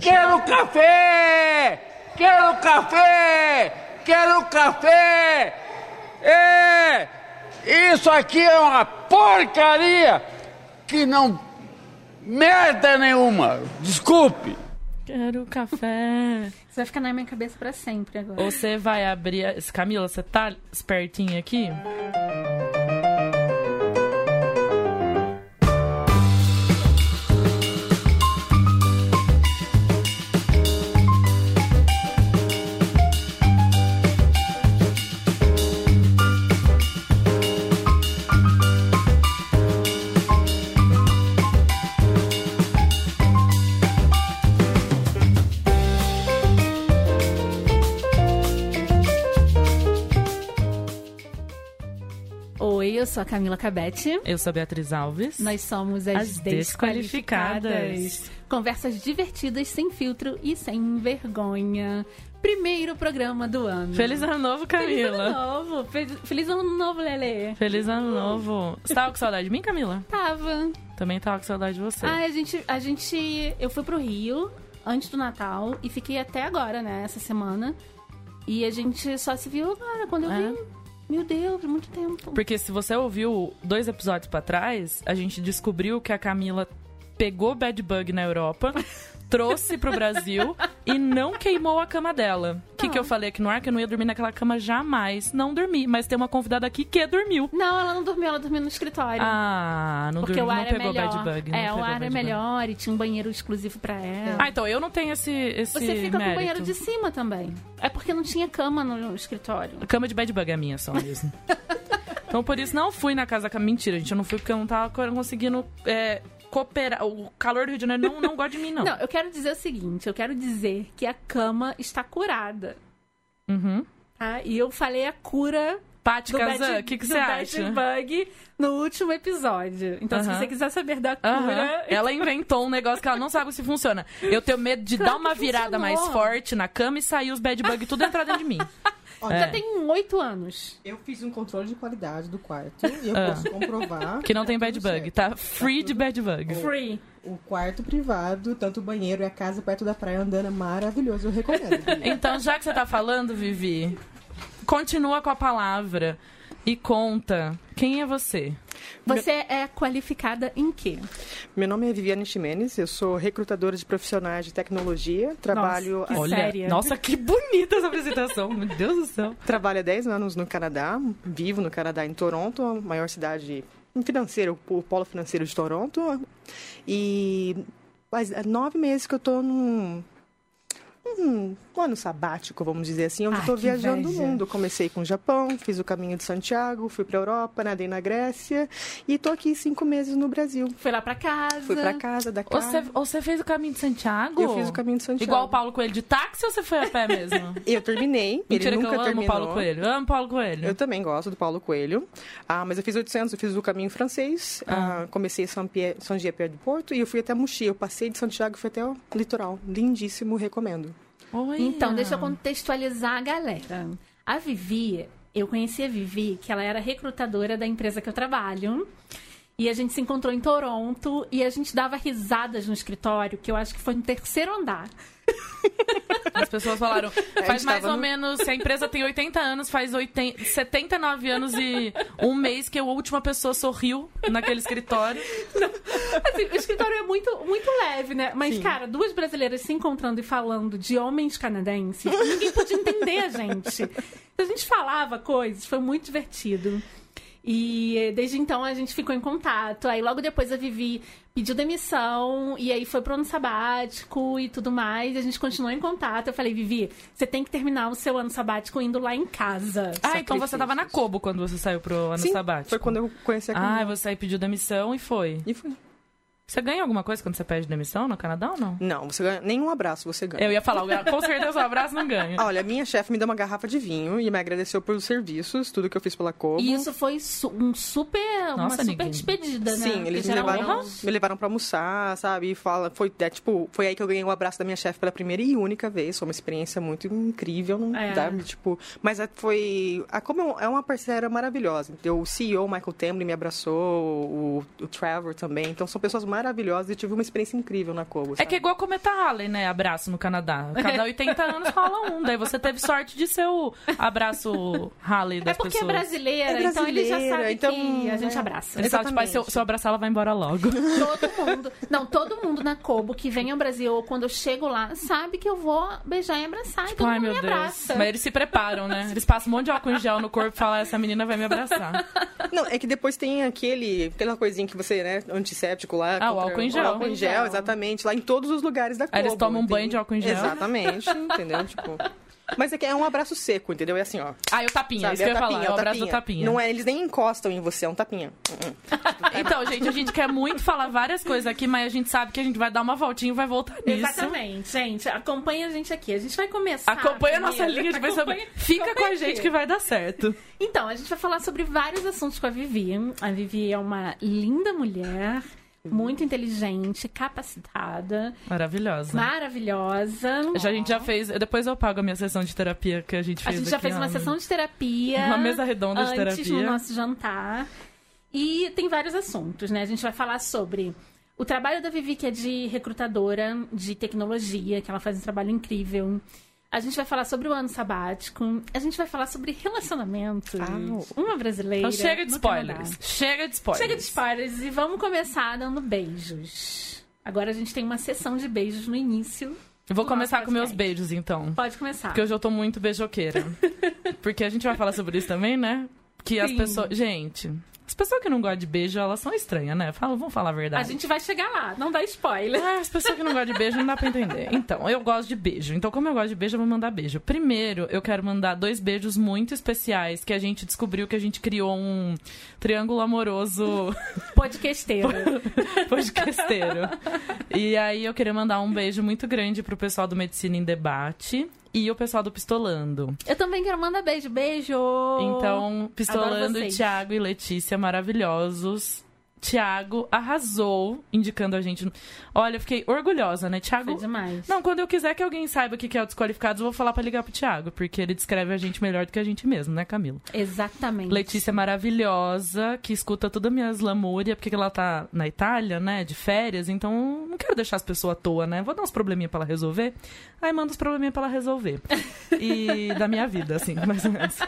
Quero café! Quero café! Quero café! É! Isso aqui é uma porcaria que não. merda nenhuma! Desculpe! Quero café. Isso vai ficar na minha cabeça pra sempre agora. Você vai abrir. a- Camila, você tá espertinha aqui? Sou a Camila Cabete. Eu sou a Beatriz Alves. Nós somos as, As desqualificadas. Desqualificadas. Conversas divertidas, sem filtro e sem vergonha. Primeiro programa do ano. Feliz ano novo, Feliz ano Camila. novo. Fe- Feliz ano novo, Lele. Feliz ano novo. Você tava com saudade de mim, Camila? Tava. Também tava com saudade de você. Ah, a gente, a gente. Eu fui pro Rio antes do Natal e fiquei até agora, né? Essa semana. E a gente só se viu agora, quando eu É. vim. Meu Deus, muito tempo. Porque se você ouviu dois episódios pra trás, a gente descobriu que a Camila pegou bad bug na Europa, trouxe pro Brasil e não queimou a cama dela. O que, que eu falei aqui no ar? Que eu não ia dormir naquela cama jamais. Não dormi, mas tem uma convidada aqui que dormiu. Não, ela não dormiu, ela dormiu no escritório. Ah, não porque dormiu, o não ar é pegou melhor. bad bug. não é, o ar é bug. melhor e tinha um banheiro exclusivo pra ela. Ah, então eu não tenho esse, esse Você fica com o mérito. banheiro de cima também. É porque não tinha cama no escritório. A cama de bad bug é minha só mesmo. então por isso não fui na casa da. Mentira, gente, eu não fui porque eu não tava conseguindo é, cooperar. O calor do Rio de Janeiro não, não gosta de mim, não. Não, eu quero dizer o seguinte: eu quero dizer que a cama está curada. Uhum. Tá? E eu falei a cura Paty do Kazan, o que, que do você bad acha? bug no último episódio. Então, se você quiser saber da cura. Ela inventou um negócio que ela não sabe se funciona. Eu tenho medo de Claro dar uma virada mais funcionou. forte na cama e sair os bad bug tudo entrar dentro de mim. Já É. tem oito anos. Eu fiz um controle de qualidade do quarto e eu Ah. posso comprovar. Que não tem tá bad bug, certo. tá? Free de bad bug. Free. O quarto privado, tanto o banheiro e a casa perto da praia andando é maravilhoso. Eu recomendo. Então, já que você tá falando, Vivi, continua com a palavra e conta quem é você. Você é qualificada em quê? Meu nome é Viviane Ximenes, eu sou recrutadora de profissionais de tecnologia. Trabalho, Que Olha, séria. nossa, que bonita essa apresentação. Meu Deus do céu. trabalho há 10 anos no Canadá, vivo no Canadá, em Toronto, a maior cidade financeira, o polo financeiro de Toronto. E faz nove meses que eu tô num. Um ano sabático, vamos dizer assim, onde que viajando inveja. o mundo. Comecei com o Japão, fiz o caminho de Santiago, fui pra Europa, nadei na Grécia e tô aqui cinco meses no Brasil. Foi lá pra casa. Fui pra casa, da casa. Você, você fez o caminho de Santiago? Eu fiz o caminho de Santiago. Igual o Paulo Coelho de táxi ou você foi a pé mesmo? Eu terminei, Mentira ele nunca eu amo terminou. o Paulo Coelho. Eu amo Paulo Coelho. Eu também gosto do Paulo Coelho. Ah, mas eu fiz 800, eu fiz o caminho francês. Ah, comecei em São Pierre, São Pierre do Porto e eu fui até Mochi. Eu passei de Santiago e fui até o litoral. Lindíssimo, recomendo. Então, deixa eu contextualizar a galera. A Vivi, eu conheci a Vivi, que ela era recrutadora da empresa que eu trabalho. E a gente se encontrou em Toronto e a gente dava risadas no escritório, que eu acho que foi no terceiro andar. As pessoas falaram, faz mais ou no- menos, se a empresa tem 80 anos, faz 80, 79 anos e um mês que a última pessoa sorriu naquele escritório. Assim, o escritório é muito, muito leve, né? Mas, Sim. cara, duas brasileiras se encontrando e falando de homens canadenses, ninguém podia entender a gente. A gente falava coisas, foi muito divertido. E eh, desde então a gente ficou em contato. Aí logo depois a Vivi pediu demissão e aí foi pro ano sabático e tudo mais. E a gente continuou em contato. Eu falei, Vivi, você tem que terminar o seu ano sabático indo lá em casa. Ah, então você tava na Kobo quando você saiu pro ano Sim, sabático. foi quando eu conheci a Ah, você aí pediu demissão e foi. E fui. Você ganha alguma coisa quando você pede demissão no Canadá ou não? Não, você ganha nenhum abraço, você ganha. Eu ia falar, com certeza o abraço não ganha. Olha, minha chefe me deu uma garrafa de vinho e me agradeceu pelos serviços, tudo que eu fiz pela Kobo. E isso foi su- um super, uma Nossa, super ninguém- despedida, né? Sim, eles me levaram, me levaram pra almoçar, sabe? E fala, foi, é, tipo, foi aí que eu ganhei o abraço da minha chefe pela primeira e única vez. Foi uma experiência muito incrível, não É. dá, tipo, mas é- foi, a como é um- é uma parceira maravilhosa. O CEO Michael Temley me abraçou, o, o Trevor também. Então são pessoas maravilhosas e tive uma experiência incrível na Kobo. É que é igual Cometa Halley, né? Abraço no Canadá. Cada 80 anos rola um. Daí você teve sorte de ser o abraço Halley das É porque pessoas. é brasileira, É então ele já sabe então, que a gente é. abraça. Ele sabe, tipo, se eu, se eu abraçar, ela vai embora logo. Todo mundo. Não, todo mundo na Kobo que vem ao Brasil ou quando eu chego lá sabe que eu vou beijar e abraçar. e todo Ai, mundo meu me Deus. abraça. Mas eles se preparam, né? Eles passam um monte de álcool em gel no corpo e falam, essa menina vai me abraçar. Não, é que depois tem aquele, aquela coisinha que você, né, antisséptico lá. Ah, o álcool em gel. O álcool em gel, exatamente. Lá em todos os lugares da. Aí eles tomam um banho de álcool em gel. Exatamente, entendeu? Tipo... Mas é que é um abraço seco, entendeu? É assim, ó. Ah, e o tapinha, Sabe? isso que eu é ia falar, é o é o abraço do tapinha. Não é, eles nem encostam em você, é um tapinha. Uh-uh. Então, gente, a gente quer muito falar várias coisas aqui, mas a gente sabe que a gente vai dar uma voltinha e vai voltar nisso. Exatamente, gente. Acompanha a gente aqui. A gente vai começar. Acompanha a nossa linha de pensamento. Acompanha- Fica com a acompanha gente aqui. que vai dar certo. Então, a gente vai falar sobre vários assuntos com a Vivi. A Vivi é uma linda mulher, muito inteligente, capacitada, Maravilhosa. maravilhosa. Já, a gente já fez. Depois eu pago a minha sessão de terapia que a gente A fez. gente já fez uma sessão de terapia. Uma mesa redonda de antes terapia. no nosso jantar. E tem vários assuntos, né? A gente vai falar sobre o trabalho da Vivi, que é de recrutadora de tecnologia, que ela faz um trabalho incrível. A gente vai falar sobre o ano sabático. A gente vai falar sobre relacionamentos. Au. Uma brasileira. Então chega de spoilers. Chega de spoilers. Chega de spoilers e vamos começar dando beijos. Agora a gente tem uma sessão de beijos no início. Eu vou começar com meus beijos, então. Pode começar. Porque hoje eu tô muito beijoqueira. Porque a gente vai falar sobre isso também, né? Que as Sim. pessoas. Gente, as pessoas que não gostam de beijo, elas são estranhas, né? Fala, vamos falar a A verdade. gente vai chegar lá, não dá spoiler. Ah, as pessoas que não gostam de beijo não dá pra entender. Então, eu gosto de beijo. Então, como eu gosto de beijo, eu vou mandar beijo. Primeiro, eu quero mandar dois beijos muito especiais que a gente descobriu que a gente criou um triângulo amoroso Podcasteiro. podcasteiro. E aí eu queria mandar um beijo muito grande pro pessoal do Medicina em Debate e o pessoal do Pistolando. Eu também quero mandar beijo. Beijo! Então, Pistolando. Thiago e Letícia, maravilhosos. Tiago arrasou indicando a gente. Olha, eu fiquei orgulhosa, né? Tiago. Foi demais. Não, quando eu quiser que alguém saiba o que é o Desqualificados, eu vou falar pra ligar pro Thiago, porque ele descreve a gente melhor do que a gente mesmo, né, Camila? Exatamente. Letícia maravilhosa, que escuta toda a minha lamúria, porque ela tá na Itália, né, de férias, então não quero deixar as pessoas à toa, né? Vou dar uns probleminha pra ela resolver. Aí manda uns probleminha pra ela resolver. E da minha vida, assim, mais ou menos.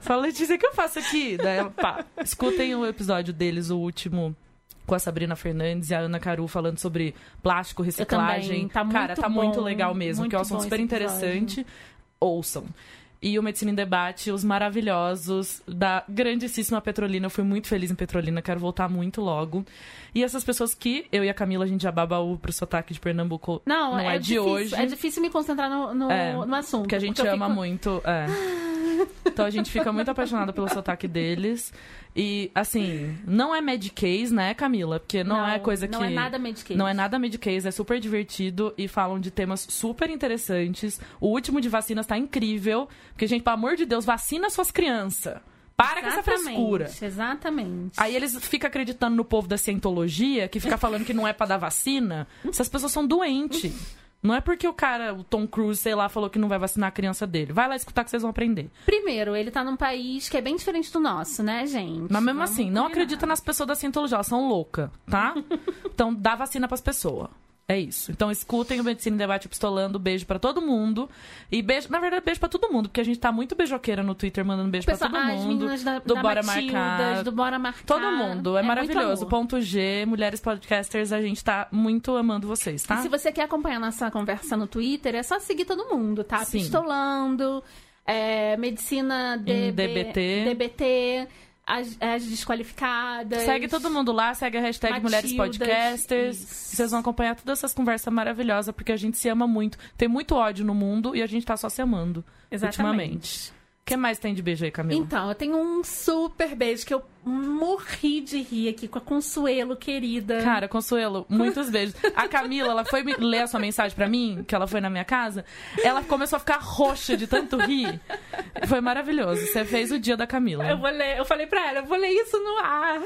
Fala, Letícia, o que eu faço aqui? Daí pá, escutem o episódio deles, o último. Com a Sabrina Fernandes e a Ana Caru falando sobre plástico, reciclagem. tá Cara, muito tá muito bom, legal mesmo, muito que é um assunto super episódio. interessante. Ouçam. E o Medicina em Debate, os maravilhosos da grandíssima Petrolina. Eu fui muito feliz em Petrolina, quero voltar muito logo. E essas pessoas que eu e a Camila, a gente já baba o pro sotaque de Pernambuco. Não, não é, é, de difícil, hoje. É difícil me concentrar no, no, É, no assunto. Porque a gente ama fico- muito. é. Então a gente fica muito apaixonada pelo sotaque deles. E, assim, não é Medicase, né, Camila? Porque não, é coisa que. Não é nada medication. Não é nada Medicase, é super divertido e falam de temas super interessantes. O último de vacinas tá incrível. Porque, gente, pelo amor de Deus, vacina suas crianças. Para com essa frescura. Exatamente. Aí eles ficam acreditando no povo da cientologia, que fica falando que não é pra dar vacina. Essas pessoas são doentes. Não é porque o cara, o Tom Cruise, sei lá, falou que não vai vacinar a criança dele. Vai lá escutar que vocês vão aprender. Primeiro, ele tá num país que é bem diferente do nosso, né, gente? Mas mesmo assim, não acredita nas pessoas da cientologia, elas são loucas, tá? então dá vacina pras pessoas. É isso. Então escutem o Medicina em Debate Pistolando. Beijo pra todo mundo. E beijo, na verdade, beijo pra todo mundo, porque a gente tá muito beijoqueira no Twitter, mandando beijo pra todo mundo. da, do da Bora Matildas, Marcar. do Bora Marcar. Todo mundo. É, muito maravilhoso. Ponto G, Mulheres Podcasters, a gente tá muito amando vocês, tá? E se você quer acompanhar nossa conversa no Twitter, é só seguir todo mundo, tá? Sim. Pistolando, é, Medicina DB, DBT. DBT, as, as desqualificadas. Segue todo mundo lá, segue a hashtag Mulheres Matildas, Podcasters. isso. Vocês vão acompanhar todas essas conversas maravilhosas, porque a gente se ama muito. Tem muito ódio no mundo e a gente tá só se amando Exatamente. ultimamente. O que mais tem de beijo aí, Camila? Então, eu tenho um super beijo que eu morri de rir aqui com a Consuelo, querida. Cara, Consuelo, muitos beijos. A Camila, ela foi ler a sua mensagem pra mim, que ela foi na minha casa. Ela começou a ficar roxa de tanto rir. Foi maravilhoso. Você fez o dia da Camila. Eu vou ler, eu falei pra ela, eu vou ler isso no ar.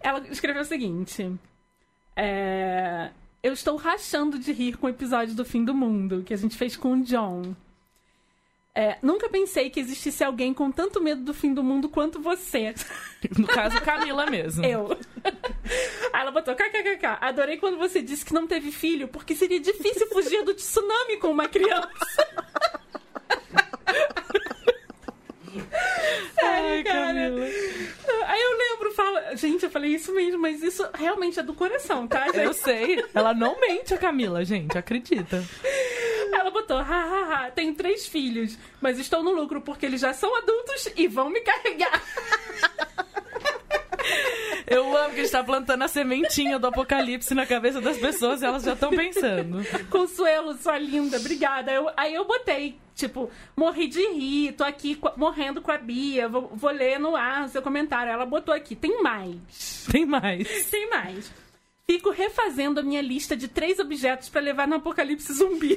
Ela escreveu o seguinte: é, Eu estou rachando de rir com o episódio do fim do mundo que a gente fez com o John. É, nunca pensei que existisse alguém com tanto medo do fim do mundo quanto você. No caso, Camila mesmo. Eu. Aí ela botou kkkk. Adorei quando você disse que não teve filho, porque seria difícil fugir do tsunami com uma criança. Ai, cara. Camila. Aí eu lembro, fala, gente, eu falei isso mesmo, mas isso realmente é do coração, tá, gente? Eu sei. Ela não mente, a Camila, gente. Acredita. Ela botou, hahaha, tenho três filhos, mas estou no lucro porque eles já são adultos e vão me carregar. Eu amo que a gente tá plantando a sementinha do apocalipse na cabeça das pessoas e elas já estão pensando. Consuelo, sua linda, obrigada. Eu- aí eu botei, tipo, morri de rir, tô aqui morrendo com a Bia, vou, vou ler no ar o seu comentário. Ela botou aqui, tem mais. Tem mais. Tem mais. Fico refazendo a minha lista de três objetos pra levar no apocalipse zumbi.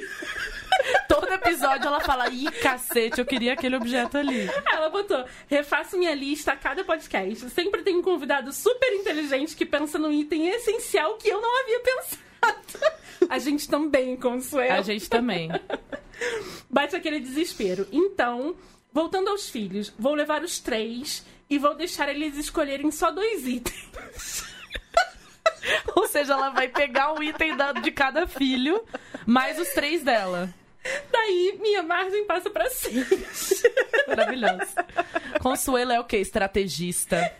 Todo episódio ela fala: ih, cacete, eu queria aquele objeto ali. Ela botou: refaço minha lista a cada podcast. Sempre tem um convidado super inteligente que pensa num item essencial que eu não havia pensado. A gente também, Consuelo. A gente também. Bate aquele desespero. Então, voltando aos filhos, vou levar os três e vou deixar eles escolherem só dois itens. Ou seja, ela vai pegar um item da- de cada filho, mais os três dela. Daí, minha margem passa pra seis. Maravilhoso. Consuelo é o quê? Estrategista.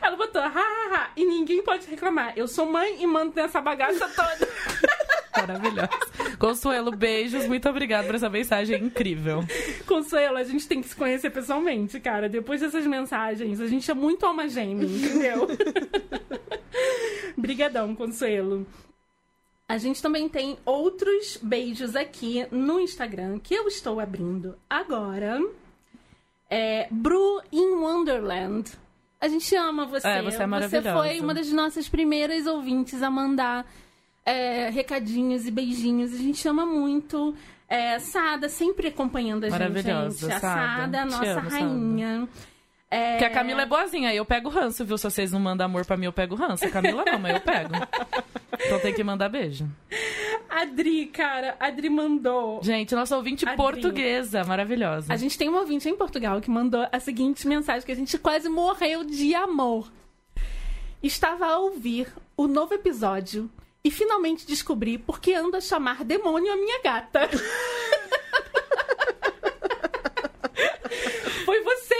Ela botou, ha, ha, ha, e ninguém pode reclamar. Eu sou mãe e mando nessa bagaça toda. Maravilhoso. Consuelo, beijos. Muito obrigada por essa mensagem incrível. Consuelo, a gente tem que se conhecer pessoalmente, cara. Depois dessas mensagens, a gente é muito alma gêmea, entendeu? Brigadão, Consuelo. A gente também tem outros beijos aqui no Instagram que eu estou abrindo agora. É Bru in Wonderland. A gente ama você. É, você é maravilhosa. foi uma das nossas primeiras ouvintes a mandar é, recadinhos e beijinhos. A gente ama muito. É, Sada sempre acompanhando a gente, Maravilhosa, gente. A Sada. Sada, a nossa amo, Sada. É, Porque a Camila é boazinha, aí eu pego ranço, viu? Se vocês não mandam amor pra mim, eu pego ranço. A Camila não, mas eu pego. Então tem que mandar beijo. Adri, cara, Adri mandou. Gente, nossa ouvinte Adri. portuguesa, maravilhosa. A gente tem um ouvinte em Portugal que mandou a seguinte mensagem que a gente quase morreu de amor. Estava a ouvir o novo episódio e finalmente descobri por que anda a chamar demônio a minha gata.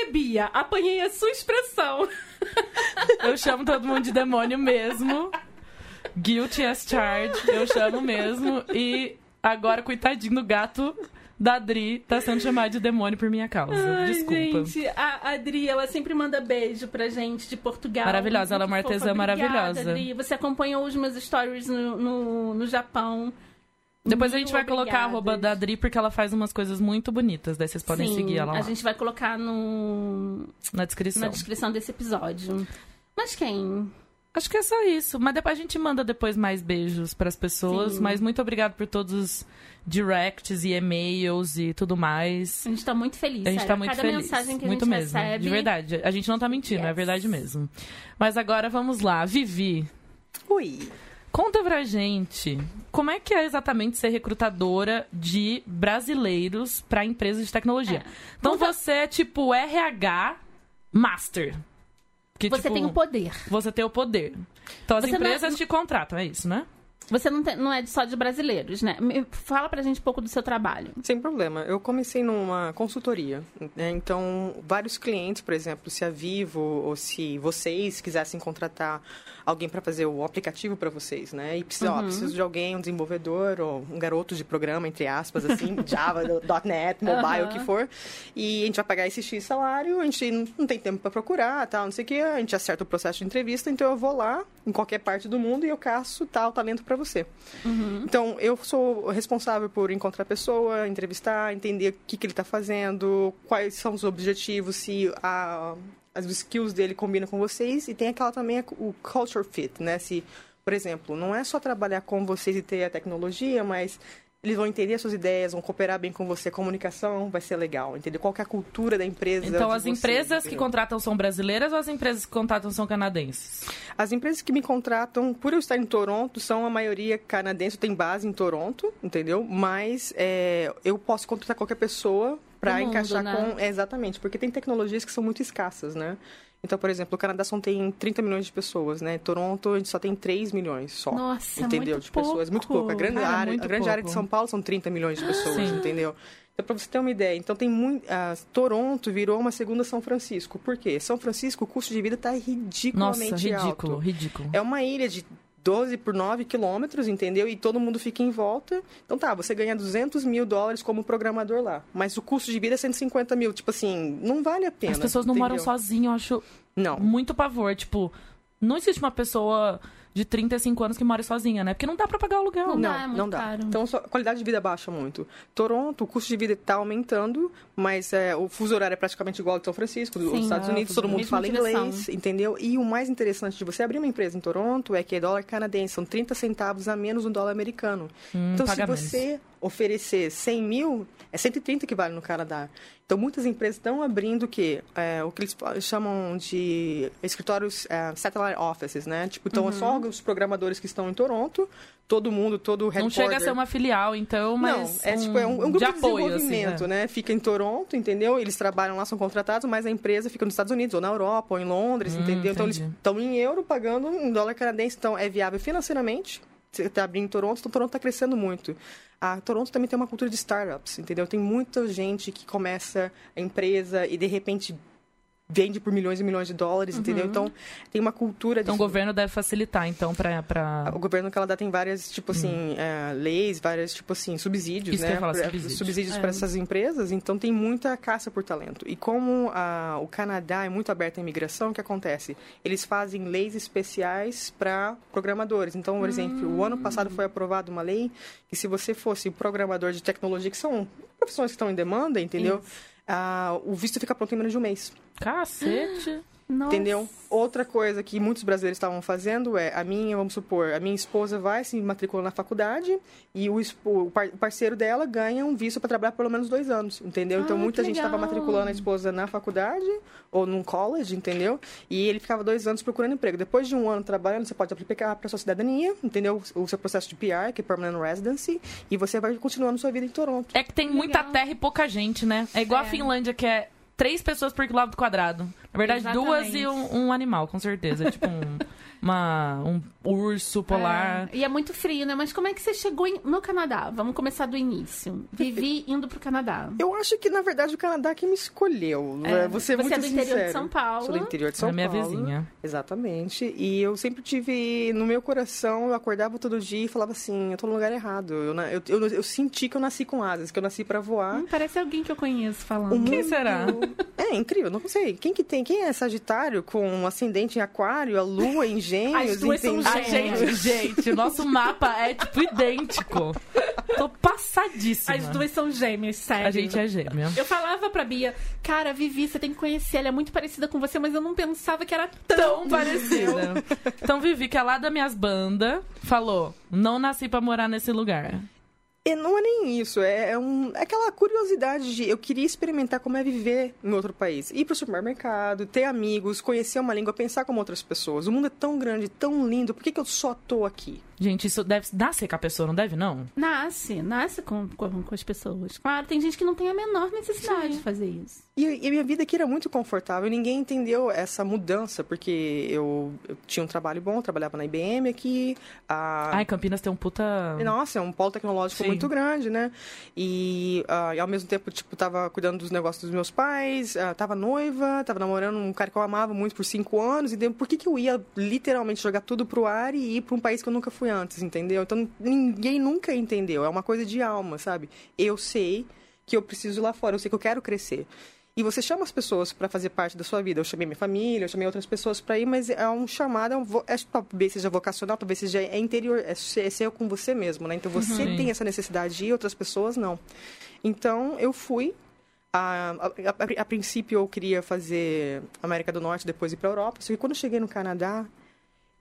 Bia. Apanhei a sua expressão. Eu chamo todo mundo de demônio mesmo. Guilty as charged, eu chamo mesmo. E agora, coitadinho do gato da Adri, tá sendo chamado de demônio por minha causa. Ai, Desculpa. gente, a Adri, ela sempre manda beijo pra gente de Portugal. Maravilhosa, ela é uma artesã fofa. Obrigada, maravilhosa. Adri. Você acompanhou os meus stories no, no, no Japão. Depois a gente vai colocar a arroba da Adri, porque ela faz umas coisas muito bonitas. Daí vocês podem Sim, seguir ela lá A gente vai colocar no, na descrição. na descrição desse episódio. Mas quem? Acho que é só isso. Mas depois a gente manda depois mais beijos pras pessoas. Sim. Mas muito obrigado por todos os directs e e-mails e tudo mais. A gente tá muito feliz. A gente sério. tá muito Cada feliz. mensagem que a muito gente mesmo. recebe. De verdade. A gente não tá mentindo, é Yes. verdade mesmo. Mas agora vamos lá. Vivi, Oi. Conta pra gente como é que é exatamente ser recrutadora de brasileiros pra empresas de tecnologia. Então Conta- você é tipo RH Master. Que, Você tipo, tem o poder. Você tem o poder. Então as Você é- empresas te contratam, é isso, né? Você não, tem- não é só de brasileiros, né? Fala pra gente um pouco do seu trabalho. Sem problema. Eu comecei numa consultoria. né? Então, vários clientes, por exemplo, se a Vivo ou se vocês quisessem contratar alguém para fazer o aplicativo para vocês, né? E precisa, ó, preciso de alguém, um desenvolvedor ou um garoto de programa, entre aspas, assim, Java, .NET, mobile, o que for. E a gente vai pagar esse X salário, a gente não, não tem tempo para procurar, tal, não sei o que, a gente acerta o processo de entrevista, então eu vou lá, em qualquer parte do mundo, e eu caço tal talento para você. Então, eu sou responsável por encontrar a pessoa, entrevistar, entender o que, que ele está fazendo, quais são os objetivos, se a, as skills dele combinam com vocês. E tem aquela também, o culture fit, né? Se, por exemplo, não é só trabalhar com vocês e ter a tecnologia, mas eles vão entender as suas ideias, vão cooperar bem com você, comunicação vai ser legal, entendeu? Qual que é a cultura da empresa. Então, as você, empresas que entendeu? contratam são brasileiras ou as empresas que contratam são canadenses? As empresas que me contratam, por eu estar em Toronto, são a maioria canadense, tem base em Toronto, entendeu? Mas é, eu posso contratar qualquer pessoa para encaixar né? com. é, exatamente, porque tem tecnologias que são muito escassas, né? Então, por exemplo, o Canadá só tem 30 milhões de pessoas, né? Toronto, a gente só tem 3 milhões só. Nossa, entendeu? muito de pessoas. Muito pouco. pouco. A grande, Cara, área, muito a grande área de pouco. São Paulo são 30 milhões de pessoas, Sim. entendeu? Então, para você ter uma ideia, então tem muito. ah, Toronto virou uma segunda São Francisco. Por quê? São Francisco, o custo de vida está Nossa, ridiculamente ridículo, alto. ridículo. É uma ilha de 12 por 9 quilômetros, entendeu? E todo mundo fica em volta. Então tá, você ganha 200 mil dólares como programador lá. Mas o custo de vida é 150 mil. Tipo assim, não vale a pena. As pessoas não moram entendeu? sozinhas, eu acho Não. muito pavor. Tipo, não existe uma pessoa de 35 anos que mora sozinha, né? Porque não dá pra pagar o aluguel. Não dá, Não, é muito não dá. caro. Então a qualidade de vida baixa muito. Toronto, o custo de vida está aumentando, mas é, o fuso horário é praticamente igual ao de São Francisco, dos Sim, Estados ah, Unidos, todo mundo fala direção. inglês, entendeu? E o mais interessante de você abrir uma empresa em Toronto é que é dólar canadense, são 30 centavos a menos do dólar americano. Hum, então, se paga menos. Oferecer 100 mil, é 130 que vale no Canadá. Então, muitas empresas estão abrindo o quê? É, o que eles chamam de escritórios é, satellite offices, né? Tipo, então, é só os programadores que estão em Toronto, todo mundo, todo o Uhum. Não chega a ser uma filial, então, mas. Não, é tipo, é um, é um grupo de, apoio, assim, desenvolvimento, né? né? Fica em Toronto, entendeu? Eles trabalham lá, são contratados, mas a empresa fica nos Estados Unidos, ou na Europa, ou em Londres, Hum, entendeu? Então eles entendi. estão em euro pagando em dólar canadense, então é viável financeiramente. Está abrindo em Toronto, então Toronto está crescendo muito. A Toronto também tem uma cultura de startups, entendeu? Tem muita gente que começa a empresa e de repente vende por milhões e milhões de dólares, entendeu? Então tem uma cultura Então o de governo deve facilitar, então, pra. pra... o governo do Canadá tem várias, tipo assim, é, leis, várias, tipo assim, subsídios, Hum. Isso né? falar, subsídios. subsídios É. para essas empresas, então tem muita caça por talento. E como a- o Canadá é muito aberto à imigração, o que acontece? Eles fazem leis especiais para programadores. Então, por exemplo, o ano passado foi aprovada uma lei que se você fosse programador de tecnologia, que são profissões que estão em demanda, entendeu? Ah, o visto fica pronto em menos de um mês. Cacete. Nossa. Entendeu? Outra coisa que muitos brasileiros estavam fazendo é a minha, vamos supor, a minha esposa vai se matricular na faculdade e o, o par- o parceiro dela ganha um visto para trabalhar pelo menos dois anos, entendeu? então Ah, muita que gente estava matriculando a esposa na faculdade ou num college, entendeu? E ele ficava dois anos procurando emprego. Depois de um ano trabalhando, você pode aplicar para sua cidadania, entendeu? O seu processo de PR, que é Permanent Residency, e você vai continuando sua vida em Toronto. É que tem muita Legal. terra e pouca gente, né? É igual a É. Finlândia, que é três pessoas por quilômetro quadrado. Na verdade, Exatamente. duas e um, um animal, com certeza. tipo um, uma, um urso polar. É, e é muito frio, né? Mas como é que você chegou em- no Canadá? Vamos começar do início. Vivi indo pro Canadá. Eu acho que, na verdade, o Canadá que me escolheu. É, vou ser você muito é do interior de sincero. São Paulo. Sou do interior de São é minha Paulo. vizinha. Exatamente. E eu sempre tive no meu coração, eu acordava todo dia e falava assim, eu tô no lugar errado. Eu, eu, eu, eu senti que eu nasci com asas, que eu nasci pra voar. Hum, parece alguém que eu conheço falando. O Quem será? É incrível, não sei. Quem que tem? Quem é Sagitário com um ascendente em Aquário, a Lua em Gêmeos? As duas são? A gente, gente, o nosso mapa é, tipo, idêntico. Tô passadíssima. As duas são gêmeas, sério. A gente é gêmea. Eu falava pra Bia, cara, Vivi, você tem que conhecer, ela é muito parecida com você, mas eu não pensava que era tão, Tão parecida. Então, Vivi, que é lá das minhas bandas, falou: não nasci pra morar nesse lugar. E não é nem isso, é, é um, é aquela curiosidade de eu queria experimentar como é viver em outro país. Ir pro supermercado, ter amigos, conhecer uma língua, pensar como outras pessoas. O mundo é tão grande, tão lindo, por que, que eu só tô aqui? Gente, isso deve nascer com a pessoa, não deve, não? Nasce, nasce com, com, com as pessoas. Claro, tem gente que não tem a menor necessidade de fazer isso. E, e a minha vida aqui era muito confortável. Ninguém entendeu essa mudança, porque eu, eu tinha um trabalho bom, eu trabalhava na IBM aqui. A... Ai, Campinas tem um puta. Nossa, é um polo tecnológico Sim. muito grande, né? E, ah, e ao mesmo tempo, tipo, tava cuidando dos negócios dos meus pais, ah, tava noiva, tava namorando um cara que eu amava muito por cinco anos, e daí, por que, que eu ia literalmente jogar tudo pro ar e ir pra um país que eu nunca fui antes, entendeu? Então ninguém nunca entendeu. É uma coisa de alma, sabe? Eu sei que eu preciso ir lá fora, eu sei que eu quero crescer. E você chama as pessoas para fazer parte da sua vida. Eu chamei minha família, eu chamei outras pessoas para ir, mas é um chamado, é um vo- é, talvez seja vocacional, talvez seja é interior, é ser, é com você mesmo, né? Então você Uhum. tem essa necessidade de ir, outras pessoas não. Então eu fui. A, a, a- a princípio eu queria fazer América do Norte, depois ir para Europa. Só que quando eu cheguei no Canadá,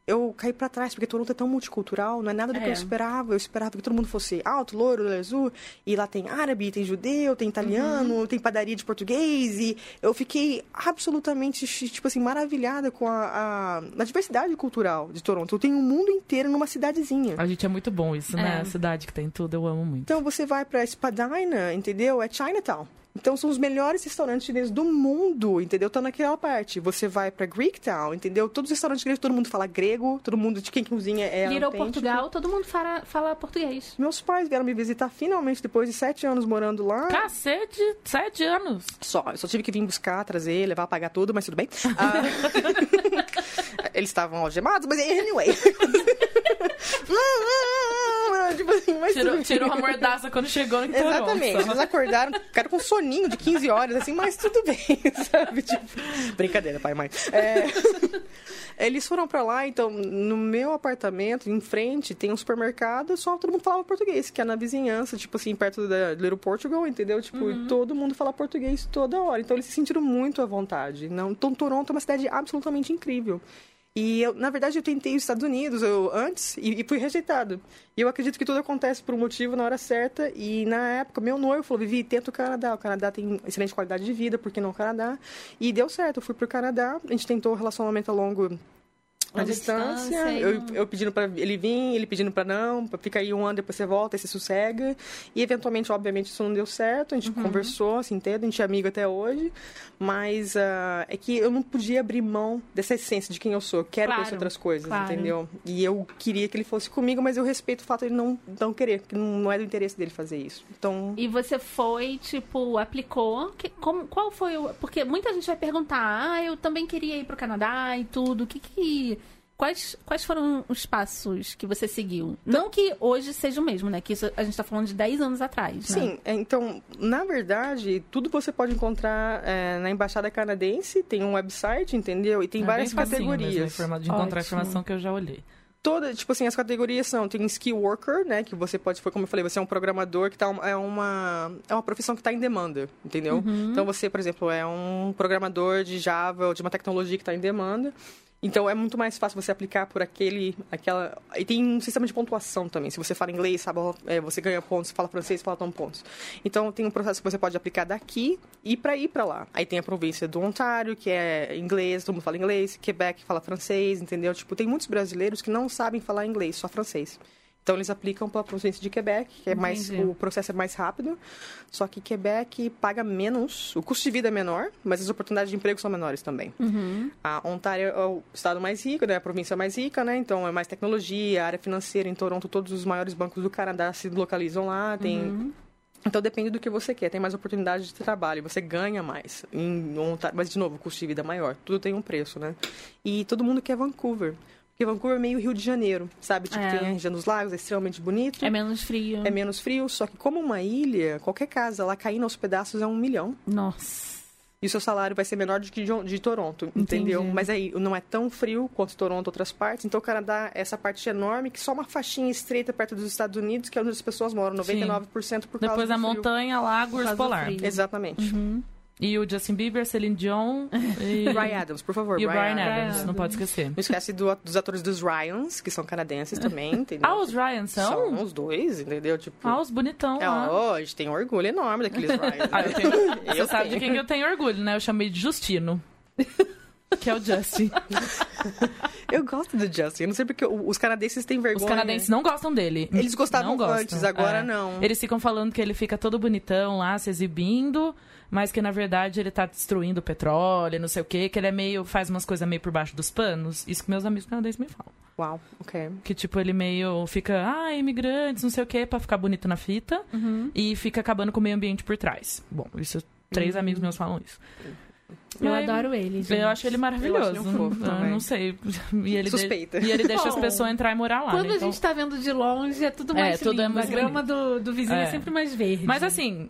eu caí pra trás, porque Toronto é tão multicultural, não é nada do que É. eu esperava. Eu esperava que todo mundo fosse alto, loiro, azul, e lá tem árabe, tem judeu, tem italiano, Uhum. tem padaria de português, e eu fiquei absolutamente, tipo assim, maravilhada com a, a, a diversidade cultural de Toronto. Eu tenho um mundo inteiro numa cidadezinha. A gente é muito bom isso, né? É. A cidade que tem tudo, eu amo muito. Então você vai pra Spadina, entendeu? É Chinatown. Então são os melhores restaurantes chineses do mundo, entendeu? Estão naquela parte. Você vai pra Greektown, entendeu? Todos os restaurantes gregos, todo mundo fala grego, todo mundo de quem cozinha é Little autêntico. Portugal, todo mundo fala, fala português. Meus pais vieram me visitar finalmente depois de sete anos morando lá. Cacete, sete anos. Só, eu só tive que vir buscar, trazer, levar, pagar tudo, mas tudo bem. Ah, Eles estavam algemados, mas anyway. tipo assim, mas Tirou, tirou a mordaça quando chegou Toronto. Exatamente. Eles acordaram, ficaram com soninho de 15 horas, assim, mas tudo bem, sabe? Tipo, brincadeira, pai e mãe. É, Eles foram pra lá, então, no meu apartamento, em frente, tem um supermercado, só todo mundo falava português, que é na vizinhança, tipo assim, perto da Little Portugal, entendeu? Tipo, e todo mundo fala português toda hora. Então, eles se sentiram muito à vontade. Não, então, Toronto é uma cidade absolutamente incrível. E eu, na verdade, eu tentei os Estados Unidos eu, antes e, e fui rejeitado. E eu acredito que tudo acontece por um motivo na hora certa. E na época, meu noivo falou: Vivi, tenta o Canadá. O Canadá tem excelente qualidade de vida, por que não o Canadá? E deu certo, eu fui pro Canadá. A gente tentou um relacionamento a longo. A distância, distância, eu, não- eu pedindo pra ele vir, ele pedindo pra não, pra ficar aí um ano, depois você volta, aí você sossega. E eventualmente, obviamente, isso não deu certo, a gente Uhum. conversou, assim, entende? A gente é amigo até hoje. Mas ah, é que eu não podia abrir mão dessa essência de quem eu sou. Eu quero Claro, conhecer outras coisas, claro. entendeu? E eu queria que ele fosse comigo, mas eu respeito o fato de ele não, não querer, porque não, não é do interesse dele fazer isso. Então. E você foi, tipo, aplicou. Que, como, qual foi o. Porque muita gente vai perguntar, ah, eu também queria ir pro Canadá e tudo. O que que. Quais, quais foram os passos que você seguiu? Não que hoje seja o mesmo, né? Que isso a gente tá falando de 10 anos atrás. né? Sim, é, então, na verdade, tudo você pode encontrar é, na Embaixada Canadense, tem um website, entendeu? E tem É várias bem facinho mesmo, categorias. informa- de encontrar a Ótimo. informação que eu já olhei. Toda, tipo assim, as categorias são, tem skill worker, né, que você pode, foi como eu falei, você é um programador que tá, é uma é uma profissão que está em demanda, entendeu? Então você, por exemplo, é um programador de Java ou de uma tecnologia que está em demanda. Então é muito mais fácil você aplicar por aquele, aquela. E tem um sistema de pontuação também. Se você fala inglês, sabe, é, você ganha pontos. Se fala francês, fala tão pontos. Então tem um processo que você pode aplicar daqui e para ir para lá. Aí tem a província do Ontário, que é inglês, todo mundo fala inglês. Quebec fala francês, entendeu? Tipo, tem muitos brasileiros que não sabem falar inglês, só francês. Então eles aplicam para a província de Quebec, que é mais Entendi. o processo é mais rápido. Só que Quebec paga menos, o custo de vida é menor, mas as oportunidades de emprego são menores também. Uhum. A Ontário é o estado mais rico, né? A província mais rica, né? Então é mais tecnologia, área financeira. Em Toronto, todos os maiores bancos do Canadá se localizam lá. Tem Uhum. então depende do que você quer, tem mais oportunidade de trabalho, você ganha mais. Em mas de novo, o custo de vida é maior, tudo tem um preço, né? E todo mundo quer Vancouver. Porque Vancouver é meio Rio de Janeiro, sabe? Tipo, É. tem a região dos lagos, é extremamente bonito. É menos frio. É menos frio, só que como uma ilha, qualquer casa lá caindo aos pedaços é um milhão. Nossa. E o seu salário vai ser menor do que de, de Toronto, entendeu? Entendi. Mas aí não é tão frio quanto Toronto outras partes. Então o Canadá é essa parte enorme que só uma faixinha estreita perto dos Estados Unidos, que é onde as pessoas moram, 99% por causa Depois do a frio. montanha, lago, urso polar. Exatamente. E o Justin Bieber, Celine Dion e, Ryan Adams, por favor. e o Brian Adams. Adams, não pode esquecer. Não esquece do- dos atores dos Ryans, que são canadenses também, entendeu? Ah, os Ryan são? São os dois, entendeu? Tipo, Ah, os bonitão é, lá. ó, a gente tem um orgulho enorme daqueles Ryans. Ah, eu tenho... Você Eu sabe de quem que eu tenho orgulho, né? Eu chamei de Justino. Que é o Justin. Eu gosto do Justin, eu não sei porque os canadenses têm vergonha. Os canadenses não gostam dele. Eles gostavam gostam, antes, agora é. não. Eles ficam falando que ele fica todo bonitão lá, se exibindo, mas que na verdade ele tá destruindo o petróleo, não sei o quê, que ele é meio. faz umas coisas meio por baixo dos panos. Isso que meus amigos canadenses me falam. Uau, ok. Que tipo, ele meio fica, ah, imigrantes, não sei o quê, pra ficar bonito na fita, e fica acabando com o meio ambiente por trás. Bom, isso. Três amigos meus falam isso. Eu aí, adoro ele. gente. Eu acho ele maravilhoso. Eu acho ele um fofo também. não sei. E ele de- Suspeita. E ele deixa as Bom, pessoas entrar e morar lá. Quando né? a Então- gente tá vendo de longe, é tudo É, mais tudo é lindo. mais a grama do, do vizinho é. É. sempre mais verde. Mas assim,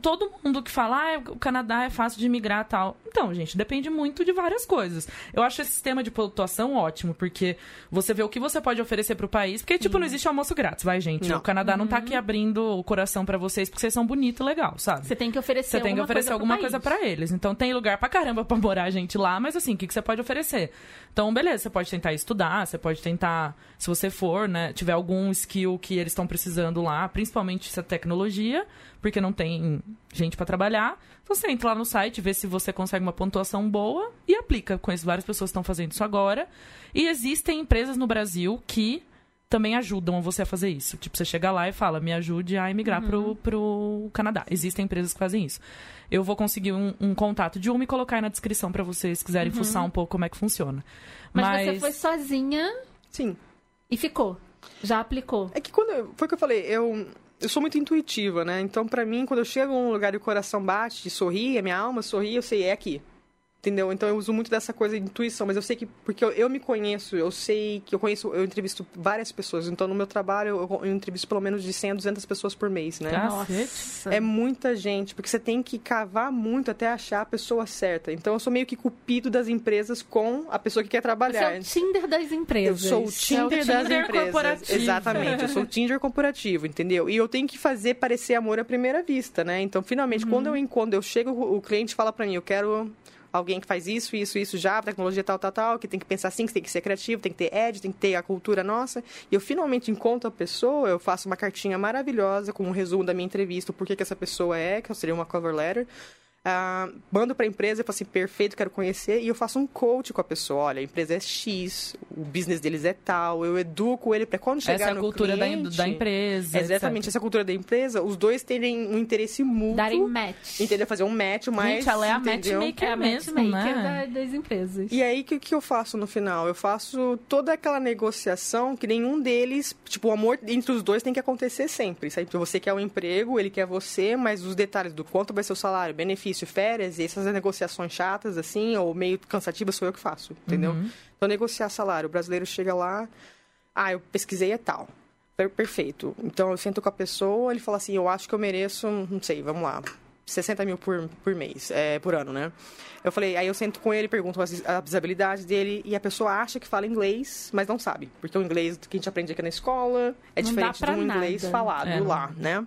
todo mundo que fala, ah, o Canadá é fácil de imigrar e tal. Então, gente, depende muito de várias coisas. Eu acho esse sistema de pontuação ótimo, porque você vê o que você pode oferecer pro país, porque, tipo, não existe almoço grátis, vai, gente? Não. O Canadá não tá aqui abrindo o coração pra vocês porque vocês são bonitos e legal, sabe? Você tem que oferecer Você tem que oferecer coisa alguma coisa pra eles. Então, tem lugar pra caramba pra morar gente lá, mas assim, o que, que você pode oferecer? Então, beleza, você pode tentar estudar, você pode tentar, se você for, né, tiver algum skill que eles estão precisando lá, principalmente essa tecnologia, porque não tem gente pra trabalhar. Então, você entra lá no site, vê se você consegue uma pontuação boa e aplica. Conheço várias pessoas que estão fazendo isso agora. E existem empresas no Brasil que também ajudam você a fazer isso. Tipo, você chega lá e fala, me ajude a emigrar pro, pro Canadá. Existem empresas que fazem isso. Eu vou conseguir um, um contato de uma e colocar aí na descrição pra vocês quiserem fuçar um pouco como é que funciona. Mas, você foi sozinha Sim. e ficou. Já aplicou. É que quando. eu- Foi o que eu falei, eu. Eu sou muito intuitiva, né? Então, pra mim, quando eu chego num lugar e o coração bate, e sorri, a minha alma sorri, eu sei, é aqui. Entendeu? Então eu uso muito dessa coisa de intuição, mas eu sei que, porque eu, eu me conheço, eu sei que eu conheço, eu entrevisto várias pessoas. Então no meu trabalho eu, eu entrevisto pelo menos de 100 a 200 pessoas por mês, né? Nossa. É muita gente, porque você tem que cavar muito até achar a pessoa certa. Então eu sou meio que cupido das empresas com a pessoa que quer Você trabalhar. é o Tinder das Eu empresas. sou o Tinder, das Tinder empresas. corporativo. Exatamente, eu sou o Tinder corporativo, entendeu? E eu tenho que fazer parecer amor à primeira vista, né? Então, finalmente, quando eu quando eu chego, o cliente fala pra mim, eu quero alguém que faz isso, isso, isso, Java, tecnologia tal, tal, tal, que tem que pensar assim, que tem que ser criativo, tem que ter edge, tem que ter a cultura nossa. E eu finalmente encontro a pessoa, eu faço uma cartinha maravilhosa com um resumo da minha entrevista, porquê que essa pessoa é, que seria uma cover letter. Ah, mando para a empresa e falo assim, perfeito, quero conhecer. E eu faço um coach com a pessoa. Olha, a empresa é X, o business deles é tal. Eu educo ele para quando chegar Essa é a no cultura da, cliente, da empresa. Exatamente, etc. essa cultura da empresa, os dois terem um interesse mútuo. Darem match. Entendeu? Fazer um match, mas... Gente, ela é a entendeu? matchmaker É a mesmo, matchmaker né? da- das empresas. E aí, o que, que eu faço no final? Eu faço toda aquela negociação que nenhum deles... Tipo, o amor entre os dois tem que acontecer sempre. Sabe? Você quer um emprego, ele quer você, mas os detalhes do quanto vai ser o salário, benefício, férias, e essas negociações chatas, assim, ou meio cansativas, sou eu que faço, entendeu? Então, negociar salário. O brasileiro chega lá... Ah, eu pesquisei é tal. Per- Perfeito. Então, eu sento com a pessoa, ele fala assim, eu acho que eu mereço, não sei, vamos lá, 60 mil por, por mês, é, por ano, né? Eu falei, aí eu sento com ele, pergunto as, as habilidades dele, e a pessoa acha que fala inglês, mas não sabe. Porque o inglês que a gente aprende aqui na escola é Não diferente do inglês nada. falado É, não- lá, né?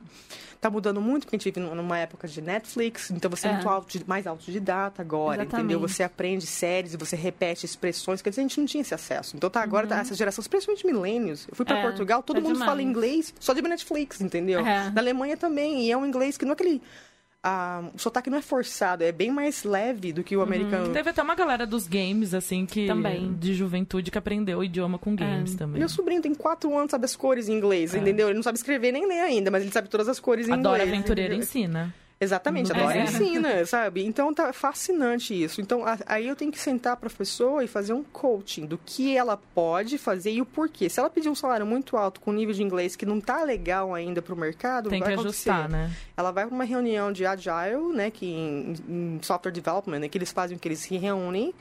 Tá mudando muito, porque a gente vive numa época de Netflix, então você é, É. muito auto, mais autodidata agora, Exatamente. entendeu? Você aprende séries e você repete expressões, quer dizer, a gente não tinha esse acesso. Então tá agora, tá, essa geração, principalmente milênios. Eu fui pra Uhum. É, Portugal, todo é mundo fala demais. inglês só de Netflix, entendeu? É. Na Alemanha também, e é um inglês que não é aquele... ah, o sotaque não é forçado, é bem mais leve do que o americano. Teve até uma galera dos games, assim, que. Também. De juventude que aprendeu o idioma com games É. também. Meu sobrinho tem quatro anos, sabe as cores em inglês, entendeu? Ele não sabe escrever nem ler ainda, mas ele sabe todas as cores em Adora inglês. aventureira entendeu? ensina. Exatamente, É. agora ensina, sabe? Então tá fascinante isso. Então a- aí eu tenho que sentar para a pessoa e fazer um coaching do que ela pode fazer e o porquê. Se ela pedir um salário muito alto com nível de inglês que não tá legal ainda pro mercado, Tem vai que ajustar, acontecer. né? Ela vai para uma reunião de agile, né, que em, em software development, né, que eles fazem que eles se reúnem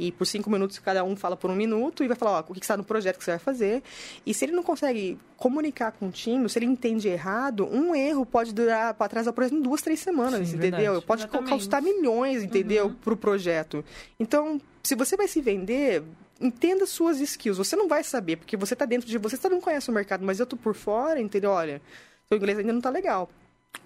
e por cinco minutos cada um fala por um minuto e vai falar ó, o que está no projeto que você vai fazer. E se ele não consegue comunicar com o time, se ele entende errado, um erro pode durar para trás, por exemplo, duas, três semanas, Sim, entendeu? verdade. Pode Exatamente. custar milhões, entendeu, para o projeto. Então, se você vai se vender, entenda suas skills. Você não vai saber, porque você está dentro de você, você não conhece o mercado, mas eu tô por fora, entendeu? Olha, seu inglês ainda não tá legal.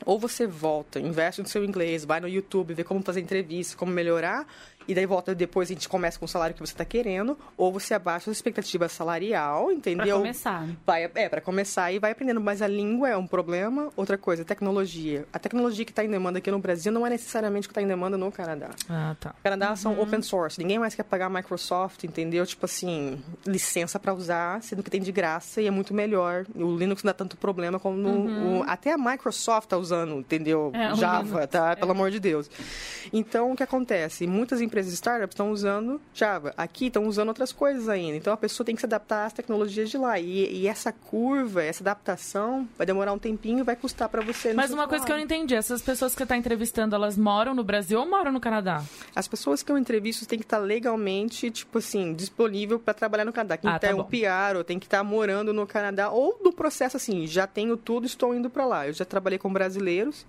Ou você volta, investe no seu inglês, vai no YouTube, vê como fazer entrevista, como melhorar, e daí volta depois a gente começa com o salário que você está querendo, ou você abaixa a expectativa salarial, Pra entendeu? começar. Vai, é, para começar e vai aprendendo. Mas a língua é um problema. Outra coisa, tecnologia. A tecnologia que está em demanda aqui no Brasil não é necessariamente o que está em demanda no Canadá. Ah, tá. O Canadá são open source. Ninguém mais quer pagar a Microsoft, entendeu? Tipo assim, licença para usar, sendo que tem de graça e é muito melhor. O Linux não dá tanto problema como o, até a Microsoft tá usando, entendeu? É, Java, tá? Pelo amor de Deus. Então, o que acontece? Muitas empresas startups estão usando Java. Aqui estão usando outras coisas ainda. Então, a pessoa tem que se adaptar às tecnologias de lá. E, e essa curva, essa adaptação, vai demorar um tempinho e vai custar para você. Mas uma coisa que eu não entendi, essas pessoas que você tá entrevistando, elas moram no Brasil ou moram no Canadá? As pessoas que eu entrevisto têm que estar legalmente, tipo assim, disponível para trabalhar no Canadá. Quem Ah, tá tem bom. um PR ou tem que estar morando no Canadá, ou no processo assim, já tenho tudo, estou indo para lá. Eu já trabalhei com brasileiros,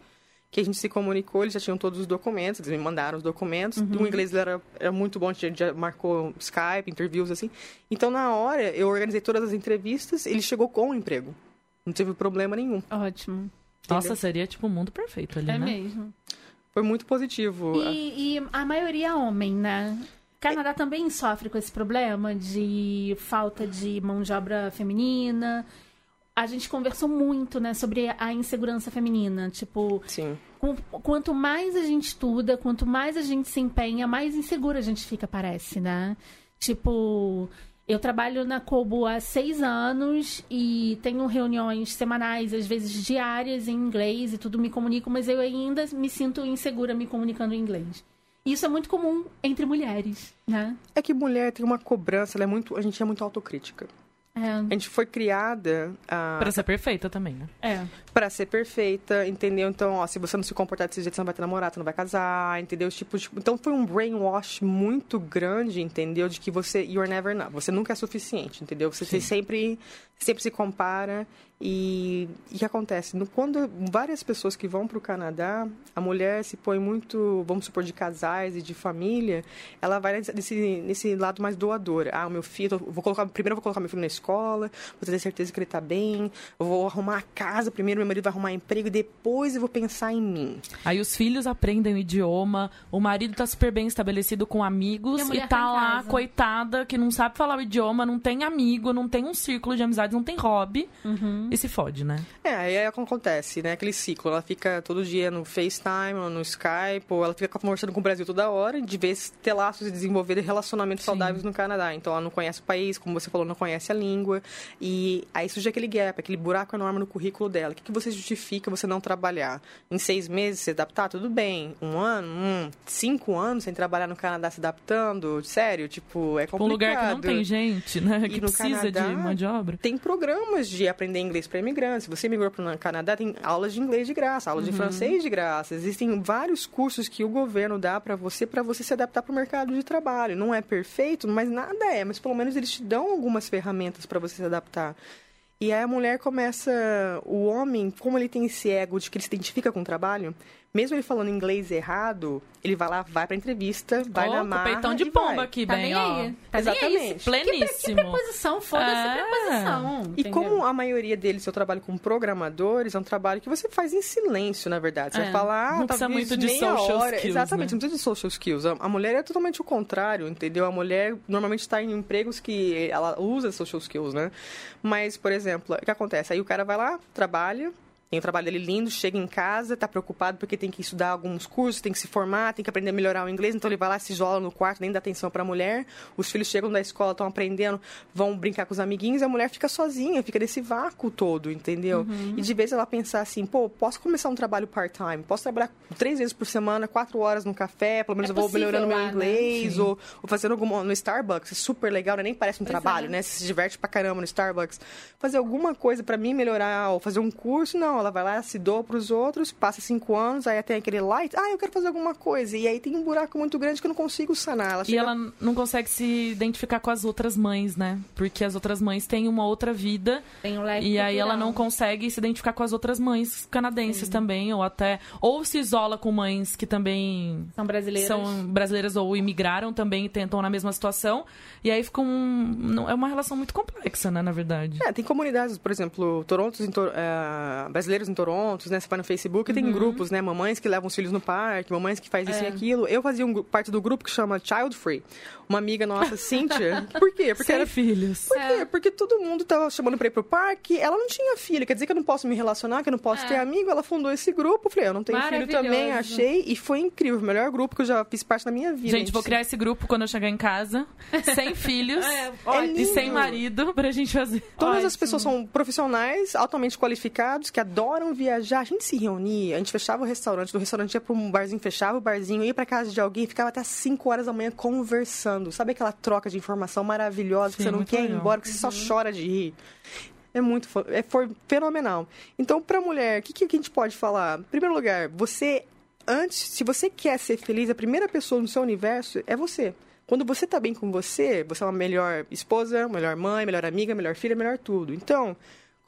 que a gente se comunicou, eles já tinham todos os documentos, eles me mandaram os documentos. Uhum. O inglês era, era muito bom, a gente já marcou Skype, interviews, assim. Então, na hora, eu organizei todas as entrevistas, ele chegou com o emprego. Não teve problema nenhum. Ótimo. Nossa, seria tipo o mundo perfeito ali, É né? mesmo. foi muito positivo. E, e a maioria é homem, né? Canadá também sofre com esse problema de falta de mão de obra feminina. A gente conversou muito, né, sobre a insegurança feminina. Tipo, Sim. com- quanto mais a gente estuda, quanto mais a gente se empenha, mais insegura a gente fica, parece, né? Tipo, eu trabalho na Kobo há seis anos e tenho reuniões semanais, às vezes diárias, em inglês e tudo, me comunico, mas eu ainda me sinto insegura me comunicando em inglês. Isso é muito comum entre mulheres, né? É que mulher tem uma cobrança, ela é muito, a gente é muito autocrítica. É. A gente foi criada ah, Pra ser perfeita também, né? é. Pra ser perfeita, entendeu? Então, ó, se você não se comportar desse jeito, você não vai ter namorado, você não vai casar, entendeu? Tipo, tipo, então foi um brainwash muito grande, entendeu? De que você, you're never enough, você nunca é suficiente, entendeu? Você, você sempre, sempre se compara e e o que acontece? No, quando várias pessoas que vão para o Canadá, a mulher se põe muito, vamos supor, de casais e de família, ela vai nesse, nesse lado mais doador. Ah, o meu filho, vou colocar, primeiro eu vou colocar meu filho na escola, vou ter certeza que ele está bem, vou arrumar a casa primeiro, meu marido vai arrumar emprego e depois eu vou pensar em mim. Aí os filhos aprendem o idioma, o marido tá super bem estabelecido com amigos E e, tá tá lá, coitada, que não sabe falar o idioma, não tem amigo, não tem um círculo de não tem hobby. E se fode, né? É, aí é o que acontece, né? Aquele ciclo. Ela fica todo dia no FaceTime ou no Skype, ou ela fica conversando com o Brasil toda hora, de vez ter laços e desenvolver relacionamentos saudáveis no Canadá. Então ela não conhece o país, como você falou, não conhece a língua. E aí surge aquele gap, aquele buraco enorme no currículo dela. O que, que você justifica você não trabalhar? Em seis meses se adaptar? Tudo bem. Um ano? Hum, cinco anos sem trabalhar no Canadá se adaptando? Sério? Tipo, é complicado. Pra um lugar que não tem gente, né? E Que no precisa Canadá, de mão de obra. Tem programas de aprender inglês para imigrantes. Se você migrou para o Canadá, tem aulas de inglês de graça, aulas Uhum. de francês de graça. Existem vários cursos que o governo dá para você, para você se adaptar para o mercado de trabalho. Não é perfeito, mas nada é. Mas pelo menos eles te dão algumas ferramentas para você se adaptar. E aí a mulher começa, o homem, como ele tem esse ego de que ele se identifica com o trabalho, mesmo ele falando inglês errado, ele vai lá, vai pra entrevista, vai Ó, na com marra peitão de e pomba vai. aqui, Tá bem, ó. aí. Tá Exatamente. nem aí. Que, Pleníssimo. que preposição, foda-se É. preposição. E entendeu? como a maioria deles, eu trabalho com programadores, é um trabalho que você faz em silêncio, na verdade. Você É, vai falar, ah, não precisa talvez muito de social hora. skills, Exatamente, né? não precisa de social skills. A a mulher é totalmente o contrário, entendeu? A mulher normalmente está em empregos que ela usa social skills, né? Mas, por exemplo, o que acontece? Aí o cara vai lá, trabalha, tem o trabalho dele lindo, chega em casa, tá preocupado porque tem que estudar alguns cursos, tem que se formar, tem que aprender a melhorar o inglês, então ele vai lá, se isola no quarto, nem dá atenção pra mulher. Os filhos chegam da escola, estão aprendendo, vão brincar com os amiguinhos, e a mulher fica sozinha, fica nesse vácuo todo, entendeu? E de vez ela pensar assim, pô, posso começar um trabalho part-time, posso trabalhar três vezes por semana, quatro horas no café, pelo menos É eu vou melhorando meu lá, né? inglês, ou, ou fazendo alguma no Starbucks, é super legal, né? nem parece um Pois trabalho, é. né? Você se diverte pra caramba no Starbucks. Fazer alguma coisa pra mim melhorar, ou fazer um curso, não, ela vai lá, se doa pros outros, passa cinco anos, aí tem aquele light, ah, eu quero fazer alguma coisa. E aí tem um buraco muito grande que eu não consigo sanar. Ela E chega- ela não consegue se identificar com as outras mães, né? Porque as outras mães têm uma outra vida Tem um leque e aí ela não consegue se identificar com as outras mães canadenses também, ou até ou se isola com mães que também São brasileiras. são brasileiras ou imigraram também e tentam na mesma situação. E aí fica um não- é uma relação muito complexa, né, na verdade. É, tem comunidades, por exemplo, Torontos em Tor- eh, brasileiros em Toronto, né? Você vai no Facebook e tem grupos, né? Mamães que levam os filhos no parque, mamães que fazem isso e É. aquilo. Eu fazia um, parte do grupo que chama Child Free. Uma amiga nossa, Cíntia. Por quê? Porque Sem era filhos. Por quê? Porque todo mundo tava chamando pra ir pro parque, ela não tinha filho, quer dizer que eu não posso me relacionar, que eu não posso É. ter amigo, ela fundou esse grupo, falei, eu não tenho filho também, achei, e foi incrível, o melhor grupo que eu já fiz parte da minha vida. Gente, vou criar esse grupo quando eu chegar em casa, sem filhos É, e sem marido, pra gente fazer. Todas as Ótimo. pessoas são profissionais, altamente qualificados, que adoram viajar. A gente se reunia, a gente fechava o restaurante, do restaurante ia para um barzinho, fechava o barzinho, ia para casa de alguém, ficava até 5 horas da manhã conversando. Sabe aquela troca de informação maravilhosa que Sim, você não quer ir embora, que você só chora de rir? É muito é for- fenomenal. Então, para mulher, o que, que a gente pode falar? Em primeiro lugar, você antes, se você quer ser feliz, a primeira pessoa no seu universo é você. Quando você tá bem com você, você é uma melhor esposa, melhor mãe, melhor amiga, melhor filha, melhor tudo. Então,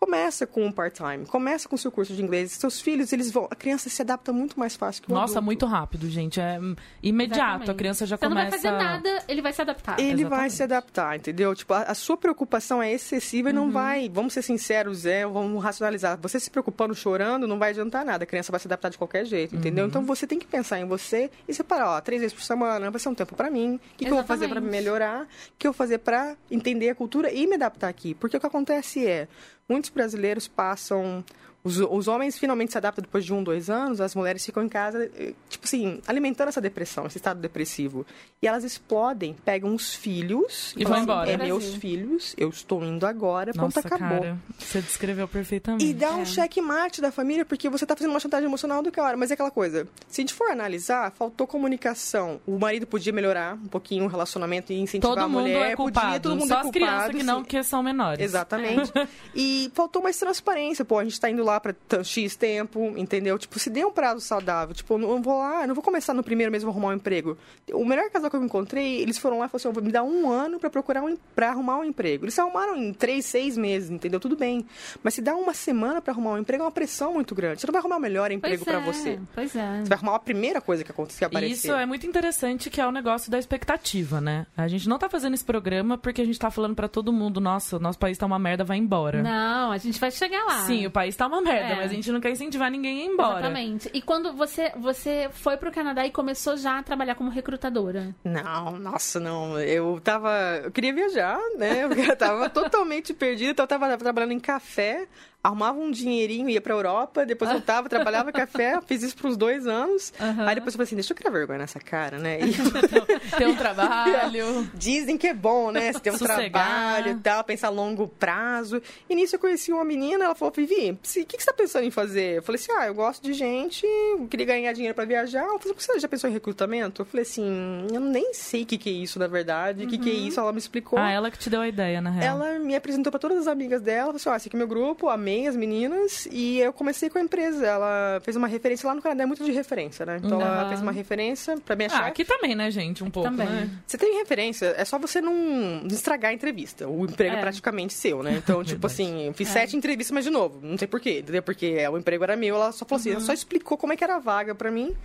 Começa com um part-time, começa com o seu curso de inglês. Seus filhos, eles vão. A criança se adapta muito mais fácil que o Nossa, adulto. muito rápido, gente. É imediato. Exatamente. A criança já Você começa. não vai fazer nada, ele vai se adaptar. Ele vai Exatamente. se adaptar, entendeu? Tipo, a, a sua preocupação é excessiva e Uhum. não vai. Vamos ser sinceros, é, vamos racionalizar. Você se preocupando, chorando, não vai adiantar nada. A criança vai se adaptar de qualquer jeito, entendeu? Uhum. Então você tem que pensar em você e separar, ó, três vezes por semana vai ser um tempo pra mim. O que, que eu vou fazer Exatamente. melhorar? O que eu vou fazer pra entender a cultura e me adaptar aqui? Porque o que acontece é, muitos brasileiros passam. Os, os homens finalmente se adaptam depois de um, dois anos, as mulheres ficam em casa, eh, tipo assim, alimentando essa depressão, esse estado depressivo. E elas explodem, pegam os filhos E falam vão assim, embora. É meus Brasil. filhos, eu estou indo agora, ponto, Nossa, acabou. cara, você descreveu perfeitamente. E dá um É. checkmate da família, porque você tá fazendo uma chantagem emocional do cara. Mas é aquela coisa, se a gente for analisar, faltou comunicação. O marido podia melhorar um pouquinho o relacionamento e incentivar Todo a mundo mulher. é culpado. Podia, todo mundo Só é as culpado, crianças que não, que são menores. Exatamente. e faltou mais transparência. Pô, a gente tá indo lá pra t- X tempo, entendeu? Tipo, se dê um prazo saudável. Tipo, eu não vou lá, não vou começar no primeiro mês e vou arrumar um emprego. O melhor casal que eu encontrei, eles foram lá e falaram assim, "Ó, me dá um ano pra procurar um, pra arrumar um emprego. Eles arrumaram em três, seis meses, entendeu? Tudo bem. Mas se dá uma semana pra arrumar um emprego, é uma pressão muito grande. Você não vai arrumar o melhor emprego pra é, você. Pois é. Você vai arrumar a primeira coisa que acontecer, que aparecer. Isso é muito interessante, que é o negócio da expectativa, né? A gente não tá fazendo esse programa porque a gente tá falando pra todo mundo, nossa, o nosso país tá uma merda, vai embora. Não, a gente vai chegar lá. Sim, o país tá uma merda, É. mas a gente não quer incentivar ninguém a ir embora. Exatamente. E quando você, você foi pro Canadá e começou já a trabalhar como recrutadora? Não, nossa, não. Eu tava. Eu queria viajar, né? Eu tava totalmente perdida. Então eu tava trabalhando em café, arrumava um dinheirinho, ia pra Europa, depois voltava, trabalhava café, fiz isso por uns dois anos. Aham. Aí depois eu falei assim, deixa eu criar vergonha nessa cara, né? E Ter um trabalho. dizem que é bom, né? Você ter um Sossegar. trabalho e tal, pensar a longo prazo. E nisso eu conheci uma menina, ela falou, Vivi, o que, que você tá pensando em fazer? Eu falei assim, ah, eu gosto de gente, queria ganhar dinheiro pra viajar. Ela falou, você já pensou em recrutamento? Eu falei assim, eu nem sei o que, que é isso, na verdade. O que, que é isso? Ela me explicou. Ah, ela que te deu a ideia, na real. Ela me apresentou para todas as amigas dela, falou assim, ó, esse aqui é meu grupo, amei as meninas, e eu comecei com a empresa. Ela fez uma referência, lá no Canadá é muito de referência, né? Então ela Aham. fez uma referência pra minha Ah, chefe. aqui também, né, gente? Um pouco, Também. né? Você tem referência, é só você não estragar a entrevista. O emprego é, É. praticamente seu, né? Então, tipo assim, fiz sete entrevistas, mas de novo, não sei porquê, entendeu? Porque é, o emprego era meu, ela só falou assim, ela só explicou como é que era a vaga pra mim.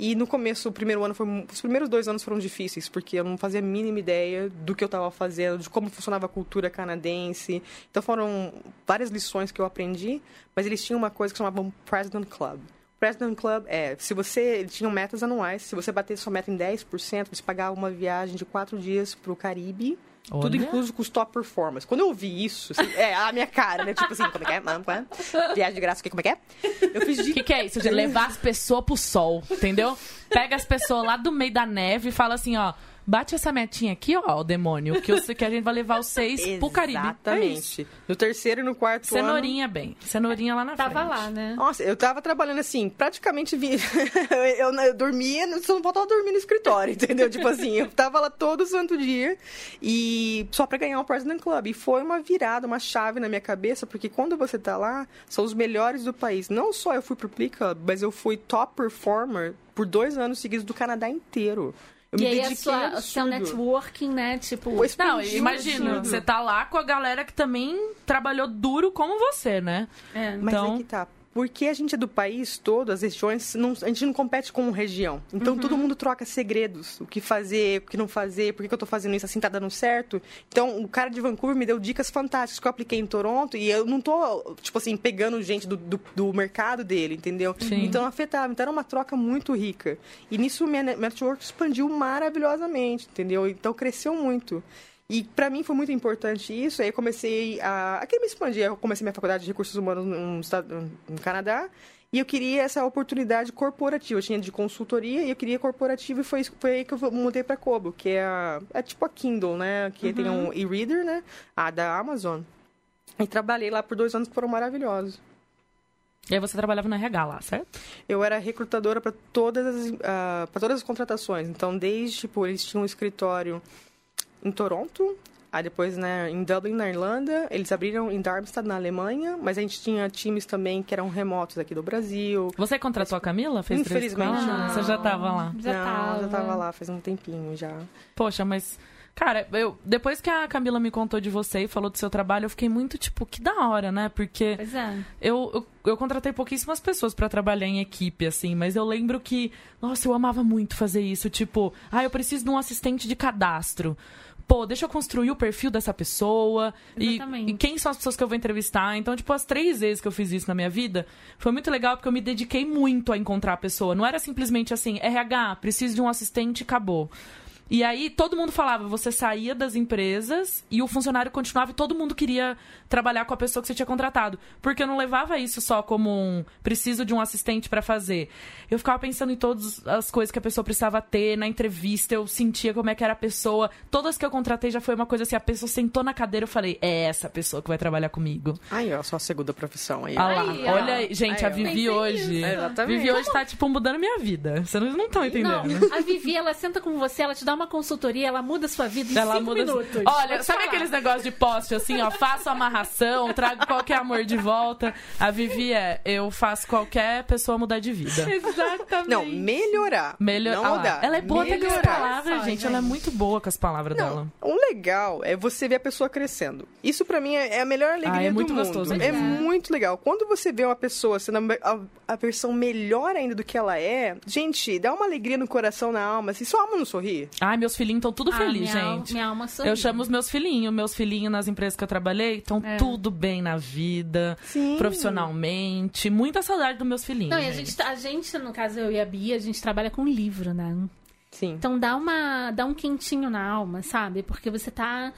E no começo, o primeiro ano foi. Os primeiros dois anos foram difíceis, porque eu não fazia a mínima ideia do que eu estava fazendo, de como funcionava a cultura canadense. Então foram várias lições que eu aprendi, mas eles tinham uma coisa que chamavam President Club. President Club é, se você. Eles tinham metas anuais, se você bater sua meta em 10%, você pagava uma viagem de quatro dias pro Caribe. Tudo Olha. incluso com os top performers. Quando eu ouvi isso, assim, é a minha cara, né? Tipo assim, como é que é? Como é? Viagem de graça, o que, como é que é? Eu fiz de O que, que é isso? De levar as pessoas pro sol, entendeu? Pega as pessoas lá do meio da neve e fala assim, ó. Bate essa metinha aqui, ó, o demônio, que, eu, sei que a gente vai levar os seis pro Caribe. É. Exatamente. No terceiro e no quarto ano. Cenourinha bem. Cenourinha lá na Tava frente. lá, né? Nossa, eu tava trabalhando assim, praticamente vi... eu, eu dormia, só não faltava dormir no escritório, entendeu? Tipo assim, eu tava lá todo santo dia e só pra ganhar o President Club. E foi uma virada, uma chave na minha cabeça, porque quando você tá lá, são os melhores do país. Não só eu fui pro Club, mas eu fui top performer por dois anos seguidos do Canadá inteiro. Eu e me aí a sua, o seu networking, né? Tipo, Pois Não, imagina, você tá lá com a galera que também trabalhou duro como você, né? é. Mas Então- é que tá. Porque a gente é do país todo, as regiões, não- a gente não compete com região. Então todo mundo troca segredos. O que fazer, o que não fazer, por que, que eu tô fazendo isso assim, tá dando certo. Então o cara de Vancouver me deu dicas fantásticas que eu apliquei em Toronto e eu não tô, tipo assim, pegando gente do, do, do mercado dele, entendeu? Sim. Então afetava. Então era uma troca muito rica. E nisso minha net- network expandiu maravilhosamente, entendeu? Então cresceu muito. E pra mim foi muito importante isso. Aí eu comecei a. Aqui me expandir. Eu comecei minha faculdade de recursos humanos no, estado, no Canadá. E eu queria essa oportunidade corporativa. Eu tinha de consultoria e eu queria corporativa. E foi, foi aí que eu mudei pra Kobo, que é, a, é tipo a Kindle, né? Que tem um e-reader, né? A da Amazon. E trabalhei lá por dois anos que foram maravilhosos. E aí você trabalhava no RH lá, certo? Eu era recrutadora para todas as para todas as contratações. Então, desde tipo, eles tinham um escritório em Toronto, aí depois né, em Dublin, na Irlanda, eles abriram em Darmstadt, na Alemanha, mas a gente tinha times também que eram remotos aqui do Brasil. Você contratou a Camila? Fez Infelizmente, não. Você já tava lá. Já Não, tava. já tava lá faz um tempinho já. Poxa, mas Cara, eu, depois que a Camila me contou de você e falou do seu trabalho, eu fiquei muito, tipo, que da hora, né? Porque Pois é. eu, eu, eu contratei pouquíssimas pessoas pra trabalhar em equipe, assim, mas eu lembro que, nossa, eu amava muito fazer isso. Tipo, ah, eu preciso de um assistente de cadastro. Pô, deixa eu construir o perfil dessa pessoa. E, e quem são as pessoas que eu vou entrevistar. Então, tipo, as três vezes que eu fiz isso na minha vida, foi muito legal porque eu me dediquei muito a encontrar a pessoa. Não era simplesmente assim, RH, preciso de um assistente acabou. E aí todo mundo falava, você saía das empresas e o funcionário continuava e todo mundo queria trabalhar com a pessoa que você tinha contratado. Porque eu não levava isso só como um preciso de um assistente pra fazer. Eu ficava pensando em todas as coisas que a pessoa precisava ter na entrevista, eu sentia como é que era a pessoa. Todas que eu contratei já foi uma coisa assim, a pessoa sentou na cadeira, eu falei, é essa pessoa que vai trabalhar comigo. Aí, ó, sua segunda profissão aí. Ah lá, Aí, olha aí. Gente, a Aí, ó. Vivi hoje. nisso. Exatamente. Vivi hoje tá, tipo, mudando minha vida. Vocês não estão entendendo. né? Não, a Vivi, ela senta com você, ela te dá uma consultoria, ela muda a sua vida em Ela cinco muda. minutos. Olha, te sabe falar. aqueles negócios de poste assim, ó? Faço amarração, trago qualquer amor de volta. A Vivi é, eu faço qualquer pessoa mudar de vida. Exatamente. Não, melhorar. Melhor. Não Ah mudar. Ela é boa até com as melhorar. palavras, Só, gente. Ela é muito boa com as palavras dela. Não, o legal é você ver a pessoa crescendo. Isso pra mim é é a melhor alegria Ah, é muito do mundo. gostoso É mesmo. muito legal. Quando você vê uma pessoa sendo a, a- a versão melhor ainda do que ela é, gente, dá uma alegria no coração, na alma. Assim, sua alma não sorri? Ai, meus filhinhos estão tudo Ah, felizes, minha al- gente. Minha alma sorri. Eu chamo os meus filhinhos. Meus filhinhos nas empresas que eu trabalhei estão É. tudo bem na vida, Sim. profissionalmente. Muita saudade dos meus filhinhos. Não, e a gente. gente, tá- a gente, no caso eu e a Bia, a gente trabalha com livro, né? Sim. Então dá uma dá um quentinho na alma, sabe? Porque você tá,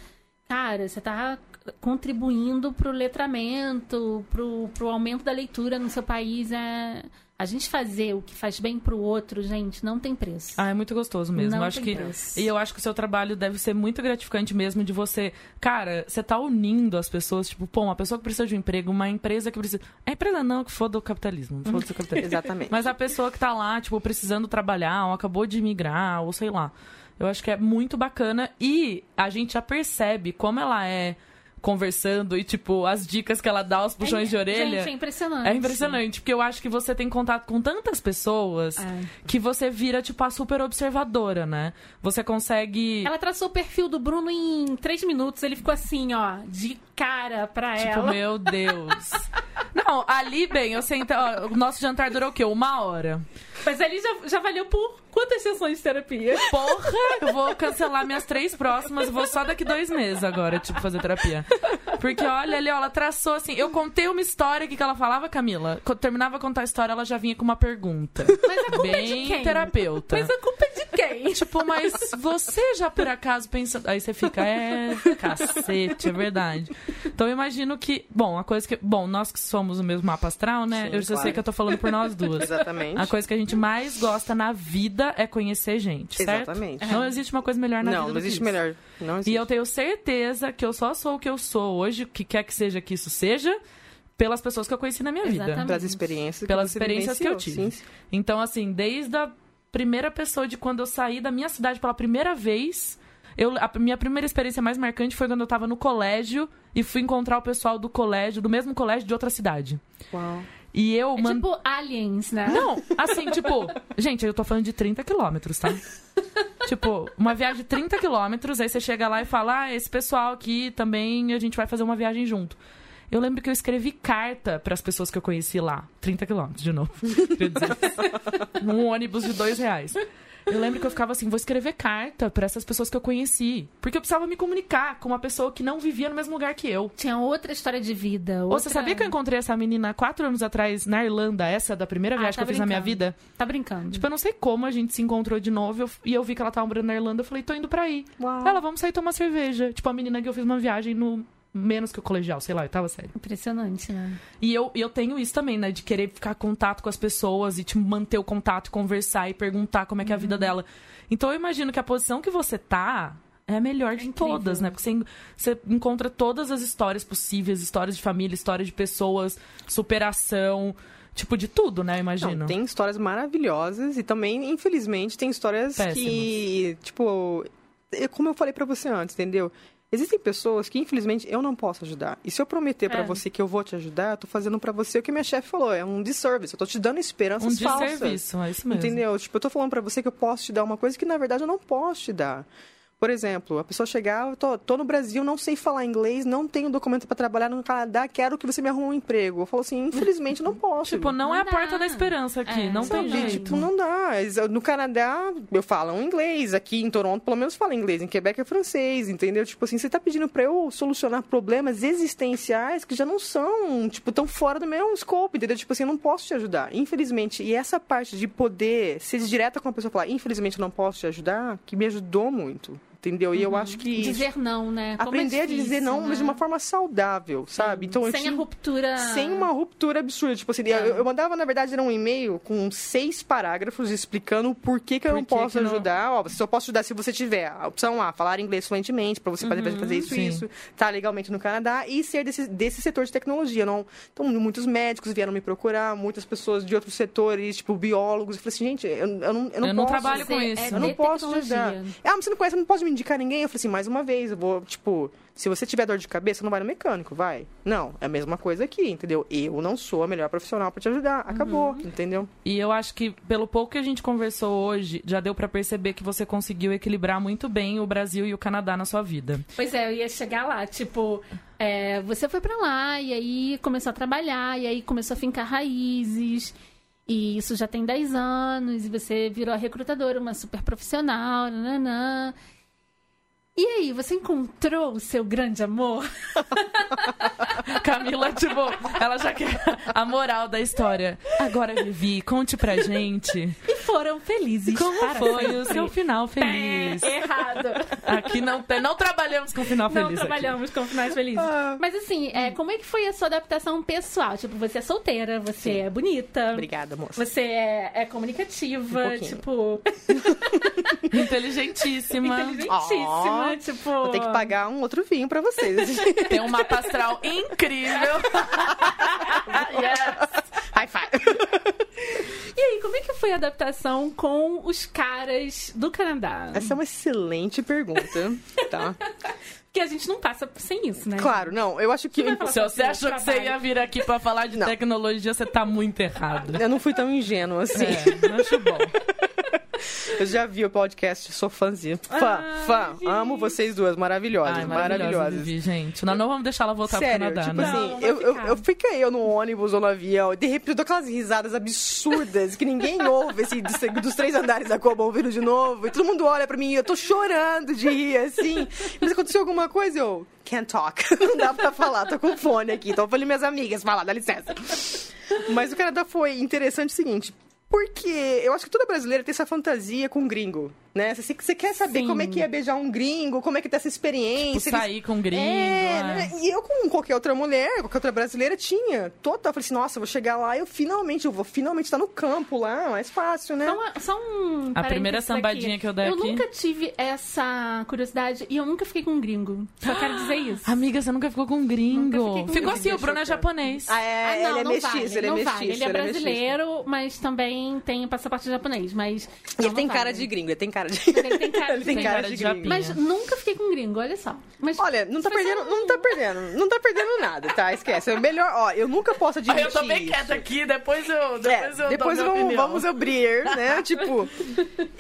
cara, você tá contribuindo pro letramento, pro, pro aumento da leitura no seu país. É... A gente fazer o que faz bem pro outro, gente, não tem preço. Ah, é muito gostoso mesmo. Não eu acho tem que preço. e eu acho que o seu trabalho deve ser muito gratificante mesmo de você, cara, você tá unindo as pessoas, tipo, pô, uma pessoa que precisa de um emprego, uma empresa que precisa, a empresa não que foda o capitalismo, foda o capitalismo. Exatamente. Mas a pessoa que tá lá, tipo, precisando trabalhar, ou acabou de migrar, ou sei lá. Eu acho que é muito bacana e a gente já percebe como ela é conversando e, tipo, as dicas que ela dá, os puxões É- de orelha. Gente, é impressionante. É impressionante, porque eu acho que você tem contato com tantas pessoas É. que você vira, tipo, a super observadora, né? Você consegue. Ela traçou o perfil do Bruno em três minutos. Ele ficou assim, ó, de cara pra Tipo, ela. meu Deus. Não, ali, bem, eu sentei. ó, o nosso jantar durou o quê? Uma hora. Mas ali já, já valeu por quantas sessões de terapia? Porra, eu vou cancelar minhas três próximas e vou só daqui dois meses agora, tipo, fazer terapia. Porque olha ali, ó, ela traçou assim. Eu contei uma história que que ela falava, Camila. Quando terminava de contar a história, ela já vinha com uma pergunta. Mas a culpa é de Bem quem? terapeuta. Mas a culpa é de quem? Tipo, mas você já por acaso pensa. Aí você fica, é, cacete, é verdade. Então eu imagino que. Bom, a coisa que. Bom, nós que somos o mesmo mapa astral, né? Sim, eu já sei claro. que eu tô falando por nós duas. Exatamente. A coisa que a gente mais gosta na vida é conhecer gente, certo? Exatamente. Não existe uma coisa melhor na vida. Não, do não que existe isso. melhor. Não existe. E eu tenho certeza que eu só sou o que eu sou hoje, o que quer que seja que isso seja, pelas pessoas que eu conheci na minha vida. Exatamente. Pelas experiências Pelas experiências que eu tive. Sim, sim. Então, assim, desde a primeira pessoa de quando eu saí da minha cidade pela primeira vez, eu, a minha primeira experiência mais marcante foi quando eu tava no colégio e fui encontrar o pessoal do colégio, do mesmo colégio de outra cidade. Uau. E eu É man- tipo aliens, né? Não, assim, tipo, gente, eu tô falando de 30 quilômetros, tá? tipo, uma viagem de 30 quilômetros, aí você chega lá e fala, ah, esse pessoal aqui também a gente vai fazer uma viagem junto. Eu lembro que eu escrevi carta para as pessoas que eu conheci lá. 30 quilômetros, de novo. Queria dizer. Num ônibus de dois reais. Eu lembro que eu ficava assim, vou escrever carta para essas pessoas que eu conheci. Porque eu precisava me comunicar com uma pessoa que não vivia no mesmo lugar que eu. Tinha outra história de vida. Ou Outra... Você sabia que eu encontrei essa menina quatro anos atrás na Irlanda, essa da primeira Ah, viagem que tá eu fiz na minha brincando. vida? Tá brincando. Tipo, eu não sei como a gente se encontrou de novo eu- e eu vi que ela tava morando na Irlanda. Eu falei, tô indo pra aí. Uau. Ela, vamos sair tomar cerveja. Tipo, a menina que eu fiz uma viagem no menos que o colegial, sei lá, eu tava sério. Impressionante, né? E eu, eu tenho isso também, né? De querer ficar em contato com as pessoas e te manter o contato, conversar e perguntar como é que é a Uhum. vida dela. Então eu imagino que a posição que você tá é a melhor de incrível. todas, né? Porque você, você encontra todas as histórias possíveis, histórias de família, histórias de pessoas, superação, tipo de tudo, né? Eu imagino. Não, tem histórias maravilhosas e também, infelizmente, tem histórias que, tipo, é como eu falei pra você antes, entendeu? Existem pessoas que, infelizmente, eu não posso ajudar. E se eu prometer É. você que eu vou te ajudar, eu tô fazendo pra você o que minha chefe falou. É um disservice. Eu tô te dando esperanças um falsas. desserviço, é isso mesmo. Entendeu? Tipo, eu tô falando pra você que eu posso te dar uma coisa que, na verdade, eu não posso te dar. Por exemplo, a pessoa chegar, eu tô, tô no Brasil, não sei falar inglês, não tenho documento para trabalhar no Canadá, quero que você me arrume um emprego. Eu falo assim, infelizmente não posso. Tipo, não, Não é a dá. porta da esperança aqui, É, não isso tem jeito. Tipo, não dá. No Canadá, eu falo um inglês. Aqui em Toronto, pelo menos, falo inglês. Em Quebec é francês, entendeu? Tipo assim, você tá pedindo pra eu solucionar problemas existenciais que já não são, tipo, tão fora do meu scope, entendeu? Tipo assim, eu não posso te ajudar. Infelizmente. E essa parte de poder ser direta com a pessoa e falar, infelizmente, eu não posso te ajudar, que me ajudou muito. Entendeu? E eu acho que. Dizer não, né? Como é aprender a dizer difícil, não, mas de né? uma forma saudável, sabe? Então eu Sem tinha... a ruptura. Sem uma ruptura absurda. Tipo assim, eu, eu mandava, na verdade, era um e-mail com seis parágrafos explicando por que, que eu Por não que posso que não- ajudar. Ó, só posso ajudar se você tiver a opção A, falar inglês fluentemente, pra você poder fazer isso sim. e isso, tá legalmente no Canadá, e ser desse, desse setor de tecnologia. Não... Então, muitos médicos vieram me procurar, muitas pessoas de outros setores, tipo biólogos. Eu falei assim, gente, eu, eu não, eu não Eu não posso... trabalho com isso. é Eu não posso tecnologia. ajudar. Ah, mas você não conhece, não pode me indicar ninguém? Eu falei assim, mais uma vez, eu vou, tipo, se você tiver dor de cabeça, não vai no mecânico, vai. Não, é a mesma coisa aqui, entendeu? Eu não sou a melhor profissional pra te ajudar. Acabou, entendeu? E eu acho que, pelo pouco que a gente conversou hoje, já deu pra perceber que você conseguiu equilibrar muito bem o Brasil e o Canadá na sua vida. Pois é, eu ia chegar lá, tipo, é, você foi pra lá e aí começou a trabalhar, e aí começou a fincar raízes. E isso já tem 10 anos, e você virou a recrutadora, uma super profissional, nananã. E aí, você encontrou o seu grande amor? Camila, tipo, ela já quer a moral da história. Agora, Vivi, conte pra gente E foram felizes. como para foi sempre. o seu final feliz. É, errado. Aqui não, tem- não trabalhamos com final Não feliz. aqui. trabalhamos com finais felizes. Ah. Mas assim, é, como é que foi a sua adaptação pessoal? Tipo, você é solteira, você é bonita. Obrigada, moça. Você é, é comunicativa, Um tipo, Inteligentíssima. inteligentíssima, Tipo. Vou ter que pagar um outro vinho pra vocês. Tem um mapa astral incrível. yes. High five. E aí, como é que foi a adaptação com os caras do Canadá? Essa é uma excelente pergunta, tá? Porque a gente não passa sem isso, né? Claro, não, eu acho que... falar Se você achou que você ia vir aqui pra falar de Não. tecnologia, você tá muito errado. Eu não fui tão ingênua assim. É, acho bom. Eu já vi o podcast, sou fãzinha. Fã, Ai, fã. gente. Amo vocês duas, maravilhosas, Ai, maravilhosa, maravilhosas. Vivi, gente. Não, não vamos deixar ela voltar Sério, pro Canadá, tipo né? assim, Não, eu, eu, eu fiquei eu no ônibus ou no avião, de repente eu dou aquelas risadas absurdas que ninguém ouve, assim, dos, dos três andares da Coba ouvindo de novo, e todo mundo olha pra mim e eu tô chorando de rir, assim. Mas aconteceu alguma coisa, eu can't talk. Não dá pra falar, tô com fone aqui, então eu falei minhas amigas falar, dá licença. Mas o Canadá foi interessante o seguinte. Porque eu acho que toda brasileira tem essa fantasia com gringo, né? Você, você quer saber Sim. como é que é beijar um gringo, como é que tá essa experiência. Tipo, sair com gringo. É, é. né? E eu, com qualquer outra mulher, qualquer outra brasileira, tinha. Total. Eu falei assim, nossa, eu vou chegar lá e eu finalmente, eu vou finalmente estar no campo lá, mais fácil, né? Só, uma- só um. A primeira sambadinha aqui. que eu dei Eu aqui. nunca tive essa curiosidade e eu nunca fiquei com um gringo. Só quero dizer isso. Amiga, você nunca ficou com um gringo. Com Ficou um assim, o. Bruno é japonês. Ah, é, Ah, não, ele é não mestiço, vale, ele é mestiço. vale. Ele é ele mestiço. brasileiro, mas também tem passaporte japonês. Mas E ele tem cara vale. de gringo, ele tem cara de... Ele tem cara, Ele tem sim. cara cara de de gringo. Mas nunca fiquei com gringo, olha só. Mas Olha, não tá perdendo, não tá perdendo, não tá perdendo nada, tá? Esquece. É melhor, ó, eu nunca posso admitir eu tô bem isso. quieta aqui, depois eu, É, depois eu depois vamos, vamos abrir, né? tipo,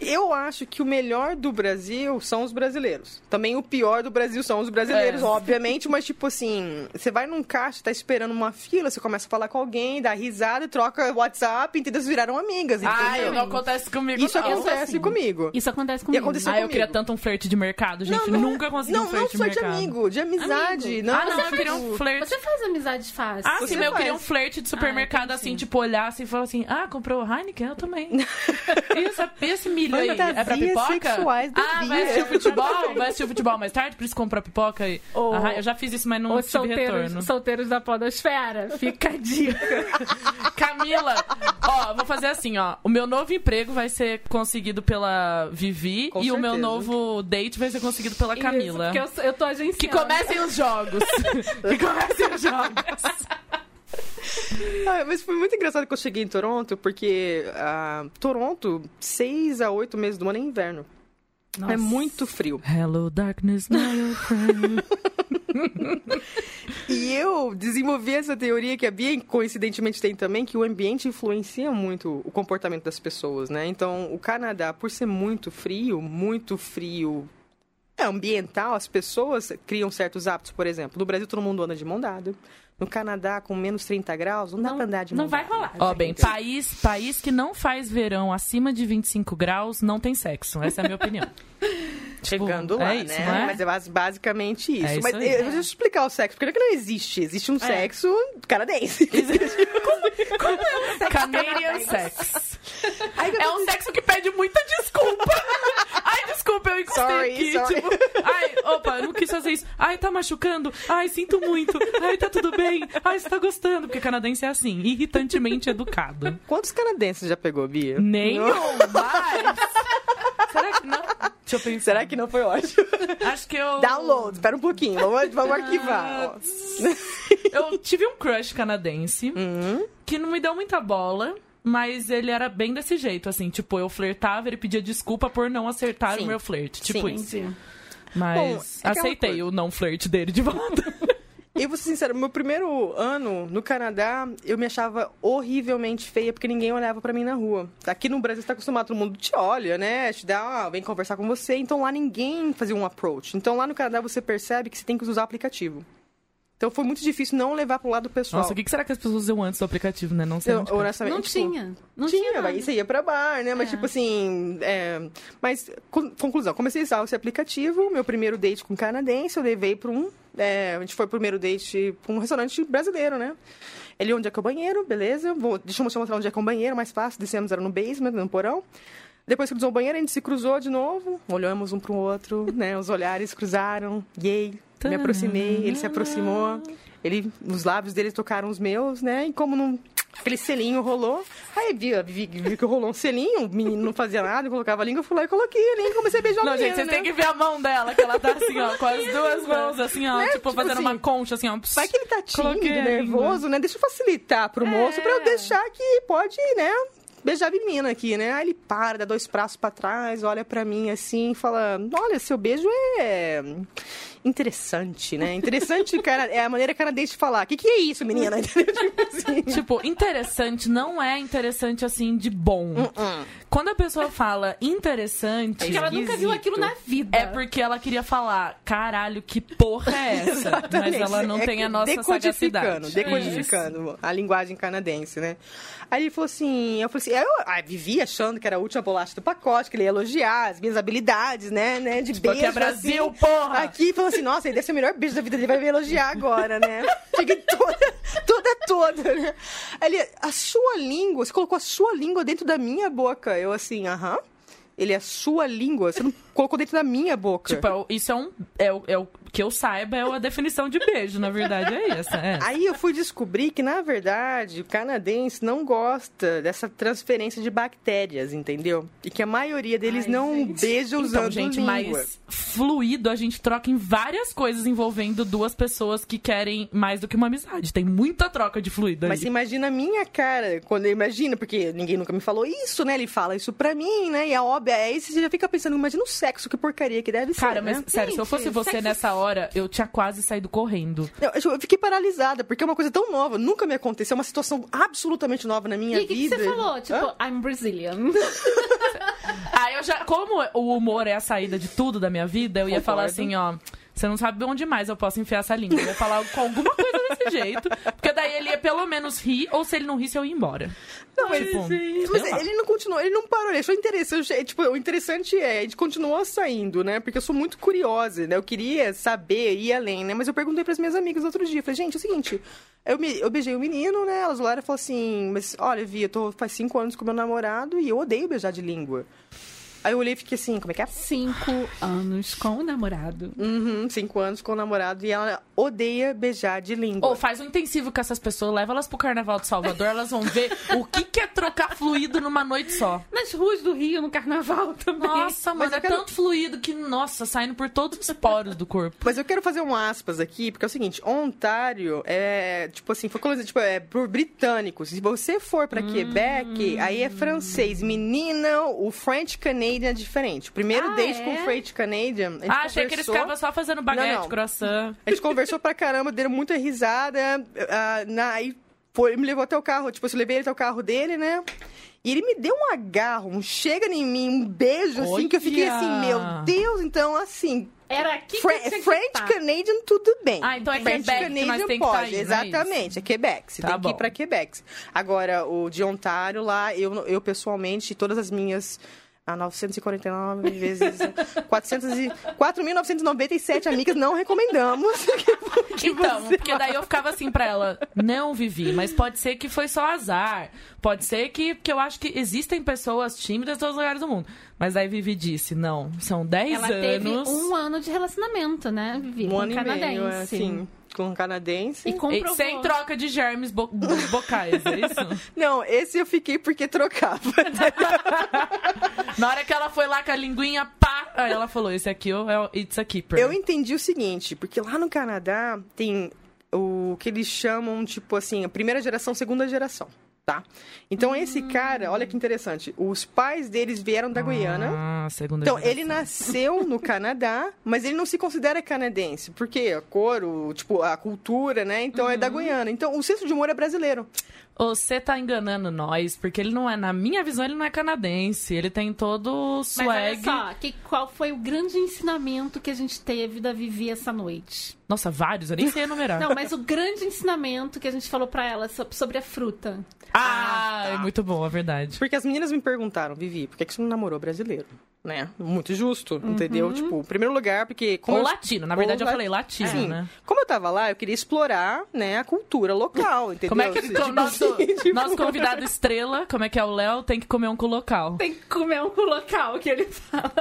eu acho que o melhor do Brasil são os brasileiros. Também o pior do Brasil são os brasileiros, É. obviamente, mas tipo assim, você vai num caixa, tá esperando uma fila, você começa a falar com alguém, dá risada, troca WhatsApp, entendeu? Vocês viraram amigas, Ai, entendeu? não acontece comigo, Isso não. acontece assim. comigo. Isso acontece E comigo. aconteceu Ai, eu queria comigo. tanto um flerte de mercado, gente. Nunca consegui Não, um não flerte de mercado. amigo, de amizade. Amigo. Não, Ah, não, você eu queria faz- um flerte. Você faz amizade fácil. Ah, sim, mas eu queria um flerte de supermercado, Ah, assim, tipo, olhar assim e falar assim, ah, comprou Heineken? Eu também. Isso, esse milho aí, é pra pipoca? sexuais Ah, vida. vai assistir o futebol? Vai assistir o futebol mais tarde, por isso comprou pipoca e... Ô, Ah, eu já fiz isso, mas não tive solteiros, retorno. solteiros da podosfera. Fica a dica. Camila, ó, vou fazer assim, ó. O meu novo emprego vai ser conseguido pela Vivi Com e o meu certeza. novo date vai ser conseguido pela Camila. Isso, porque eu, eu tô agenciando. Que comecem os jogos. que comecem os jogos. Ah, mas foi muito engraçado que eu cheguei em Toronto, porque ah, Toronto, seis a oito meses do ano é inverno. É muito frio. Hello, darkness, my old friend. E eu desenvolvi essa teoria que a Bia, coincidentemente, tem também, que o ambiente influencia muito o comportamento das pessoas, né? Então, o Canadá, por ser muito frio, muito frio é, ambiental, as pessoas criam certos hábitos, por exemplo. No Brasil, todo mundo anda de mão dada. No Canadá, com menos 30 graus, não, dá pra andar de Não vai rolar. Ó, gente. bem, país, país que não faz verão acima de 25 graus não tem sexo. Essa é a minha opinião. Tipo, Chegando lá, é isso, né? não é? Mas é bas- basicamente isso. É isso Mas aí. eh, deixa eu explicar o sexo, porque não é que não existe. Existe um sexo canadense. Canadian sex. Aí que eu É tô um sexo que pede muita desculpa. Desculpa, eu encostei Sorry, aqui. sorry. Tipo, ai, opa, não quis fazer isso. Ai, tá machucando. Ai, sinto muito. Ai, tá tudo bem. Ai, você tá gostando. Porque canadense é assim, irritantemente educado. Quantos canadenses já pegou, Bia? Nenhum, mas... Será que não? Deixa eu pensar. Será que não foi ótimo? Acho que eu... Download, espera um pouquinho, vamos, vamos arquivar. ó. Eu tive um crush canadense Uhum. que não me deu muita bola. Mas ele era bem desse jeito, assim, tipo, eu flertava, ele pedia desculpa por não acertar Sim. o meu flerte. Tipo Sim. isso. Entendi. Mas Bom, é aquela aceitei coisa. o não flerte dele de volta. E vou ser sincero, meu primeiro ano no Canadá, eu me achava horrivelmente feia, porque ninguém olhava pra mim na rua. Aqui no Brasil, você tá acostumado, todo mundo te olha, né? Te dá, ah, vem conversar com você. Então lá ninguém fazia um approach. Então lá no Canadá você percebe que você tem que usar o aplicativo. Então foi muito difícil não levar pro lado pessoal. Nossa, o que, que será que as pessoas usavam antes do aplicativo, né? Não sei. Eu, é. honestamente, Não tipo, tinha. Não tinha, tinha. você ia pra bar, né? Mas, É. tipo assim. é, Mas, con- conclusão, comecei a usar esse aplicativo. Meu primeiro date com um canadense, eu levei pra um. é, a gente foi pro primeiro date pra um restaurante brasileiro, né? Ele, onde é que é o banheiro? Beleza. Vou, deixa eu mostrar onde é que é o banheiro, mais fácil. Descemos, era no basement, no porão. Depois que cruzou o banheiro, a gente se cruzou de novo. Olhamos um pro outro, né? Os olhares cruzaram. Yay. Me aproximei, ele se aproximou. Ele, os lábios dele tocaram os meus, né? E como não. Aquele selinho rolou. Aí vi, vi, vi que rolou um selinho, o menino não fazia nada, colocava a língua, eu fui lá e coloquei a língua e comecei a beijar o Não, menino, gente, vocês né? têm que ver a mão dela, que ela tá assim, ó, com as duas mãos, assim, ó, Né? tipo, Tipo fazendo assim, uma concha, assim, ó. Vai que ele tá tímido, nervoso, né? Deixa eu facilitar pro moço pra eu deixar que pode, né? Beijar a menina aqui, né? Aí ele para, dá dois braços pra trás, olha pra mim assim, fala: Olha, seu beijo é interessante, né? Interessante, cara, é a maneira canadense de falar. O que, que é isso, menina? Tipo assim. Tipo, interessante não é interessante assim de bom. Hum. Quando a pessoa fala interessante, Porque ela nunca viu aquilo na vida. é porque ela queria falar, caralho, que porra é essa? Mas ela não É tem a nossa decodificando, sagacidade. decodificando a linguagem canadense, né? Aí ele falou assim, eu falei assim, eu ah, vivi achando que era a última bolacha do pacote, que ele ia elogiar as minhas habilidades, né, né, de Tipo, aqui beijo, é Brasil, assim. porra! Aqui, falou assim, nossa, ele deve ser o melhor beijo da vida dele, vai me elogiar agora, né? Cheguei toda, toda, toda, né? Ele, a sua língua, você colocou a sua língua dentro da minha boca. Eu assim, aham. Ele, a sua língua, você não colocou dentro da minha boca. Tipo, é isso é um. É, o- é o que eu saiba, é a definição de beijo, na verdade, é essa. É. Aí eu fui descobrir que, na verdade, o canadense não gosta dessa transferência de bactérias, entendeu? E que a maioria deles Ai, não gente. beija usando Então, gente, língua. mas fluido a gente troca em várias coisas envolvendo duas pessoas que querem mais do que uma amizade. Tem muita troca de fluido Mas aí. você imagina a minha cara, quando eu imagino, porque ninguém nunca me falou isso, né? Ele fala isso pra mim, né? E é óbvio, aí você já fica pensando, imagina o sexo, que porcaria que deve Cara, ser, mas né? sério, se eu fosse Gente, você sexo- nessa hora, eu tinha quase saído correndo. Eu, eu fiquei paralisada, porque é uma coisa tão nova, nunca me aconteceu, é uma situação absolutamente nova na minha E o que, que vida. você falou? Tipo, Hã? I'm Brazilian. Aí eu já, como o humor é a saída de tudo da minha vida, eu ia Concordo. falar assim, ó. Você não sabe onde mais eu posso enfiar essa língua. Eu ia falar com alguma coisa desse jeito. Porque daí ele ia pelo menos rir, ou se ele não risse, eu ia embora. Não, mas, Tipo, mas sei lá. ele não continuou, ele não parou, ele achou interessante. Tipo, o interessante é, a gente continuou saindo, né? Porque eu sou muito curiosa, né? Eu queria saber, ir além, né? Mas eu perguntei pras minhas amigas outro dia, falei, gente, é o seguinte, eu, me, eu beijei o menino, né? Elas olharam e falaram assim, mas olha, Vi, eu tô faz cinco anos com meu namorado e eu odeio beijar de língua. Aí eu olhei e fiquei assim, como é que é? Cinco anos com o namorado. Uhum, cinco anos com o namorado e ela odeia beijar de língua. Ou faz um intensivo com essas pessoas, leva elas pro Carnaval de Salvador, elas vão ver o que, que é trocar fluido numa noite só. Nas ruas do Rio, no carnaval também. Nossa, Mas mano, é quero- tanto fluido que, nossa, saindo por todos os poros do corpo. Mas eu quero fazer um aspas aqui, porque é o seguinte, Ontário é, tipo assim, foi colonizado, tipo, é por britânicos. Se você for pra Quebec, aí é francês. Menina, o French Canadian é diferente. O primeiro Ah, date é? com o French Canadian, Ah, achei que eles conversou- ficavam só fazendo baguete, Não, não. croissant. A gente conversou pra caramba, deram muita risada. ah, na, aí foi, me levou até o carro, tipo, eu levei ele até o carro dele, né? E ele me deu um agarro, um chega em mim, um beijo, assim, que eu fiquei assim, meu Deus, então, assim, Era aqui que tinha que French estar. Canadian, tudo bem. Ah, então é French Quebec que tem que tá pode, não é exatamente, é, Quebec. Você Tá tem que bom. ir pra Quebec. Agora, o de Ontário lá, eu, eu pessoalmente, todas as minhas ah, 949 vezes 400 e 4.997 amigas não recomendamos. que Então, você- porque daí eu ficava assim pra ela, não vivi, mas pode ser que foi só azar. Pode ser que, que eu acho que existem pessoas tímidas em todos os lugares do mundo. Mas aí Vivi disse, não, são 10 Ela anos. teve um ano de relacionamento, né, Vivi? um ano um e canadense. meio, é, assim, com um canadense. E E comprovou. sem troca de germes bo dos bocais, é isso? Não, esse eu fiquei porque trocava. Na hora que ela foi lá com a linguinha, pá! Aí ela falou, esse aqui é o It's a Keeper. Eu entendi o seguinte, porque lá no Canadá tem o que eles chamam, tipo assim, a primeira geração, segunda geração, tá? Então esse cara, olha que interessante, os pais deles vieram da Guiana. Ah, segunda Então, geração. ele nasceu no Canadá, mas ele não se considera canadense. Porque a cor, o, tipo, a cultura, né? Então é da Guiana. Então, o senso de humor é brasileiro. Você tá enganando nós, porque ele não é, na minha visão, ele não é canadense. Ele tem todo o Mas swag. olha só, que, qual foi o grande ensinamento que a gente teve da Vivi essa noite? Nossa, vários, eu nem sei enumerar. Não, mas o grande ensinamento que a gente falou pra ela so- sobre a fruta. Ah, tá. é muito bom, é verdade. Porque as meninas me perguntaram, Vivi, por que que você não namorou brasileiro? Né? Muito justo, entendeu? Tipo, em primeiro lugar, porque... como Ou eu- latino, na verdade ou eu la- falei latino, Sim. né? Como eu tava lá, eu queria explorar, né, a cultura local, entendeu? Como é que Tipo o nosso, assim, tipo- nosso convidado estrela, como é que é o Léo, tem que comer um com o local? Tem que comer um local que ele fala.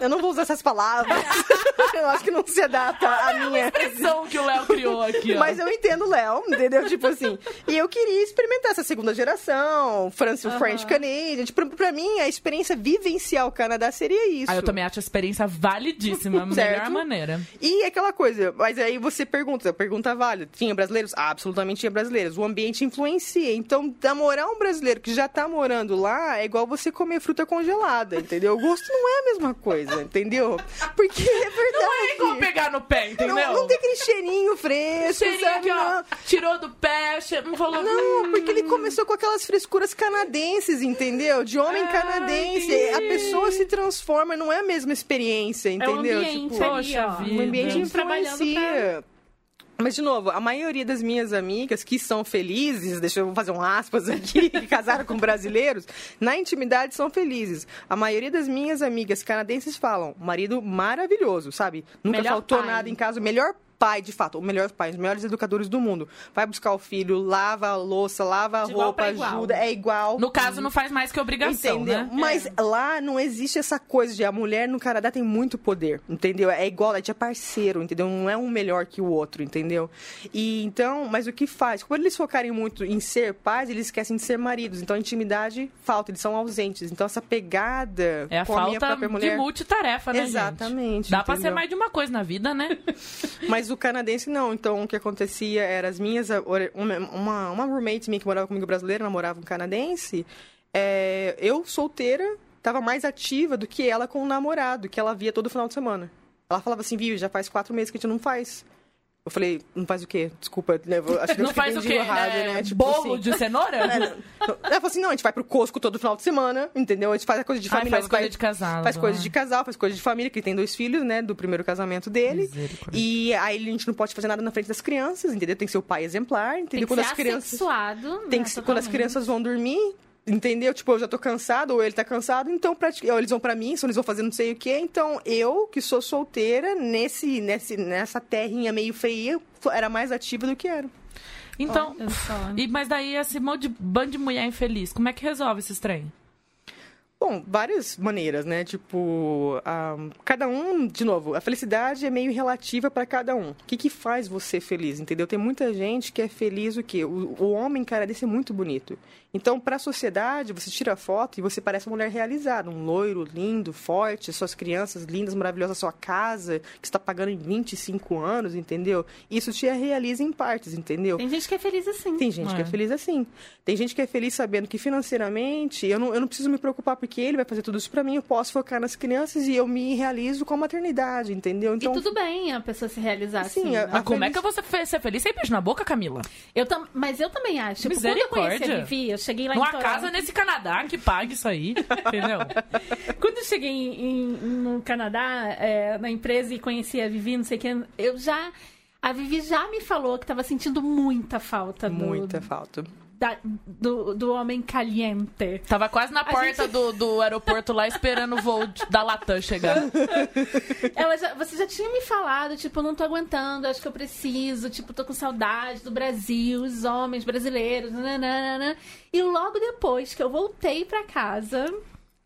Eu não vou usar essas palavras. eu acho que não se adapta à minha... expressão que o Léo criou aqui, ó. Mas eu entendo o Léo, entendeu? Tipo assim. E eu queria experimentar essa segunda geração, France, French Canadian. Tipo, pra mim, a experiência vivencial Canadá seria isso. Ah, eu também acho a experiência validíssima, a melhor maneira. E aquela coisa, mas aí você pergunta, pergunta válida. Tinha brasileiros? Ah, absolutamente tinha brasileiros. O ambiente influencia. Então, namorar um brasileiro que já tá morando lá é igual você comer fruta congelada, entendeu? O gosto não é a mesma coisa, entendeu? Porque é verdade. Não é igual pegar no pé, entendeu? Não, não tem aquele cheirinho fresco, Cheirinho sabe? aqui, ó, Não. tirou do pé, che... falou... Não, porque ele começou com aquelas frescuras canadenses, entendeu? De homem Ah, canadense. A pessoa se transforma, não é a mesma experiência, É o entendeu? ambiente Tipo, ali, poxa ó. vida. o ambiente influencia. Mas, de novo, a maioria das minhas amigas que são felizes, deixa eu fazer um aspas aqui, que casaram com brasileiros, na intimidade são felizes. A maioria das minhas amigas canadenses falam, marido maravilhoso, sabe? Nunca Melhor faltou pai. nada em casa, o melhor pai, de fato, o melhor pai, os melhores educadores do mundo. Vai buscar o filho, lava a louça, lava a De roupa, ajuda, é igual. No caso, não faz mais que obrigação, Entendeu? né? Mas lá não existe essa coisa de a mulher no Canadá tem muito poder, entendeu? É igual, a gente é parceiro, entendeu? Não é um melhor que o outro, entendeu? E então, mas o que faz? Quando eles focarem muito em ser pais, eles esquecem de ser maridos. Então a intimidade falta, eles são ausentes. Então essa pegada É a com a minha falta própria de mulher. multitarefa, né, gente? Exatamente, Dá pra ser entendeu? mais de uma coisa na vida, né? Mas o canadense não. Então, o que acontecia era as minhas... Uma, uma, roommate minha que morava comigo brasileira, namorava um canadense. é, eu, solteira, tava mais ativa do que ela com o namorado, que ela via todo final de semana. Ela falava assim, viu, já faz quatro meses que a gente não faz. Eu falei, não faz o quê? Desculpa, né, acho que Não faz o quê? errado, É, né? Tipo bolo assim. de cenoura? Ela falou assim, não, a gente vai pro Costco todo final de semana, entendeu? A gente faz a coisa de Ai, família. faz ela coisa vai- de casal. Faz coisa vai. de casal, faz coisa de família, que ele tem dois filhos, né? Do primeiro casamento dele. E aí a gente não pode fazer nada na frente das crianças, entendeu? Tem que ser o pai exemplar, Tem entendeu? que Quando ser as crianças. Tem né, que ser, quando as crianças vão dormir, entendeu? Tipo, eu já tô cansado, ou ele tá cansado, então pratica- ou eles vão pra mim, ou eles vão fazer não sei o quê. Então, eu, que sou solteira, nesse, nesse, nessa terrinha meio feia, era mais ativa do que era. Então, só. e, mas daí esse monte de bando de mulher infeliz, como é que resolve esses trem? Bom, várias maneiras, né? Tipo, ah, cada um, de novo, a felicidade é meio relativa para cada um. O que, que faz você feliz, entendeu? Tem muita gente que é feliz o quê? O, o homem, cara, desse é muito bonito. Então, para a sociedade, você tira a foto e você parece uma mulher realizada, um loiro lindo, forte, suas crianças lindas, maravilhosas, sua casa que está pagando em 25 anos, entendeu? Isso te realiza em partes, entendeu? Tem gente que é feliz assim. Tem gente que é É. feliz assim. Tem gente que é feliz sabendo que financeiramente eu não, eu não preciso me preocupar porque ele vai fazer tudo isso pra mim. Eu posso focar nas crianças e eu me realizo com a maternidade, entendeu? Então, e tudo bem a pessoa se realizar Sim, assim. a- né? Mas como é que eu vou ser fe- ser feliz sem beijo na boca, Camila? Eu tam... Mas eu também acho. Tipo, quando eu conheci a Misericórdia. Vivi, eu cheguei lá Numa em Toronto. casa nesse Canadá que pague isso aí, entendeu? Quando eu cheguei em- em- no Canadá, é, na empresa, e conheci a Vivi, não sei o que, eu já. A Vivi já me falou que tava sentindo muita falta do, Muita falta. Da- do, do homem caliente. Tava quase na porta gente- do, do aeroporto lá esperando o voo de- da Latam chegar. Ela já- você já tinha me falado, tipo, não tô aguentando, acho que eu preciso, tipo, tô com saudade do Brasil, os homens brasileiros, nananana. E logo depois que eu voltei pra casa,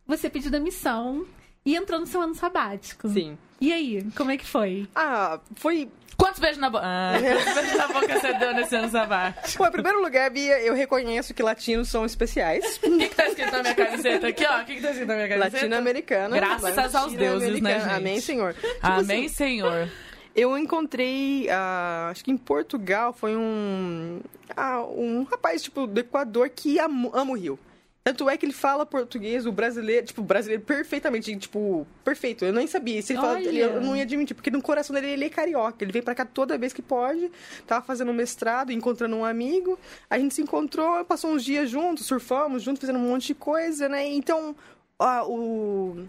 você pediu demissão e entrou no seu ano sabático. Sim. E aí, como é que foi? Ah, foi Quantos beijos na boca? Ah, quantos beijos na boca você deu nesse ano sabático? Bom, em primeiro lugar, Bia, eu reconheço que latinos são especiais. O que, que tá escrito na minha camiseta aqui, ó? O que, que tá escrito na minha camiseta? Latino-americana. Graças aos deuses, né, gente? Amém, Senhor. Tipo Amém, assim, Senhor. eu encontrei, ah, acho que em Portugal, foi um, ah, um rapaz, tipo, do Equador que ama, ama o Rio. Tanto é que ele fala português, o brasileiro, tipo, brasileiro perfeitamente, tipo, perfeito. Eu nem sabia. Se ele fala, ele, eu não ia admitir, porque no coração dele ele é carioca. Ele vem pra cá toda vez que pode. Tava fazendo um mestrado, encontrando um amigo. A gente se encontrou, passou uns dias juntos, surfamos juntos, fazendo um monte de coisa, né? Então, ah, o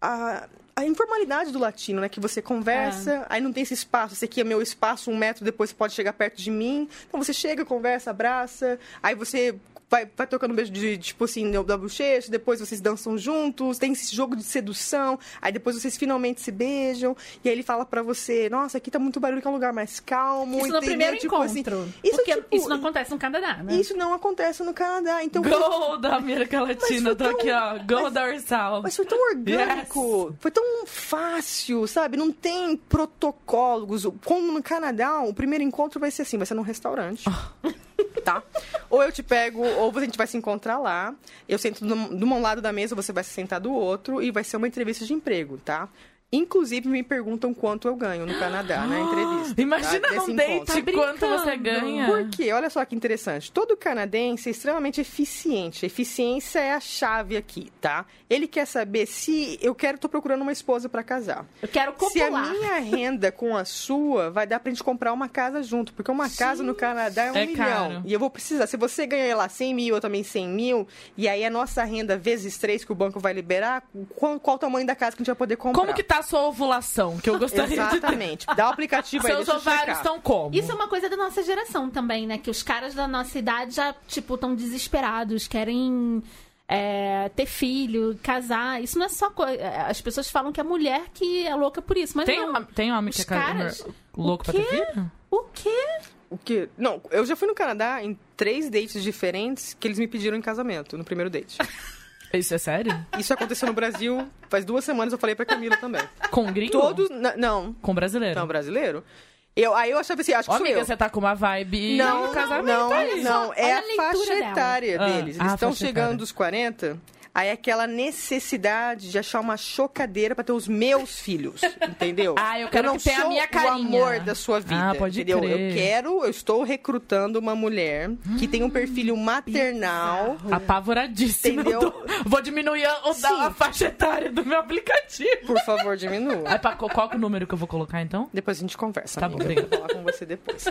a, a informalidade do latino, né? Que você conversa, aí não tem esse espaço. Esse aqui é meu espaço, um metro depois você pode chegar perto de mim. Então você chega, conversa, abraça, aí você vai, vai tocando um beijo de, tipo assim, da bochecha, depois vocês dançam juntos, tem esse jogo de sedução, aí depois vocês finalmente se beijam, e aí ele fala pra você, nossa, aqui tá muito barulho, que é um lugar mais calmo. Isso no primeiro Tipo assim, encontro. isso, porque tipo, isso não acontece no Canadá, né? isso não acontece no Canadá. Então, Gol da América Latina. Tô tão- aqui, ó. Gol mas- da Ursal. Mas foi tão orgânico, foi tão fácil, sabe? Não tem protocolos. Como no Canadá, o primeiro encontro vai ser assim, vai ser num restaurante. Tá? Ou eu te pego, ou a gente vai se encontrar lá. Eu sento de um lado da mesa, você vai se sentar do outro e vai ser uma entrevista de emprego, tá? Inclusive, me perguntam quanto eu ganho no Canadá, na entrevista. Imagina tá? Desse date encontro. quanto brincando. você ganha. Por quê? Olha só que interessante. Todo canadense é extremamente eficiente. A eficiência é a chave aqui, tá? Ele quer saber se eu quero, tô procurando uma esposa para casar. Eu quero Se a copular. minha renda com a sua vai dar pra gente comprar uma casa junto. Porque uma casa no Canadá é um É milhão. caro. E eu vou precisar. Se você ganha lá 100 mil, eu também 100 mil, e aí a nossa renda vezes três que o banco vai liberar, qual, qual o tamanho da casa que a gente vai poder comprar? Como que tá sua ovulação? Que eu gostaria de ter. Exatamente. Dá o aplicativo aí, Seus ovários estão como? Isso é uma coisa da nossa geração também, né? Que os caras da nossa idade já, tipo, estão desesperados, querem é, ter filho, casar. Isso não é só coisa. As pessoas falam que é mulher que é louca por isso, mas Tem, não. tem homem que é ca- caras- louco o pra ter filho? O quê? O quê? Não, eu já fui no Canadá em três dates diferentes que eles me pediram em casamento, no primeiro date. Isso é sério? Isso aconteceu no Brasil faz duas semanas, eu falei pra Camila também. Com gringo? Todos. na- não, Com brasileiro? não, brasileiro. Eu, aí eu achava assim, acho que Ó, sou amiga, eu. você tá com uma vibe Não, no casamento não, aí. não, é olha a, a leitura faixa dela. etária Ah, deles. ah, Eles estão faixa chegando dos 40, aí é aquela necessidade de achar uma chocadeira pra ter os meus filhos, entendeu? Ah, eu quero não que a minha carinha. o amor da sua vida, Ah, pode entendeu? crer. Eu quero, eu estou recrutando uma mulher que tem um perfil maternal. Apavoradíssima. Entendeu? Eu tô- Vou diminuir a, a faixa etária do meu aplicativo. Por favor, diminua. Aí, pra, qual é o número que eu vou colocar, então? Depois a gente conversa, Tá amiga. bom, Eu vou falar com você depois.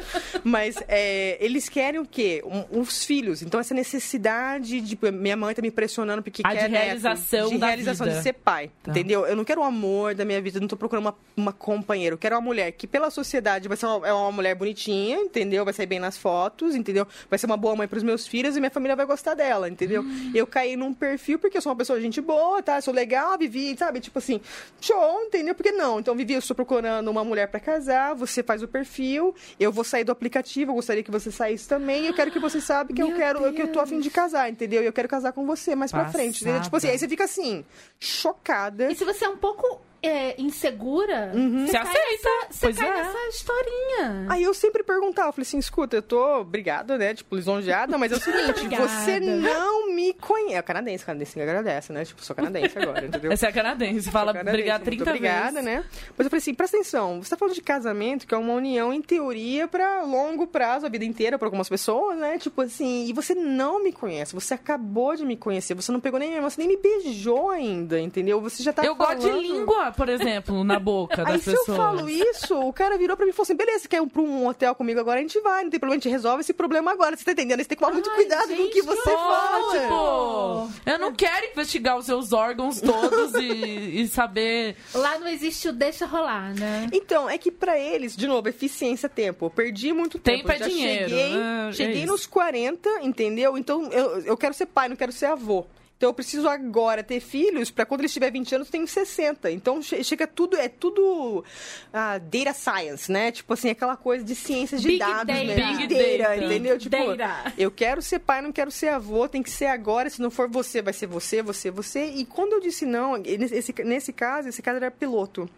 Mas é, eles querem o quê? Um- os filhos. Então, essa necessidade de... Minha mãe tá me pressionando porque Ah, de quer neto, realização De da realização, vida. de ser pai. Tá. Entendeu? Eu não quero o amor da minha vida, eu não tô procurando uma, uma companheira. Eu quero uma mulher que, pela sociedade, vai ser uma, é uma mulher bonitinha, entendeu? Vai sair bem nas fotos, entendeu? Vai ser uma boa mãe pros meus filhos e minha família vai gostar dela, entendeu? Hum. Eu caí num perfil porque eu sou uma pessoa gente boa, tá? Sou legal, Vivi, sabe? Tipo assim, show, entendeu? Por que não? Então, Vivi, eu estou procurando uma mulher pra casar, você faz o perfil, eu vou sair do aplicativo, eu gostaria que você saísse também, eu quero que você saiba que eu Meu quero, que eu tô afim de Deus. casar, entendeu? E eu quero casar com você mais pra frente, Tipo assim, aí você fica assim, chocada. E se você é um pouco é, insegura, Você cai aceita. nessa- Você Pois cai é. nessa historinha. Aí eu sempre perguntava, eu falei assim, escuta, eu tô obrigada, né? Tipo, lisonjeada, mas é o seguinte, Obrigada. você não me conhece. É canadense, canadense agradece, né? Tipo, sou canadense agora, entendeu? Essa é canadense. Fala obrigado 30 muito obrigada, vezes. né? Mas eu falei assim, presta atenção, você tá falando de casamento, que é uma união, em teoria, pra longo prazo, a vida inteira, pra algumas pessoas, né? Tipo assim, e você não me conhece, você acabou de me conhecer, você não pegou nem, você nem me beijou ainda, entendeu? Você já tá Eu gosto de falando- língua. Por exemplo, na boca Aí das se pessoas? eu falo isso, o cara virou pra mim e falou assim: beleza, quer ir pra um hotel comigo agora? A gente vai, não tem problema, a gente resolve esse problema agora. Você tá entendendo? Você tem que tomar muito Ai, cuidado com o que gente, você que fala. Tipo, eu não quero investigar os seus órgãos todos e, e saber. Lá não existe o deixa rolar, né? Então, é que pra eles, de novo, eficiência tempo. Eu perdi muito Tempo tempo. é dinheiro, Cheguei, né? É cheguei isso. nos 40, entendeu? Então, eu, eu quero ser pai, não quero ser avô. Então, eu preciso agora ter filhos pra quando eles tiver 20 anos, eu tenho 60. Então, che- chega tudo, é tudo ah, data science, né? Tipo assim, aquela coisa de ciências de Big dados, data. né? Big Big data. entendeu? Tipo, Data. eu quero ser pai, não quero ser avô, tem que ser agora. Se não for você, vai ser você, você, você. E quando eu disse não, nesse, nesse caso, esse cara era piloto.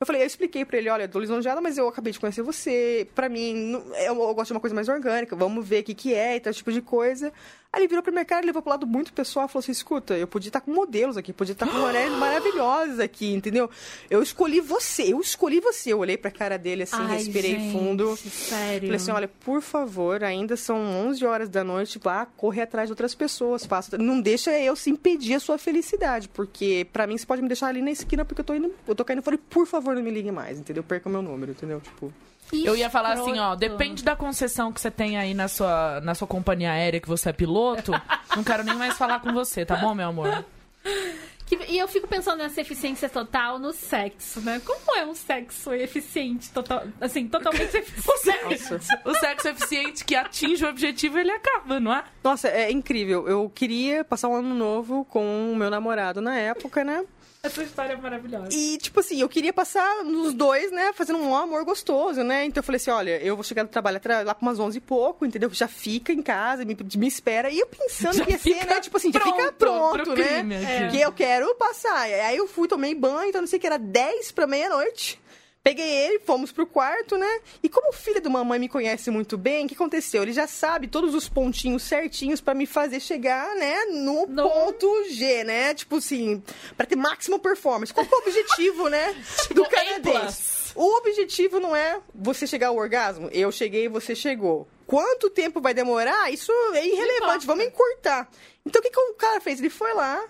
Eu falei, eu expliquei pra ele, olha, eu tô lisonjeada, mas eu acabei de conhecer você. Pra mim, não- eu, gosto de uma coisa mais orgânica, vamos ver o que, que é e tal, tipo de coisa. Aí ele virou pra minha cara e levou pro lado muito pessoal falou assim: escuta, eu podia estar com modelos aqui, podia estar com mulheres maravilhosas aqui, entendeu? Eu escolhi você, eu escolhi você. Eu olhei pra cara dele assim, Ai, respirei gente, fundo. Sério. Falei assim, olha, por favor, ainda são 11 horas da noite, vá correr atrás de outras pessoas, faça, não deixa eu se impedir a sua felicidade, porque pra mim você pode me deixar ali na esquina porque eu tô indo, eu tô caindo fora e por favor não me ligue mais, entendeu? Perca o meu número, entendeu? Tipo, Eu ia falar assim, ó, depende da concessão que você tem aí na sua, na sua companhia aérea que você é piloto. não quero nem mais falar com você, tá bom, meu amor? Que- e eu fico pensando nessa eficiência total no sexo, né? Como é um sexo eficiente, total, assim, totalmente eficiente? O sexo eficiente que atinge o objetivo, ele acaba, não é? nossa, é incrível. Eu queria passar um ano novo com o meu namorado na época, né? Essa história é maravilhosa. E, tipo assim, eu queria passar nos dois, né, fazendo um amor gostoso, né? Então eu falei assim, olha, eu vou chegar do trabalho lá pra umas 11 e pouco, entendeu? Já fica em casa, me, me espera. E eu pensando Já que ia ser, né? Tipo assim, já fica pronto pronto, pro né? crime aqui. Que eu quero passar. Aí eu fui, tomei banho, então não sei que, era 10 pra meia-noite. Peguei ele, fomos pro quarto, né? E como o filho da mamãe me conhece muito bem, o que aconteceu? Ele já sabe todos os pontinhos certinhos pra me fazer chegar, né, no, No- ponto G, né? Tipo assim, pra ter máxima performance. Qual que é o objetivo, né? do A canadense? O objetivo não é você chegar ao orgasmo. Eu cheguei, você chegou. Quanto tempo vai demorar? Isso é irrelevante. Vamos encurtar. Então o que, que o cara fez? Ele foi lá.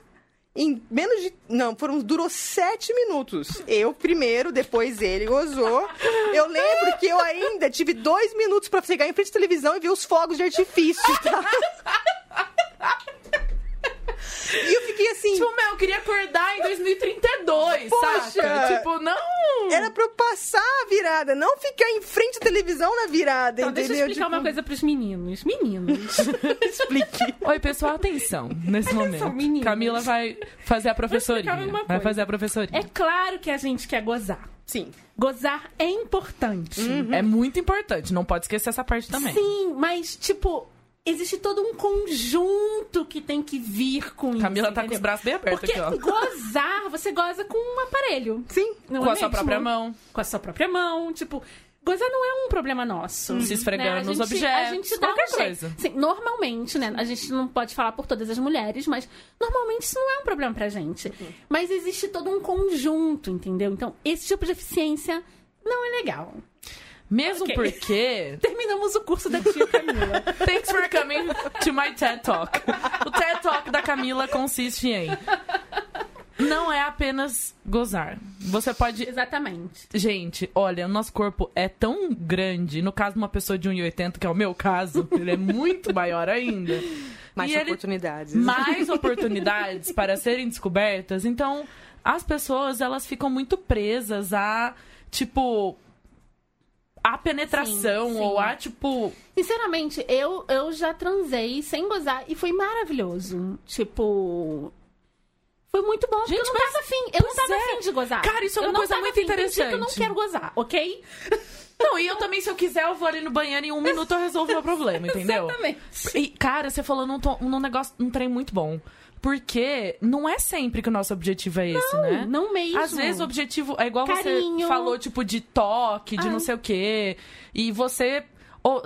Em menos de. Não, foram, durou sete minutos. Eu primeiro, depois ele gozou. Eu lembro que eu ainda tive dois minutos pra chegar em frente à televisão e ver os fogos de artifício, tá? E eu fiquei assim. Tipo, meu, eu queria acordar em 2032, Poxa! saca? Tipo, não... Era pra eu passar a virada, não ficar em frente à televisão na virada, Então, deixa eu entendeu? explicar Tipo, uma coisa pros meninos. Meninos. Explique. Oi, pessoal, atenção nesse momento. meninas. Camila vai fazer a professoria. Vai fazer a professoria. É claro que a gente quer gozar. Sim. Gozar é importante. É muito importante, não pode esquecer essa parte também. Sim, mas, tipo, existe todo um conjunto que tem que vir com isso. Camila tá com os braços bem abertos Porque aqui, ó. gozar, você goza com um aparelho. Sim. não Com é a sua mesmo? própria mão. Com a sua própria mão. Tipo, gozar não é um problema nosso. Se esfregando né? Nos gente- objetos, A gente dá qualquer um coisa. Sim, normalmente, né? A gente não pode falar por todas as mulheres, mas normalmente isso não é um problema pra gente. Mas existe todo um conjunto, entendeu? Então, esse tipo de eficiência não é legal. Mesmo Ok. porque... Terminamos o curso da tia Camila. Thanks for coming to my TED Talk. O TED Talk da Camila consiste em... Não é apenas gozar. Você pode Exatamente. Gente, olha, o nosso corpo é tão grande. No caso de uma pessoa de 1,80, que é o meu caso, ele é muito maior ainda. Mais E ele- oportunidades. Mais oportunidades para serem descobertas. Então, as pessoas, elas ficam muito presas a, tipo... A penetração, Sim, sim. ou a, tipo... Sinceramente, eu, eu já transei sem gozar e foi maravilhoso. Tipo. Foi muito bom, porque Gente, eu não mas- tava afim. Eu não tava é. afim de gozar. Cara, isso é Eu uma não coisa muito dia que Eu não interessante. quero gozar, ok? Não, e eu também, se eu quiser, eu vou ali no banheiro e em um minuto eu resolvo o meu problema, entendeu? Exatamente. E, cara, você falou num, num negócio, num trem muito bom. Porque não é sempre que o nosso objetivo é esse, né? Não mesmo. Às vezes o objetivo é igual Carinho. você falou, tipo, de toque, de Ah. não sei o quê. E você.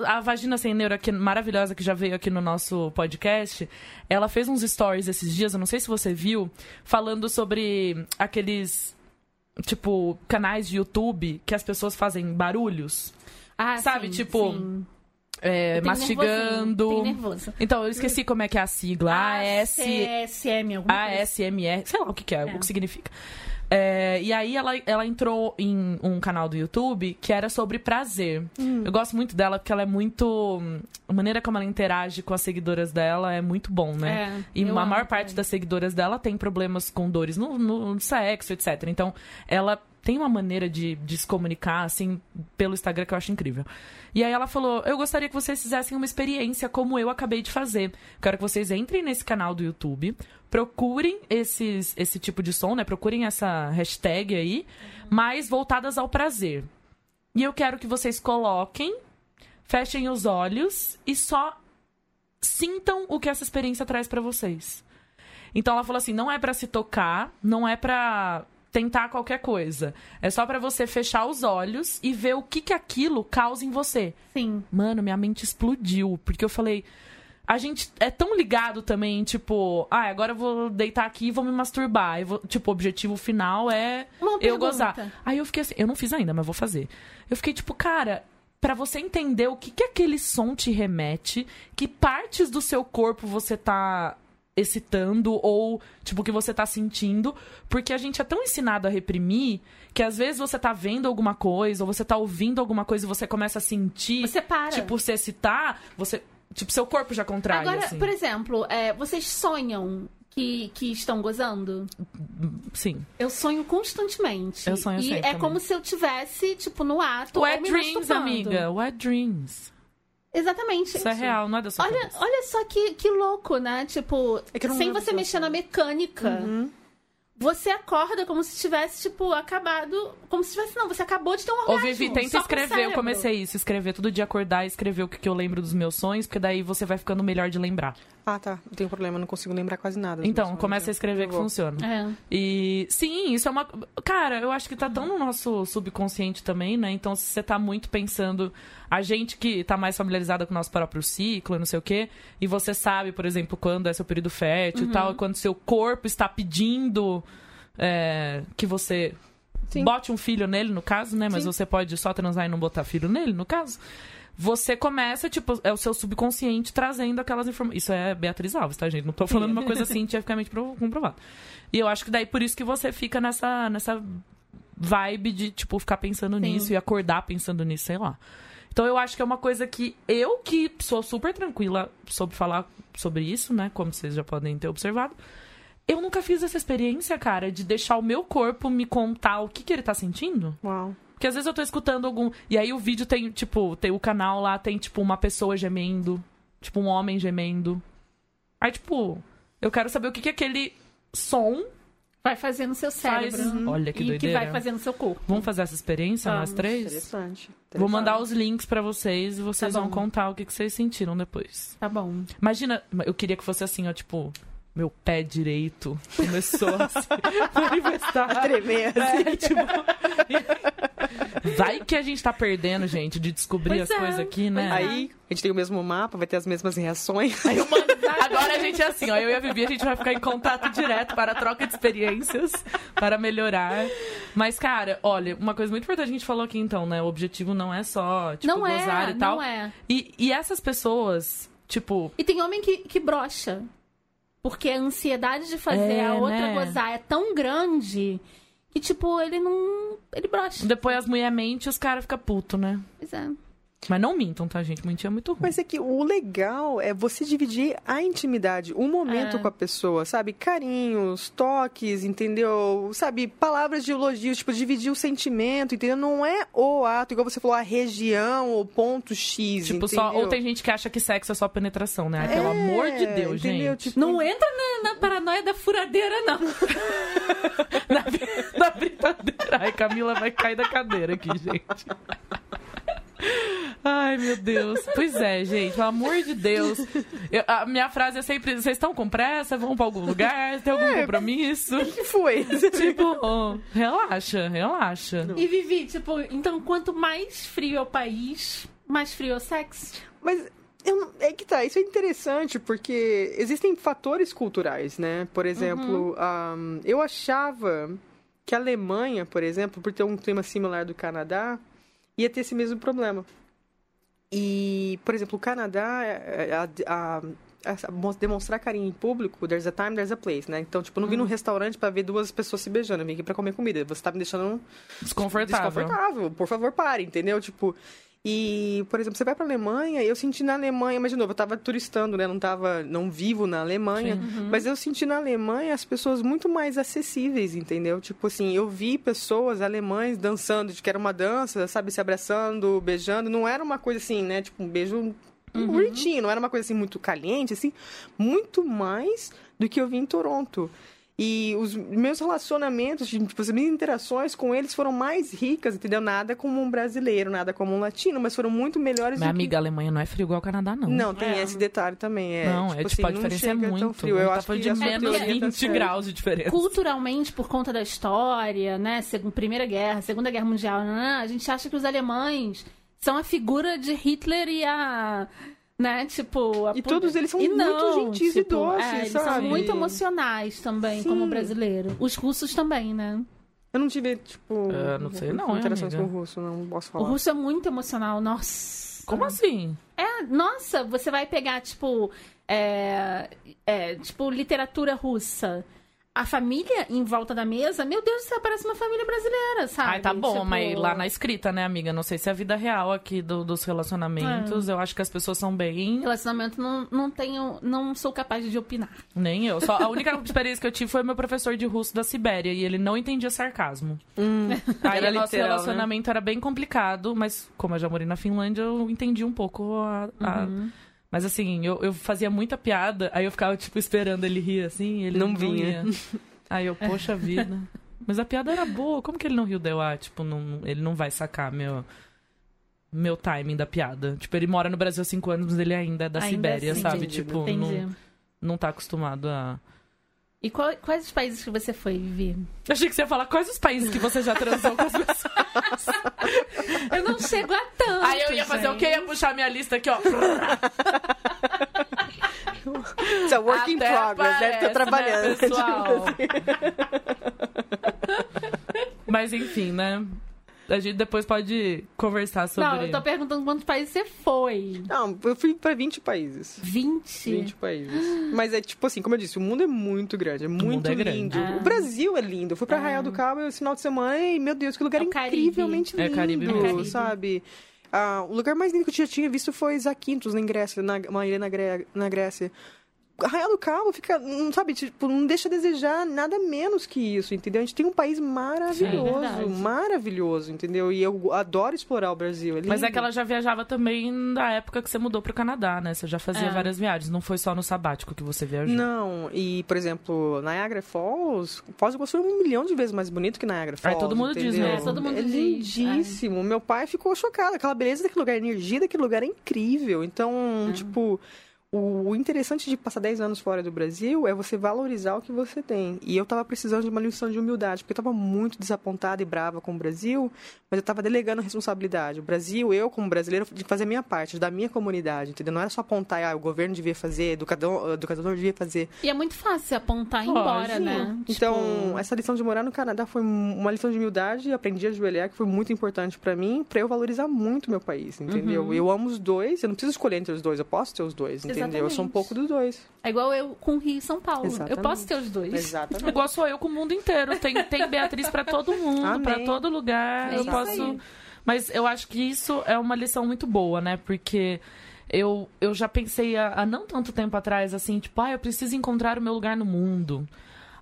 a Vagina Sem Neuro, aqui, maravilhosa, que já veio aqui no nosso podcast, ela fez uns stories esses dias, eu não sei se você viu, falando sobre aqueles. Tipo, canais de YouTube que as pessoas fazem barulhos. Ah, Sabe, sim, tipo, sim. É, mastigando. tenho nervoso. Então, eu esqueci como é que é a sigla. AS. ASM, alguma coisa. ASMR, sei lá o que, que é, É. o que significa. É, e aí ela, ela entrou em um canal do YouTube que era sobre prazer. Eu gosto muito dela porque ela é muito. A maneira como ela interage com as seguidoras dela é muito bom, né? É, e a amo maior parte das seguidoras dela tem problemas com dores no, no- no sexo, etc. Então, ela tem uma maneira de, de se comunicar, assim, pelo Instagram que eu acho incrível. E aí ela falou: Eu gostaria que vocês fizessem uma experiência como eu acabei de fazer. Quero que vocês entrem nesse canal do YouTube, procurem esses, esse tipo de som, né? Procurem essa hashtag aí, mais voltadas ao prazer. E eu quero que vocês coloquem, fechem os olhos e só sintam o que essa experiência traz pra vocês. Então ela falou assim, não é pra se tocar, não é pra tentar qualquer coisa. É só pra você fechar os olhos e ver o que que aquilo causa em você. Sim. Mano, minha mente explodiu, porque eu falei, a gente é tão ligado também, tipo, ah, agora eu vou deitar aqui e vou me masturbar. Vou- tipo, o objetivo final é Uma eu pergunta. gozar. Aí eu fiquei assim, eu não fiz ainda, mas vou fazer. Eu fiquei tipo, cara, pra você entender o que que aquele som te remete, que partes do seu corpo você tá excitando ou tipo que você tá sentindo, porque a gente é tão ensinado a reprimir que às vezes você tá vendo alguma coisa ou você tá ouvindo alguma coisa e você começa a sentir, Você para. tipo, se excitar, você, tipo, seu corpo já contrai Agora, assim. por exemplo, é, vocês sonham que, que estão gozando? Sim. Eu sonho constantemente. Eu sonho E é também. como se eu tivesse, tipo, no ato. Wet dreams, amiga. Wet dreams. Exatamente. Isso é real, não é da sua Olha, cabeça. olha só que, que louco, né? Tipo, É sem você mexer na mecânica. Uhum. Você acorda como se tivesse, tipo, acabado. Como se tivesse. Não, você acabou de ter um orgasmo. Ô, Vivi, tenta escrever. Eu comecei isso. Escrever todo dia, acordar e escrever o que, que eu lembro dos meus sonhos, porque daí você vai ficando melhor de lembrar. Ah, tá. Não tem problema, não consigo lembrar quase nada. Então, começa a escrever que vou. funciona. É. E sim, isso é uma. Cara, eu acho que tá tão no nosso subconsciente também, né? Então, se você tá muito pensando. A gente que tá mais familiarizada com o nosso próprio ciclo e não sei o quê, e você sabe, por exemplo, quando é seu período fértil e tal, e quando seu corpo está pedindo é, que você Sim. bote um filho nele, no caso, né? Mas Sim. você pode só transar e não botar filho nele, no caso. Você começa, tipo, é o seu subconsciente trazendo aquelas informações. Isso é Beatriz Alves, tá, gente? Não tô falando uma coisa cientificamente prov- comprovada. E eu acho que daí por isso que você fica nessa, nessa vibe de, tipo, ficar pensando nisso e acordar pensando nisso, sei lá. Então eu acho que é uma coisa que eu, que sou super tranquila sobre falar sobre isso, né? Como vocês já podem ter observado. Eu nunca fiz essa experiência, cara, de deixar o meu corpo me contar o que, que ele tá sentindo. Uau. Porque às vezes eu tô escutando algum. E aí o vídeo tem, tipo, tem o canal lá, tem, tipo, uma pessoa gemendo. Tipo, um homem gemendo. Aí, tipo, eu quero saber o que, que aquele som Vai fazer no seu faz. cérebro. Olha que e que doideira. vai fazer no seu corpo. Vamos fazer essa experiência, nós Vamos. três? Interessante. Vou mandar Interessante. os links pra vocês e vocês Tá vão contar o que, que vocês sentiram depois. Tá bom. Imagina, eu queria que fosse assim, ó, tipo, meu pé direito começou a se manifestar. Tremer, assim. É, tipo, vai que a gente tá perdendo, gente, de descobrir Pois as é, coisas aqui, né? é. Aí, a gente tem o mesmo mapa, vai ter as mesmas reações. Agora a gente é assim, ó, eu e a Vivi, a gente vai ficar em contato direto para a troca de experiências, para melhorar. Mas, cara, olha, uma coisa muito importante a gente falou aqui, então, né? O objetivo não é só, tipo, não gozar é, e tal. não é. E, e essas pessoas, tipo, E tem homem que, que brocha. Porque a ansiedade de fazer É, a outra né? gozar é tão grande que, tipo, ele não. Ele brocha. depois as mulheres mentem e os caras ficam putos, né? Pois é. Mas não mintam, tá, gente? Mentir é muito ruim. Mas é que o legal é você dividir a intimidade, o momento É. com a pessoa, sabe? Carinhos, toques, entendeu? Sabe? Palavras de elogio, tipo, dividir o sentimento, entendeu? Não é o ato, igual você falou, a região, o ponto X, Tipo, entendeu? só. Ou tem gente que acha que sexo é só penetração, né? Ai, Pelo É, amor de Deus, entendeu? gente. Tipo, Não entra na, na paranoia da furadeira, não. na, na brincadeira. Ai, Camila vai cair da cadeira aqui, gente. Ai, meu Deus. Pois é, gente, pelo amor de Deus. Eu- a minha frase é sempre: vocês estão com pressa? Vão pra algum lugar? Tem algum compromisso? o que foi? tipo, oh, relaxa, relaxa. E Vivi, tipo, então quanto mais frio é o país, mais frio é o sexo? Mas eu não- é que tá, isso é interessante porque existem fatores culturais, né? Por exemplo, ahn, eu achava que a Alemanha, por exemplo, por ter um clima similar do Canadá, ia ter esse mesmo problema. E, por exemplo, o Canadá, é, a, a, essa- mo- demonstrar carinho em público, there's a time, there's a place, né? Então, tipo, eu não vim num restaurante pra ver duas pessoas se beijando, eu vim aqui pra comer comida. Você tá me deixando Desconfortável. desconfortável. Por favor, pare, entendeu? Tipo, e, por exemplo, você vai pra Alemanha, eu senti na Alemanha, mas de novo, eu tava turistando, né? Não tava, não vivo na Alemanha, mas eu senti na Alemanha as pessoas muito mais acessíveis, entendeu? Tipo assim, eu vi pessoas alemães dançando, de que era uma dança, sabe, se abraçando, beijando, não era uma coisa assim, né? Tipo, um beijo bonitinho, não era uma coisa assim muito caliente, assim, muito mais do que eu vi em Toronto. E os meus relacionamentos, tipo, as minhas interações com eles foram mais ricas, entendeu? Nada como um brasileiro, nada como um latino, mas foram muito melhores Minha do amiga, que... a Alemanha não é frio igual ao Canadá, não. Não, tem É. esse detalhe também. É, Não, tipo é assim, tipo, a não diferença é muito. frio. Eu tá acho falando que de a menos teoria tá 20 certa. graus de diferença. Culturalmente, por conta da história, né? Segunda, Primeira Guerra, Segunda Guerra Mundial, a gente acha que os alemães são a figura de Hitler e a. Né, tipo. a E todos eles são E muito não, gentis e tipo, doces, é, eles são sabe? muito emocionais também, Sim. como brasileiro. Os russos também, né? Eu não tive, tipo, É, não sei não, interações amiga? com o russo, não posso O falar. russo é muito emocional, nossa. Como assim? É, nossa, você vai pegar, tipo, é, é, tipo, literatura russa. A família em volta da mesa, meu Deus do céu, parece uma família brasileira, sabe? Ai, tá bom, Tipo, mas lá na escrita, né, amiga? Não sei se é a vida real aqui do- dos É. relacionamentos. Eu acho que as pessoas são bem. Relacionamento não, não tenho, não sou capaz de opinar. Nem eu. Só, a única experiência que eu tive foi meu professor de russo da Sibéria e ele não entendia sarcasmo. Aí Era o nosso literal, né? relacionamento era bem complicado, mas como eu já morei na Finlândia, eu entendi um pouco a. a- Uhum. Mas assim, eu, eu fazia muita piada, aí eu ficava, tipo, esperando ele rir assim, ele não, Não vinha. ia. Aí eu, poxa vida. Mas a piada era boa, como que ele não riu? Deu, ah, tipo, não, ele não vai sacar meu. Meu timing da piada. Tipo, ele mora no Brasil há cinco anos, mas ele ainda é da Ainda Sibéria, assim, sabe? entendi, Tipo, Entendi. não, não tá acostumado a. E qual- quais os países que você foi, Vivi? Eu achei que você ia falar quais os países que você já transou com as pessoas. Eu não chego a tanto. Aí eu ia fazer o quê? Ia puxar minha lista aqui, ó. It's a work in Até progress, deve estar parece, trabalhando. né, pessoal? Mas enfim, né? A gente depois pode conversar sobre. Não, eu tô perguntando quantos países você foi. Não, eu fui pra 20 países. 20? 20 países. Mas é tipo assim, como eu disse, o mundo é muito grande, é muito é grande. lindo. Ah. O Brasil é lindo. Eu fui pra Arraial do Cabo esse final de semana e, meu Deus, que lugar É o Caribe. incrivelmente É lindo, Caribe mesmo. Caribe. sabe? Ah, o lugar mais lindo que eu já tinha visto foi Zakynthos, na Grécia, na, uma ilha na, Gré- na Grécia. Arraial do Cabo fica, não sabe, tipo, não deixa a desejar nada menos que isso, entendeu? A gente tem um país maravilhoso, verdade. maravilhoso, entendeu? E eu adoro explorar o Brasil. É Mas é que ela já viajava também da época que você mudou pro Canadá, né? Você já fazia É. várias viagens, não foi só no sabático que você viajou. Não, e, por exemplo, Niagara Falls, Foz do Iguaçu é um milhão de vezes mais bonito que Niagara Aí Falls. todo mundo diz entendeu? mesmo. É, todo mundo É diz. lindíssimo. Meu pai ficou chocado. Aquela beleza daquele lugar, a energia daquele lugar é incrível. Então, tipo, o, interessante de passar 10 anos fora do Brasil é você valorizar o que você tem. E eu tava precisando de uma lição de humildade, porque eu tava muito desapontada e brava com o Brasil, mas eu tava delegando a responsabilidade. O Brasil, eu como brasileiro, de fazer a minha parte, da minha comunidade, entendeu? Não era só apontar, ah, o governo devia fazer, educador, educador devia fazer. E é muito fácil apontar e ir embora, sim. né? Então, Tipo, essa lição de morar no Canadá foi uma lição de humildade, aprendi a ajoelhar, que foi muito importante pra mim, pra eu valorizar muito meu país, entendeu? Uhum. Eu amo os dois, eu não preciso escolher entre os dois, eu posso ter os dois, entendeu? Eu sou um pouco dos dois. É igual eu com Rio e São Paulo. Eu Exatamente. posso ter os dois. Exatamente. Igual sou eu com o mundo inteiro. Tem, tem Beatriz pra todo mundo, pra todo lugar. É eu posso. aí. Mas eu acho que isso é uma lição muito boa, né? Porque eu, eu já pensei há, há não tanto tempo atrás, assim, tipo, ah, eu preciso encontrar o meu lugar no mundo.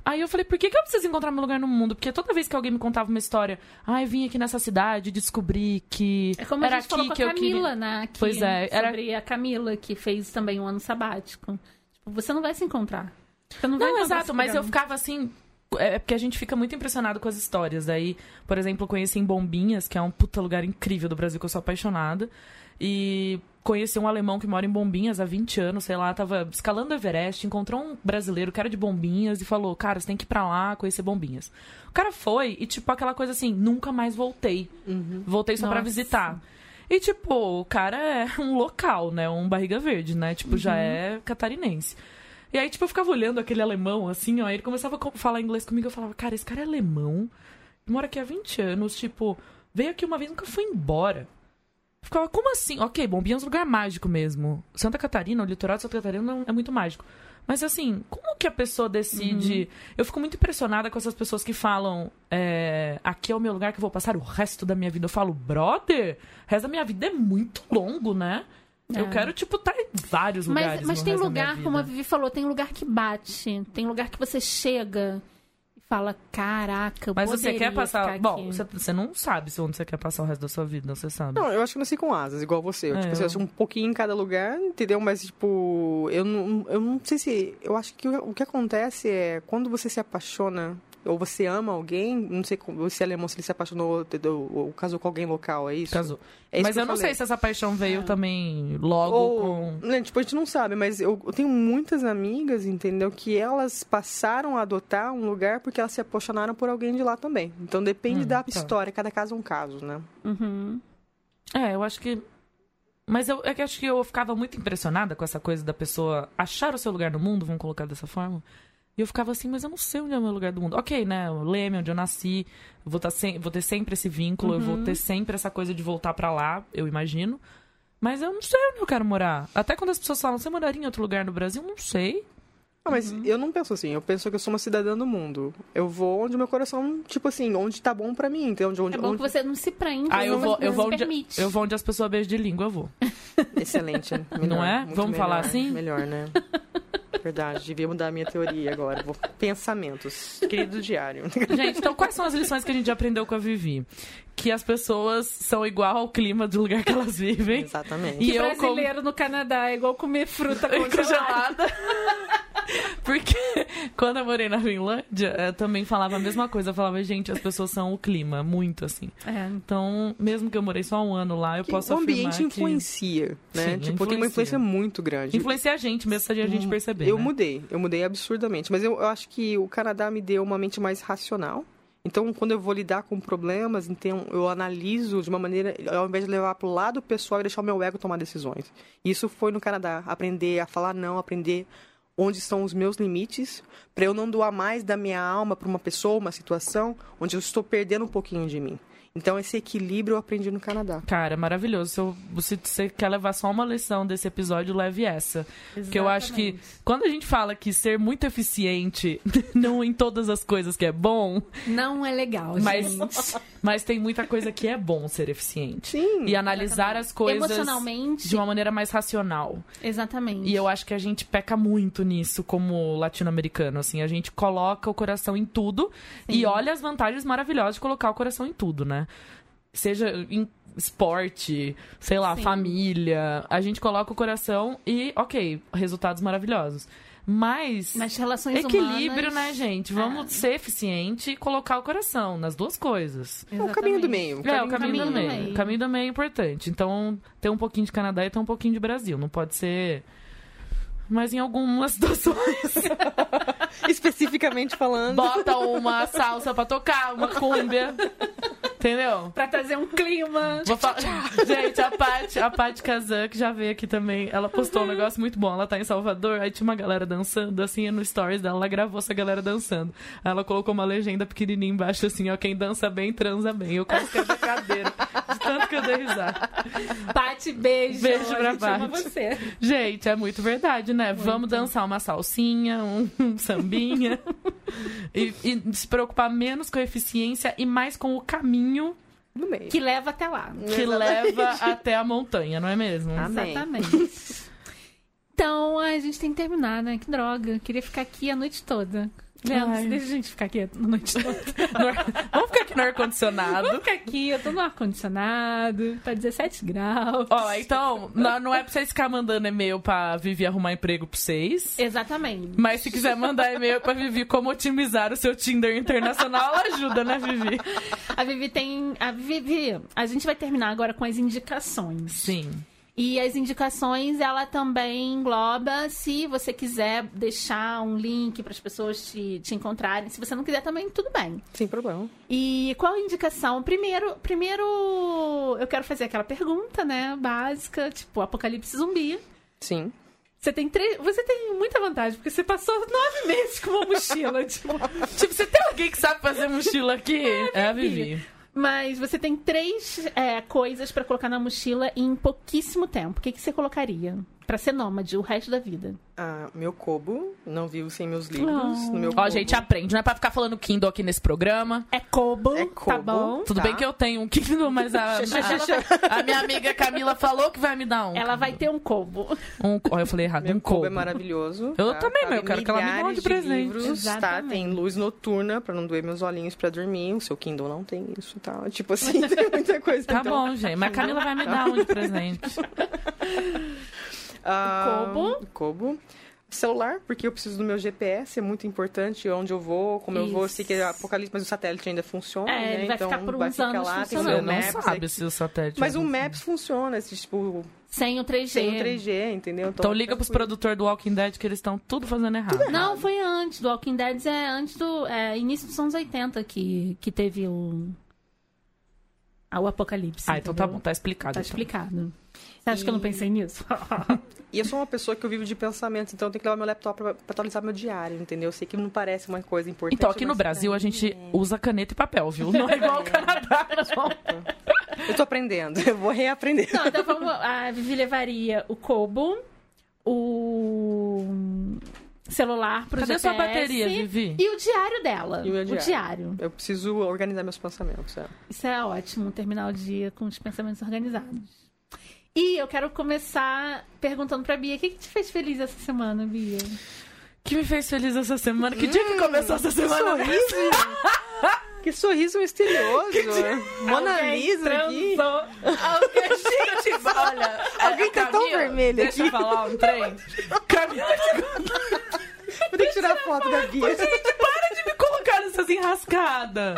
Aí eu falei, por que, que eu preciso encontrar meu lugar no mundo? Porque toda vez que alguém me contava uma história, ah, eu vim aqui nessa cidade, descobri que É como era a gente falou aqui com que a Camila, queria. né? Aqui, Pois é, era- Sobre a Camila, que fez também um ano sabático. Tipo, você não vai se encontrar. Você não, vai Não, encontrar exato, mas eu ficava assim. É porque a gente fica muito impressionado com as histórias. Daí, por exemplo, eu conheci em Bombinhas, que é um puta lugar incrível do Brasil, que eu sou apaixonada. E conheci um alemão que mora em Bombinhas há 20 anos, sei lá, tava escalando o Everest, encontrou um brasileiro que era de Bombinhas e falou: Cara, você tem que ir pra lá conhecer Bombinhas. O cara foi e, tipo, aquela coisa assim: Nunca mais voltei. Voltei só pra Nossa. visitar. E, tipo, o cara é um local, né? Um barriga verde, né? Tipo, já é catarinense. E aí, tipo, eu ficava olhando aquele alemão, assim, ó. Ele começava a falar inglês comigo. Eu falava, cara, esse cara é alemão. Mora aqui há 20 anos. Tipo, veio aqui uma vez nunca foi embora. Ficava, como assim? Ok, Bombinhas é um lugar mágico mesmo. Santa Catarina, o litoral de Santa Catarina não- é muito mágico. Mas assim, como que a pessoa decide? Eu fico muito impressionada com essas pessoas que falam: é, aqui é o meu lugar que eu vou passar o resto da minha vida. Eu falo, brother, o resto da minha vida é muito longo, né? Eu É. quero, tipo, estar em vários Mas, lugares. mas tem lugar, como a Vivi falou, tem lugar que bate. Tem lugar que você chega fala, caraca, eu Mas você quer passar. Bom, aqui." você, você não sabe se onde você quer passar o resto da sua vida, você sabe. Não, eu acho que eu nasci com asas, igual você. Eu, É, tipo, assim, eu- sou um pouquinho em cada lugar, entendeu? Mas, tipo, eu não, eu não sei se. Eu acho que o, o que acontece é quando você se apaixona ou você ama alguém, não sei como- se é alemão, se ele se apaixonou ou, ou casou com alguém local, é isso? Casou. É isso mas que eu não falei. sei se essa paixão veio também logo Ou, com. né, tipo, a gente não sabe, mas eu, eu tenho muitas amigas, entendeu? Que elas passaram a adotar um lugar porque elas se apaixonaram por alguém de lá também. Então depende Hum, da tá. história, cada caso é um caso, né? Uhum. É, eu acho que. Mas eu, é que acho que eu ficava muito impressionada com essa coisa da pessoa achar o seu lugar no mundo, vamos colocar dessa forma. E eu ficava assim, mas eu não sei onde é o meu lugar do mundo. Ok, né? O Leme, onde eu nasci, vou, tá sem, vou ter sempre esse vínculo, eu vou ter sempre essa coisa de voltar pra lá, eu imagino. Mas eu não sei onde eu quero morar. Até quando as pessoas falam, você moraria em outro lugar no Brasil? Eu não sei. Ah, mas Uhum. eu não penso assim, eu penso que eu sou uma cidadã do mundo. Eu vou onde meu coração, tipo assim, onde tá bom pra mim, então onde, onde, É bom onde... que você não se prende, Ah, eu não, vou, eu vou, onde, permite. eu vou onde as pessoas beijam de língua, eu vou. Excelente, melhor, Não é? Vamos falar melhor, assim? Melhor, né? Verdade, devia mudar a minha teoria agora. Vou... Pensamentos, querido diário. Gente, então quais são as lições que a gente aprendeu com a Vivi? Que as pessoas são igual ao clima do lugar que elas vivem. Exatamente. E Que eu, como brasileiro no Canadá é igual comer fruta congelada. Porque quando eu morei na Finlândia, eu também falava a mesma coisa. Eu falava, gente, as pessoas são o clima, muito assim. É. Então, mesmo que eu morei só um ano lá, eu Que posso o afirmar ambiente que influencia, né? Sim, tipo, tem uma influencia. influência muito grande. influencia a gente, mesmo sem a gente perceber. Eu né? mudei, eu mudei absurdamente. Mas eu, eu acho que o Canadá me deu uma mente mais racional. Então, quando eu vou lidar com problemas, então eu analiso de uma maneira, ao invés de levar pro lado pessoal e deixar o meu ego tomar decisões. Isso foi no Canadá, aprender a falar não, aprender onde estão os meus limites, para eu não doar mais da minha alma para uma pessoa, uma situação onde eu estou perdendo um pouquinho de mim. Então, esse equilíbrio eu aprendi no Canadá. Cara, maravilhoso. Se, eu- se você quer levar só uma lição desse episódio, leve essa. Porque eu acho que Exatamente. quando a gente fala que ser muito eficiente, não em todas as coisas que é bom, Não é legal, mas, gente. mas tem muita coisa que é bom ser eficiente. Sim. E analisar as coisas Emocionalmente, de uma maneira mais racional. exatamente. E eu acho que a gente peca muito nisso como latino-americano, assim, a gente coloca o coração em tudo e olha as vantagens maravilhosas de colocar o coração em tudo, né? Seja em esporte, sei lá, Sim. família, a gente coloca o coração e, ok, resultados maravilhosos. Mas Nas relações equilíbrio, humanas, né, gente? Vamos ser eficiente e colocar o coração nas duas coisas. É o caminho do Exatamente. meio. É, o caminho, caminho do do meio. meio. O caminho do meio é importante. Então, ter um pouquinho de Canadá e ter um pouquinho de Brasil. Não pode ser. Mas em algumas situações. Especificamente falando. Bota uma salsa pra tocar, uma cúmbia. Entendeu? Pra trazer um clima. Vou falar... Gente, a Paty, a Paty Kazan, que já veio aqui também, ela postou um negócio muito bom. Ela tá em Salvador, aí tinha uma galera dançando, assim, no stories dela, ela gravou essa galera dançando. Aí ela colocou uma legenda pequenininha embaixo, assim, ó, quem dança bem, transa bem. Eu quase caí da cadeira, de tanto que eu dei risada. Pati, beijo. Beijo pra Paty. você. Gente, é muito verdade, né? Vamos dançar uma salsinha, um, um sambinha. e, e se preocupar menos com a eficiência e mais com o caminho. Que leva até lá. que leva até a montanha, não é mesmo? Amém. Exatamente. Então, a gente tem que terminar, né? Que droga. Queria ficar aqui a noite toda. Leandro, deixa a gente ficar aqui a noite toda. Vamos ficar aqui no ar-condicionado. Vamos ficar aqui, eu tô no ar-condicionado, tá 17 graus. Ó, então, não, não é pra vocês ficar mandando e-mail pra Vivi arrumar emprego pra vocês. Exatamente. Mas se quiser mandar e-mail pra Vivi como otimizar o seu Tinder internacional, ela ajuda, né, Vivi? A Vivi tem. A Vivi, a gente vai terminar agora com as indicações. Sim. E as indicações, ela também engloba se você quiser deixar um link para as pessoas te, te encontrarem. Se você não quiser também, tudo bem. Sem problema. E qual a indicação? Primeiro, primeiro eu quero fazer aquela pergunta, né, básica, tipo apocalipse zumbi. Sim. Você tem três, você tem muita vantagem porque você passou nove meses com uma mochila, tipo, Tipo, você tem alguém que sabe fazer mochila aqui? É, a Vivi. Vivi. Mas você tem três é, coisas pra colocar na mochila em pouquíssimo tempo. O que, que você colocaria? Pra ser nômade o resto da vida. Ah, meu Kobo, não vivo sem meus livros. No meu Ó, Kobo. gente, aprende. Não é pra ficar falando Kindle aqui nesse programa. É Kobo, É tá Kobo. bom? Tudo Tá. bem que eu tenho um Kindle, mas a, a, a minha amiga Camila falou que vai me dar um. Ela vai ter um Kobo. Um, ó, eu falei errado, Meu um Kobo Kobo. é maravilhoso. Eu tá? também, mas eu quero que ela me dê um de presente. livros, tá? Exatamente. Tem luz noturna pra não doer meus olhinhos pra dormir. O seu Kindle não tem isso, tá? Tipo assim, tem muita coisa. Tá então. bom, gente. Mas a Camila vai me dar um de presente. Ah, Kobo. Kobo. Celular, porque eu preciso do meu GPS, é muito importante onde eu vou, como eu vou, eu sei que é apocalipse, mas o satélite ainda funciona, É, né? ele vai então ficar por vai uns ficar anos lá, tem o funcionando. Você meu não Maps. sabe aqui. se o satélite... Mas é o. Maps funciona, esse, tipo, Sem o 3G. sem o 3G, entendeu? Então liga pros produtores do Walking Dead que eles estão tudo fazendo errado. Não, foi antes. Do Walking Dead é antes do. É, início dos anos 80 que, que teve o. ah, O apocalipse. Ah, então tá bom, tá explicado. Tá então. explicado. Você acha que eu não pensei nisso? E eu sou uma pessoa que eu vivo de pensamentos, então eu tenho que levar meu laptop pra, pra atualizar meu diário, entendeu? Eu sei que não parece uma coisa importante. Então, aqui no Brasil, a gente usa caneta e papel, viu? Não é igual ao Canadá. não. Eu tô aprendendo, eu vou reaprender. Não, então vamos. A Vivi levaria o Kobo, o celular pro Cadê GPS. sua bateria, Vivi? E o diário dela. E o meu O diário. diário. Eu preciso organizar meus pensamentos. É. Isso é ótimo, terminar o dia com os pensamentos organizados. E eu quero começar perguntando pra Bia, o que, que te fez feliz essa semana, Bia? que me fez feliz essa semana? Que dia que começou essa semana? Que sorriso misterioso. Mona Lisa aqui. Alguém Gente, olha. Alguém tá tão Camila, vermelha Deixa eu aqui. falar um trem. Camila, Vou ter que tirar foto da Bia. gente, para de me colocar nessas enrascadas.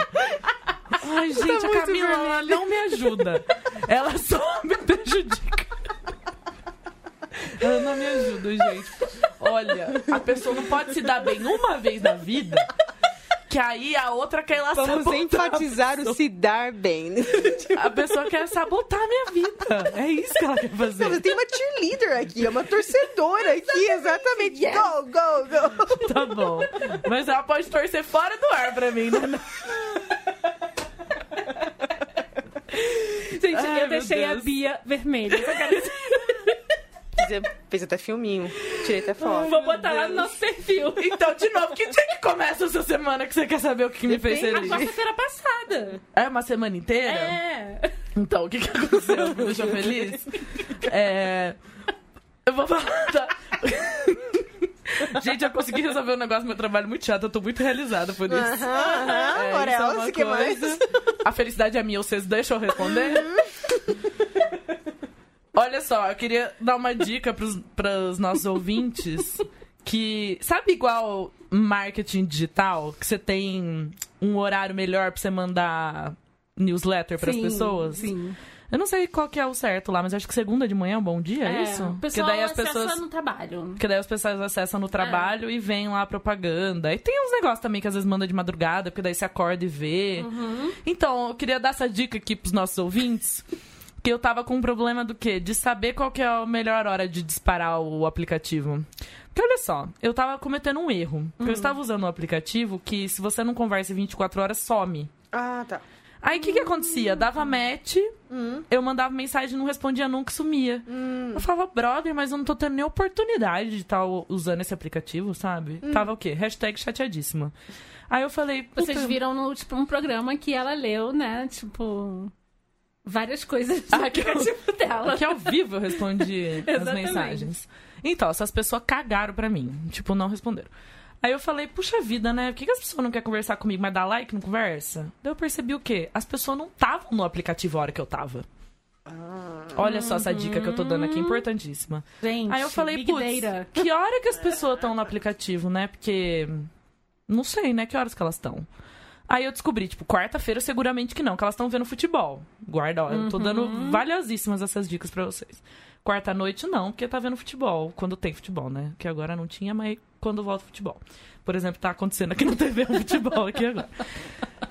Ai, gente, a muito Camila ela não me ajuda. Ela só me prejudica. Ela não me ajuda, gente. Olha, a pessoa não pode se dar bem uma vez na vida, que aí a outra quer ela Vamos enfatizar o se dar bem. A pessoa quer sabotar a minha vida. É isso que ela quer fazer. Não, tem uma cheerleader aqui, é uma torcedora aqui, exatamente. Go, go, go. Tá bom. Mas ela pode torcer fora do ar pra mim, né? Gente, Ai, eu deixei a Deus. Bia vermelha. Fez até filminho, tirei até foto. Vou botar lá no nosso perfil. Então, de novo, que dia que começa essa semana que você quer saber o que, que me fez feliz? Quarta-feira passada. É uma semana inteira? É. Então, o que, que aconteceu deixou feliz? É. Eu vou falar. tá? Gente, eu consegui resolver um negócio do meu trabalho muito chato, eu tô muito realizada por isso. Aham, É, ora, isso é uma que mais? coisa. A felicidade é minha, vocês deixam eu responder? Olha só, eu queria dar uma dica pros, pros nossos ouvintes que. Sabe igual marketing digital? Que você tem um horário melhor pra você mandar newsletter pras Sim, pessoas? Sim. Eu não sei qual que é o certo lá, mas acho que segunda de manhã é um bom dia, é, isso? O Porque pessoal daí as acessa pessoas. no trabalho. Porque daí as pessoas acessam no trabalho e veem lá a propaganda. E tem uns negócios também que às vezes manda de madrugada, porque daí você acorda e vê. Então, eu queria dar essa dica aqui pros nossos ouvintes. Que eu tava com um problema do quê? De saber qual que é a melhor hora de disparar o aplicativo. Porque olha só, eu tava cometendo um erro. Porque eu estava usando um aplicativo que, se você não conversa em 24 horas, some. Ah, tá. Aí o que que acontecia? Dava match, eu mandava mensagem, não respondia nunca e sumia. Eu falava, brother, mas eu não tô tendo nem oportunidade de estar usando esse aplicativo, sabe? Tava o quê? Hashtag chateadíssima. Aí eu falei, Vocês viram no tipo, um programa que ela leu, né? Tipo. Várias coisas do Ah, que eu- aplicativo dela. que ao vivo eu respondi as mensagens. Então, essas pessoas cagaram pra mim. Tipo, não responderam. Aí eu falei, puxa vida, né? Por que, que as pessoas não querem conversar comigo, mas dá like não conversa? Daí eu percebi o quê? As pessoas não estavam no aplicativo a hora que eu tava. Olha só essa dica que eu tô dando aqui, importantíssima. Gente, Aí eu falei, putz, que hora que as pessoas estão no aplicativo, né? Porque. Não sei, né? Que horas que elas estão. Aí eu descobri, tipo, quarta-feira seguramente que não, que elas estão vendo futebol. Guarda, ó, eu tô dando valiosíssimas essas dicas pra vocês. Quarta-noite não, porque tá vendo futebol, quando tem futebol, né? Que agora não tinha, mas quando volta o futebol. Por exemplo, tá acontecendo aqui no TV um futebol aqui agora.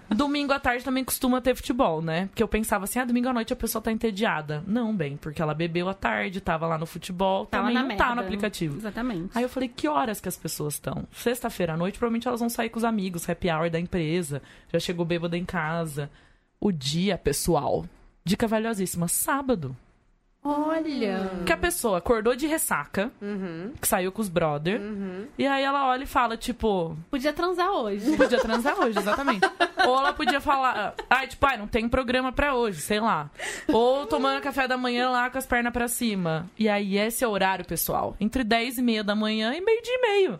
Domingo à tarde também costuma ter futebol, né? Porque eu pensava assim, ah, domingo à noite a pessoa tá entediada. Não, bem, porque ela bebeu à tarde, tava lá no futebol, Tava também na não merda. tá no aplicativo. Exatamente. Aí eu falei, que horas que as pessoas estão? Sexta-feira à noite, provavelmente elas vão sair com os amigos, happy hour da empresa. Já chegou bêbada em casa. o dia, pessoal. Dica valiosíssima, sábado. Olha. Que a pessoa acordou de ressaca, que saiu com os brother, e aí ela olha e fala, tipo, Podia transar hoje. podia transar hoje, exatamente. Ou ela podia falar, ai, tipo, ai, não tem programa pra hoje, sei lá. Ou tomando café da manhã lá com as pernas pra cima. E aí, esse é o horário, pessoal. Entre 10 e meia da manhã e meio dia e meio.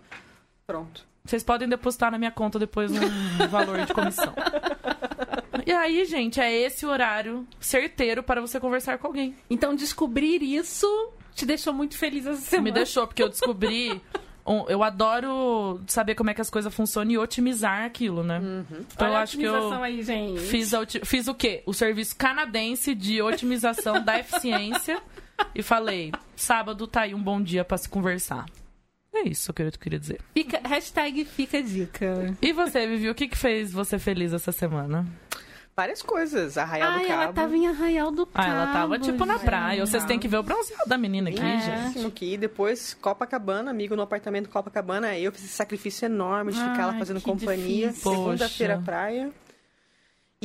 Pronto. Vocês podem depositar na minha conta depois um valor de comissão. E aí, gente, é esse o horário certeiro para você conversar com alguém. Então descobrir isso te deixou muito feliz essa semana. Me deixou, porque eu descobri. eu adoro saber como é que as coisas funcionam e otimizar aquilo, né? Então eu Olha a acho que eu aí, gente. fiz, fiz o quê? O serviço canadense de otimização da eficiência. E falei, sábado tá aí um bom dia pra se conversar. É isso que eu queria dizer. Fica, hashtag fica dica. E você, Vivi, o que, que fez você feliz essa semana? Várias coisas. Arraial do Ai, Cabo. ela tava em Arraial do Cabo. Ah, ela tava tipo na praia. Vocês têm que ver o bronzeado da menina aqui, É. gente. Aqui. Depois, Copacabana, amigo no apartamento Copacabana. Eu fiz esse sacrifício enorme de ficar lá Ai, fazendo que companhia. Segunda-feira, praia.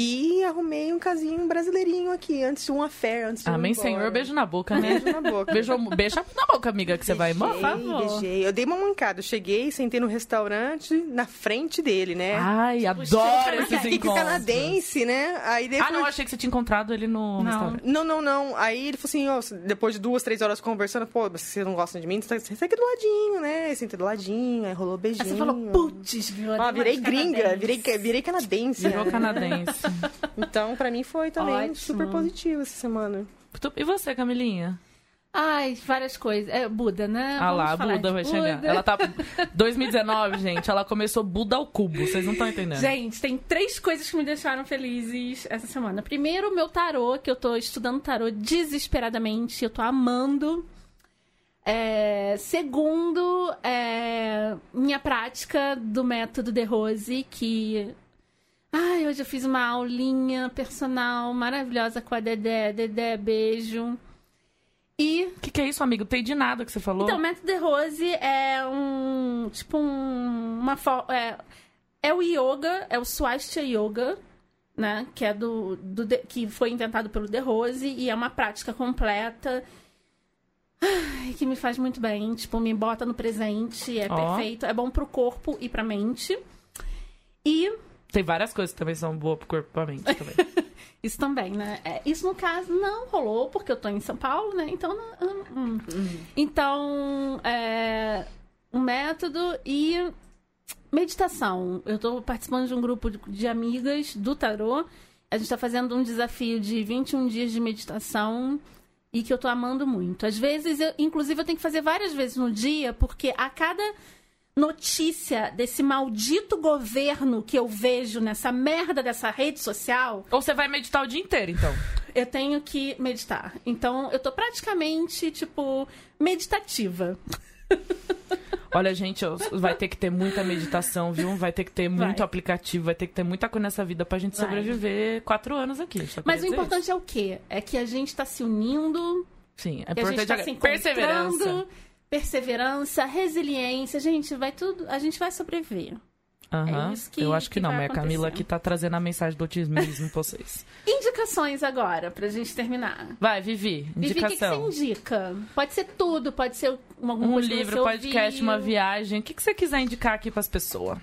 E arrumei um casinho brasileirinho aqui, antes de um affair, antes de Amém, embora. Senhor. Beijo na boca, né? Beijo na boca. Beijo, beija na boca, amiga, que você vai embora. Por favor. beijei. Eu dei uma mancada. Eu cheguei, sentei no restaurante, na frente dele, né? Ai, adoro esses encontros. canadense, né? Aí depois... Ah, não, achei que você tinha encontrado ele no Não. restaurante. Não, não, não. Aí ele falou assim, ó, depois de duas, três horas conversando, pô, mas você não gosta de mim? Você tá- você aqui do ladinho, né? Sentei do ladinho, aí rolou beijinho. Aí você falou, putz, viu? Ah, virei gringa, virei, virei canadense. Virou canadense. Então, pra mim foi também Ótimo. super positivo essa semana. E você, Camilinha? Ai, várias coisas. É, Buda, né? Ah Vamos lá, Buda vai Buda. chegar. Ela tá. 2019, gente, ela começou Buda ao cubo. Vocês não estão entendendo. Gente, tem três coisas que me deixaram felizes essa semana. Primeiro, meu tarô, que eu tô estudando tarô desesperadamente. Eu tô amando. É, segundo, é, minha prática do método de Rose, que. Ai, hoje eu fiz uma aulinha personal maravilhosa com a Dedé. Dedé, beijo. E O que, que é isso, amigo? Tem de nada que você falou. então, o método de Rose é um. Tipo, um, uma. É, é o yoga, é o Swastika Yoga, né? Que é do. do que foi inventado pelo De Rose e é uma prática completa. ai, Que me faz muito bem, tipo, me bota no presente, é Ó. perfeito, é bom pro corpo e pra mente. E Tem várias coisas que também são boas pro corpo e pra mente também. Isso também, né? É, isso, no caso, não rolou, porque eu tô em São Paulo, né? Então, não- hum, hum. então é, um método e meditação. Eu tô participando de um grupo de, de amigas do tarô. A gente tá fazendo um desafio de 21 dias de meditação e que eu tô amando muito. Às vezes, eu, inclusive, eu tenho que fazer várias vezes no dia, porque a cada notícia desse maldito governo que eu vejo nessa merda dessa rede social, Ou você vai meditar o dia inteiro, então. eu tenho que meditar. Então, eu tô praticamente, tipo, meditativa. Olha, gente, vai ter que ter muita meditação, viu? Vai ter que ter muito Vai. aplicativo, vai ter que ter muita coisa nessa vida pra gente Vai. sobreviver quatro anos aqui. Mas o importante isso. é o quê? É que a gente tá se unindo, Sim, é que a gente importante tá se encontrando, perseverança, resiliência. Gente, vai tudo, a gente vai sobreviver. Aham. É que- eu acho que, que não, mas a Camila que tá trazendo a mensagem do otimismo pra vocês. Indicações agora, pra gente terminar. Vai, Vivi, Vivi, o que, que indicação. você indica? Pode ser tudo, pode ser alguma um livro, podcast, ouviu. uma viagem. O que, que você quiser indicar aqui pras pessoas?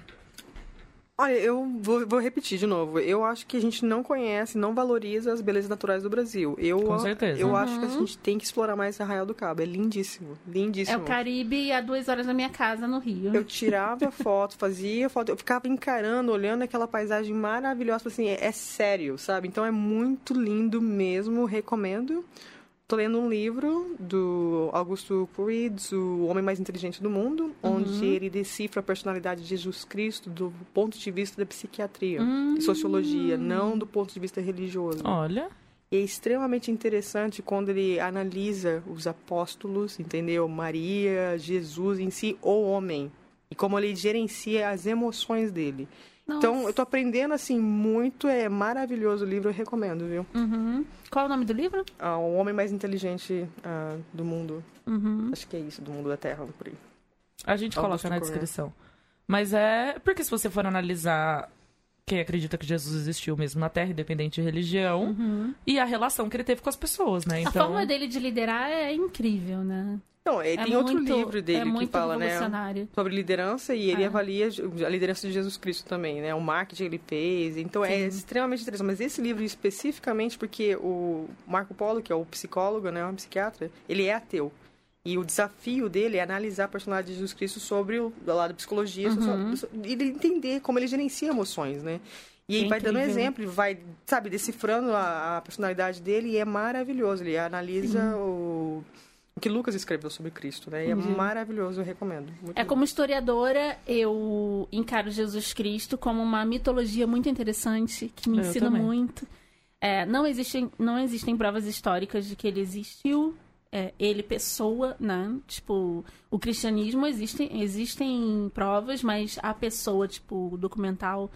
Olha, eu vou, vou repetir de novo. Eu acho que a gente não conhece, não valoriza as belezas naturais do Brasil. Eu, Com certeza. Eu Uhum. acho que a gente tem que explorar mais Arraial do Cabo. É lindíssimo. Lindíssimo. É o Caribe a duas horas da minha casa, no Rio. Eu tirava foto, fazia foto, eu ficava encarando, olhando aquela paisagem maravilhosa, assim, é, é sério, sabe? Então é muito lindo mesmo, recomendo. Tô lendo um livro do Augusto Creed, O Homem Mais Inteligente do Mundo, onde ele decifra a personalidade de Jesus Cristo do ponto de vista da psiquiatria e sociologia, não do ponto de vista religioso. Olha. E é extremamente interessante quando ele analisa os apóstolos, entendeu? Maria, Jesus em si, o homem. E como ele gerencia as emoções dele. Então, eu tô aprendendo, assim, muito. É maravilhoso o livro, eu recomendo, viu? Uhum. Qual é o nome do livro? Ah, o homem mais inteligente ah, do mundo. Uhum. Acho que é isso, do mundo da Terra, por aí. A gente Augusto coloca na descrição. Mas é. Porque se você for analisar quem acredita que Jesus existiu mesmo na Terra, independente de religião, e a relação que ele teve com as pessoas, né? A Então, forma dele de liderar é incrível, né? Não, ele É tem outro muito- livro dele é que fala, né? Sobre liderança e ele É. avalia a liderança de Jesus Cristo também, né? O marketing que ele fez. Então é Sim. extremamente interessante. Mas esse livro especificamente porque o Marco Polo, que é o psicólogo, né? Um psiquiatra, ele é ateu. E o desafio dele é analisar a personalidade de Jesus Cristo sobre o do lado da psicologia Uhum. social- e entender como ele gerencia emoções, né? E ele É vai dando exemplo, vai, sabe, decifrando a, a personalidade dele e é maravilhoso. Ele analisa o, o que Lucas escreveu sobre Cristo, né? E é maravilhoso, eu recomendo. É bom. como historiadora, eu encaro Jesus Cristo como uma mitologia muito interessante, que me Eu ensina também. muito. É, não, existem, não existem provas históricas de que ele existiu, é, ele pessoa, né? Tipo, o cristianismo existem, existem provas, mas a pessoa, tipo, o documental.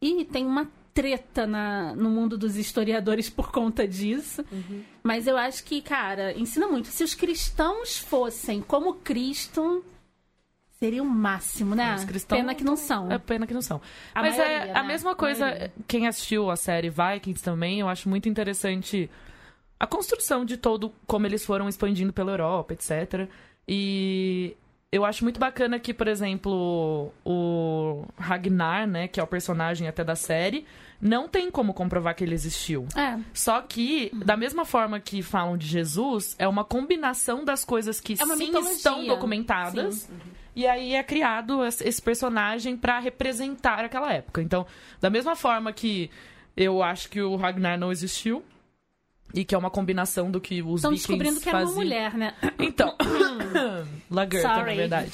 E tem uma treta na, no mundo dos historiadores por conta disso. Mas eu acho que, cara, ensina muito. Se os cristãos fossem como Cristo, seria o máximo, né? Os cristãos Pena que não são. É pena que não são. A Mas maioria, é né? a mesma A coisa. maioria. Quem assistiu a série Vikings também, eu acho muito interessante a construção de todo como eles foram expandindo pela Europa, etc. E eu acho muito bacana que, por exemplo, o Ragnar, né, que é o personagem até da série, não tem como comprovar que ele existiu. É. Só que, da mesma forma que falam de Jesus, é uma combinação das coisas que É sim mitologia. estão documentadas. E aí é criado esse esse personagem pra representar aquela época. Então, da mesma forma que eu acho que o Ragnar não existiu, e que é uma combinação do que os Estão descobrindo que era uma faziam. mulher, né? Então, Lagertha, na Sorry. verdade.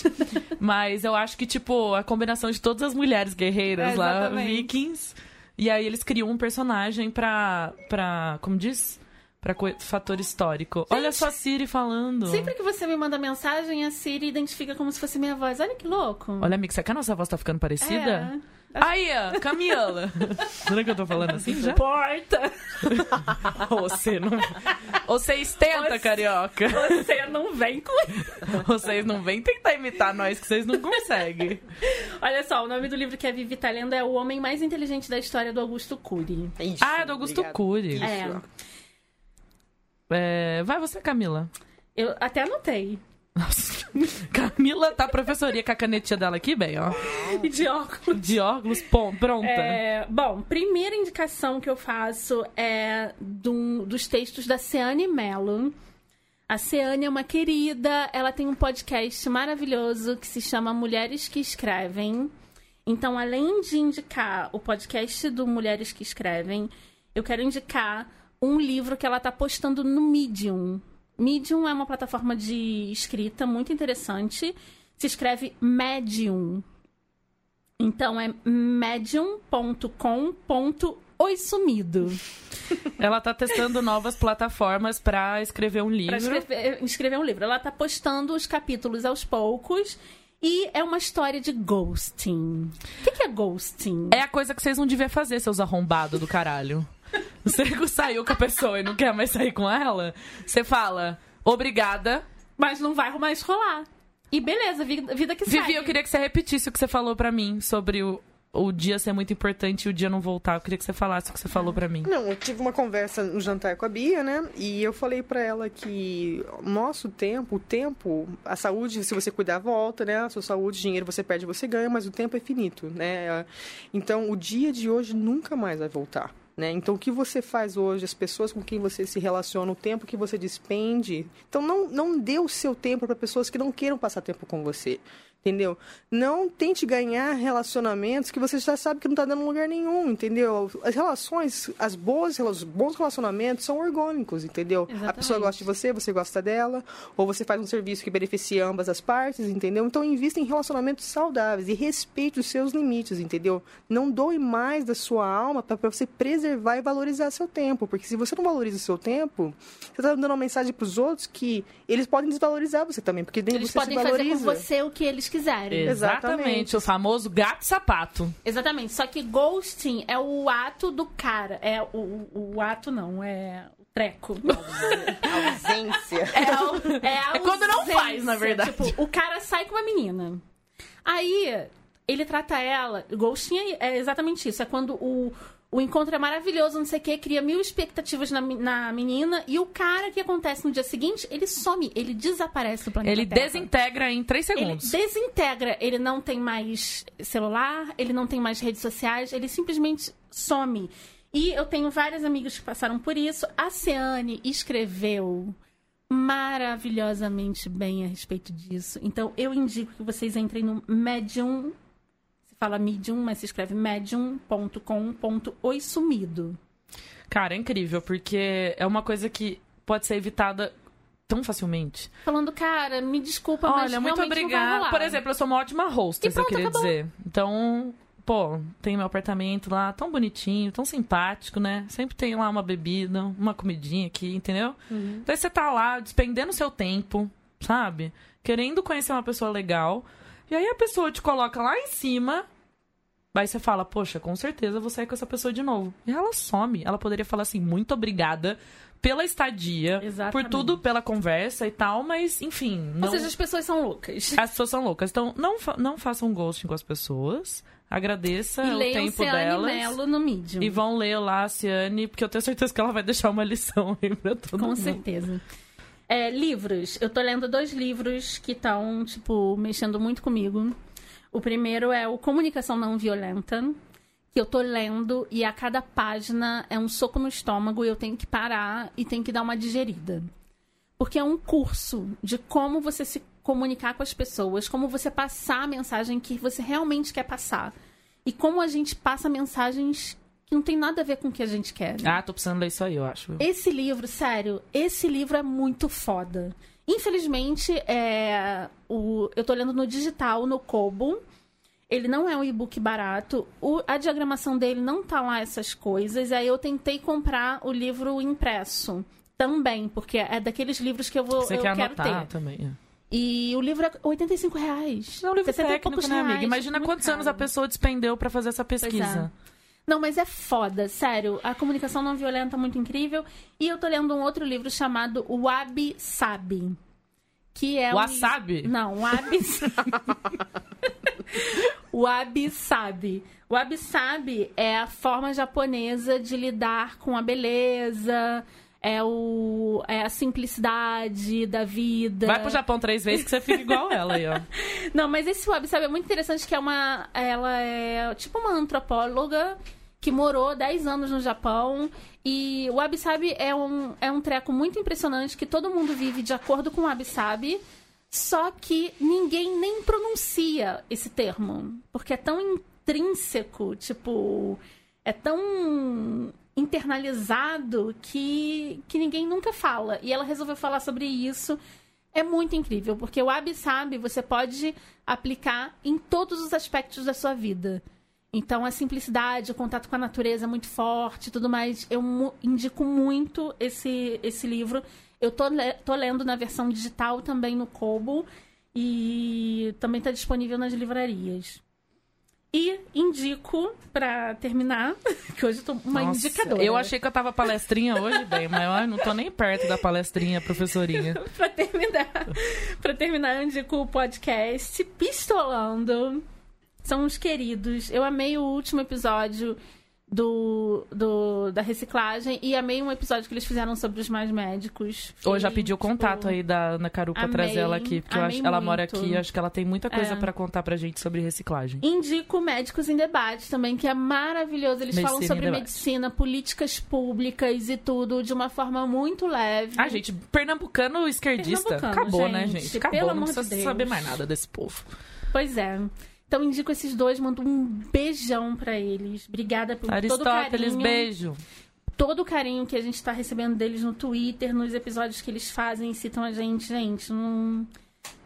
Mas eu acho que, tipo, a combinação de todas as mulheres guerreiras É, lá, exatamente. vikings. E aí eles criam um personagem pra. pra como diz? Pra fator histórico. Olha só a Siri falando. Sempre que você me manda mensagem, a Siri identifica como se fosse minha voz. Olha que louco. Olha, amiga, será que a nossa voz tá ficando parecida? É. Aí, ó, Camila. Será que eu tô falando assim já? Porta! Você não. Vocês tentam, Você- carioca. Você não vem com Vocês não vêm tentar imitar nós, que vocês não conseguem. Olha só, o nome do livro que a Vivi tá lendo é O Homem Mais Inteligente da História do Augusto Cury. Isso, Ah, é do Augusto obrigado. Cury. Isso. É. É, vai você, Camila. Eu até anotei. Nossa. Camila tá professoria com a canetinha dela aqui, bem, ó. De óculos. De óculos, pom, pronta. É, bom, primeira indicação que eu faço é do- dos textos da Ceane Mello. A Ceane é uma querida, ela tem um podcast maravilhoso que se chama Mulheres que Escrevem. Então, além de indicar o podcast do Mulheres que Escrevem, eu quero indicar um livro que ela tá postando no Medium. Medium é uma plataforma de escrita muito interessante. Se escreve Medium. Então é medium.com.oisumido. Ela tá testando novas plataformas pra escrever um livro. Pra escrever, escrever um livro. Ela tá postando os capítulos aos poucos. E é uma história de ghosting. O que, que é ghosting? É a coisa que vocês não deviam fazer, seus arrombados do caralho. Você saiu com a pessoa e não quer mais sair com ela, você fala, obrigada. Mas não vai mais rolar. E beleza, vida, que Vivi, segue. eu queria que você repetisse o que você falou pra mim sobre o, o dia ser muito importante e o dia não voltar. Eu queria que você falasse o que você falou pra mim. Não, eu tive uma conversa no jantar com a Bia, né? E eu falei pra ela que o nosso tempo, o tempo, a saúde, se você cuidar, volta, né? A sua saúde, dinheiro você perde, você ganha, mas o tempo é finito, né? Então, o dia de hoje nunca mais vai voltar. Né? Então, o que você faz hoje, as pessoas com quem você se relaciona, o tempo que você despende. Então, não, não dê o seu tempo para pessoas que não queiram passar tempo com você. Entendeu? Não tente ganhar relacionamentos que você já sabe que não está dando lugar nenhum, entendeu? As relações, as boas, os bons relacionamentos são orgânicos, entendeu? A Exatamente. pessoa gosta de você, você gosta dela, ou você faz um serviço que beneficia ambas as partes, entendeu? Então invista em relacionamentos saudáveis e respeite os seus limites, entendeu? Não doe mais da sua alma para você preservar e valorizar seu tempo, porque se você não valoriza o seu tempo, você está dando uma mensagem para os outros que eles podem desvalorizar você também, porque nem Eles você podem se fazer valoriza. com você o que eles quiserem. Exatamente. Exatamente. O famoso gato sapato. Exatamente. Só que ghosting é o ato do cara. É o, o, o ato não, é o treco. ausência. É, o- é a É quando não faz, na verdade. Tipo, o cara sai com uma menina. Aí, ele trata ela. Ghosting é exatamente isso. É quando o, o encontro é maravilhoso, não sei o que, cria mil expectativas na, na menina, e o cara que acontece no dia seguinte, ele some, ele desaparece do planeta Ele Terra. desintegra em três Ele segundos. desintegra, ele não tem mais celular, ele não tem mais redes sociais, ele simplesmente some. E eu tenho vários amigos que passaram por isso. A Ciane escreveu maravilhosamente bem a respeito disso. Então eu indico que vocês entrem no Medium. Fala Medium, mas se escreve medium.com.oisumido. Cara, é incrível, porque é uma coisa que pode ser evitada tão facilmente. Falando, cara, me desculpa, mas Olha, muito obrigada. Por exemplo, eu sou uma ótima hostess, pronto, eu queria acabou. dizer. Então, pô, tem meu apartamento lá, tão bonitinho, tão simpático, né? Sempre tem lá uma bebida, uma comidinha aqui, entendeu? Uhum. Então você tá lá, despendendo seu tempo, sabe? Querendo conhecer uma pessoa legal. E aí a pessoa te coloca lá em cima. Aí você fala, poxa, com certeza eu vou sair com essa pessoa de novo. E ela some. Ela poderia falar assim, muito obrigada pela estadia, por Exatamente. tudo, pela conversa e tal, mas enfim. Não... Ou seja, as pessoas são loucas. As pessoas são loucas. Então, não, fa- não façam ghosting com as pessoas. Agradeça E o tempo Ciane delas. Mello no Medium. E vão ler lá a Ciane, porque eu tenho certeza que ela vai deixar uma lição aí pra todo Com mundo. certeza. É, livros. Eu tô lendo dois livros que estão, tipo, mexendo muito comigo. O primeiro é o Comunicação Não Violenta, que eu tô lendo e a cada página é um soco no estômago e eu tenho que parar e tenho que dar uma digerida. Porque é um curso de como você se comunicar com as pessoas, como você passar a mensagem que você realmente quer passar. E como a gente passa mensagens que não tem nada a ver com o que a gente quer. Ah, tô precisando ler isso aí, eu acho. Esse livro, sério, esse livro é muito foda. Infelizmente, é, o, eu tô lendo no digital, no Kobo. Ele não é um e-book barato. O- a diagramação dele não tá lá essas coisas. Aí eu tentei comprar o livro impresso também, porque é daqueles livros que eu vou Você eu quer quero anotar ter. também. é. E o livro é 85 reais. É um livro 60 técnico, né, amiga? reais, Imagina quantos anos caro. a pessoa despendeu pra fazer essa Pois pesquisa. é. Não, mas é foda, sério. A comunicação não violenta é muito incrível. E eu tô lendo um outro livro chamado Wabi Sabi. Que é um- Wasabi? Não, Wabi Sabi. Wabi Sabi. Wabi Sabi é a forma japonesa de lidar com a beleza, é, o, é a simplicidade da vida. Vai pro Japão três vezes que você fica igual ela aí, ó. Não, mas esse Wabi Sabi é muito interessante que é uma. Ela é tipo uma antropóloga que morou 10 anos no Japão. E o Wabi Sabi é um, é um treco muito impressionante que todo mundo vive de acordo com o Wabi Sabi. Só que ninguém nem pronuncia esse termo. Porque é tão intrínseco, tipo. É tão internalizado que, que ninguém nunca fala. E ela resolveu falar sobre isso. É muito incrível, porque o Wabi Sabi você pode aplicar em todos os aspectos da sua vida. Então, a simplicidade, o contato com a natureza é muito forte tudo mais. Eu indico muito esse, esse livro. Eu tô, le- tô lendo na versão digital também no Kobo. E também está disponível nas livrarias. E indico, pra terminar, que hoje eu tô uma Nossa, indicadora. Eu achei que eu tava palestrinha hoje, bem, mas eu não tô nem perto da palestrinha, professorinha. pra terminar, pra terminar, eu indico o podcast Pistolando. São uns queridos. Eu amei o último episódio do, do da reciclagem e amei um episódio que eles fizeram sobre os mais médicos. Ou já Foi, pediu tipo, contato aí da Ana Caru pra amei, trazer ela aqui, porque acho, ela mora aqui, eu acho que ela tem muita coisa É. pra contar pra gente sobre reciclagem. Indico Médicos em Debate também, que é maravilhoso. Eles Medicina falam sobre medicina, políticas públicas e tudo de uma forma muito leve. Ah, gente, pernambucano esquerdista. Pernambucano, Acabou, né, gente? gente? Pelo Acabou, não amor de precisa saber mais nada desse povo. Pois é. Então indico esses dois, mando um beijão pra eles. Obrigada por todo o Aristóteles, carinho. beijo. Todo o carinho que a gente tá recebendo deles no Twitter, nos episódios que eles fazem citam a gente. Gente, não...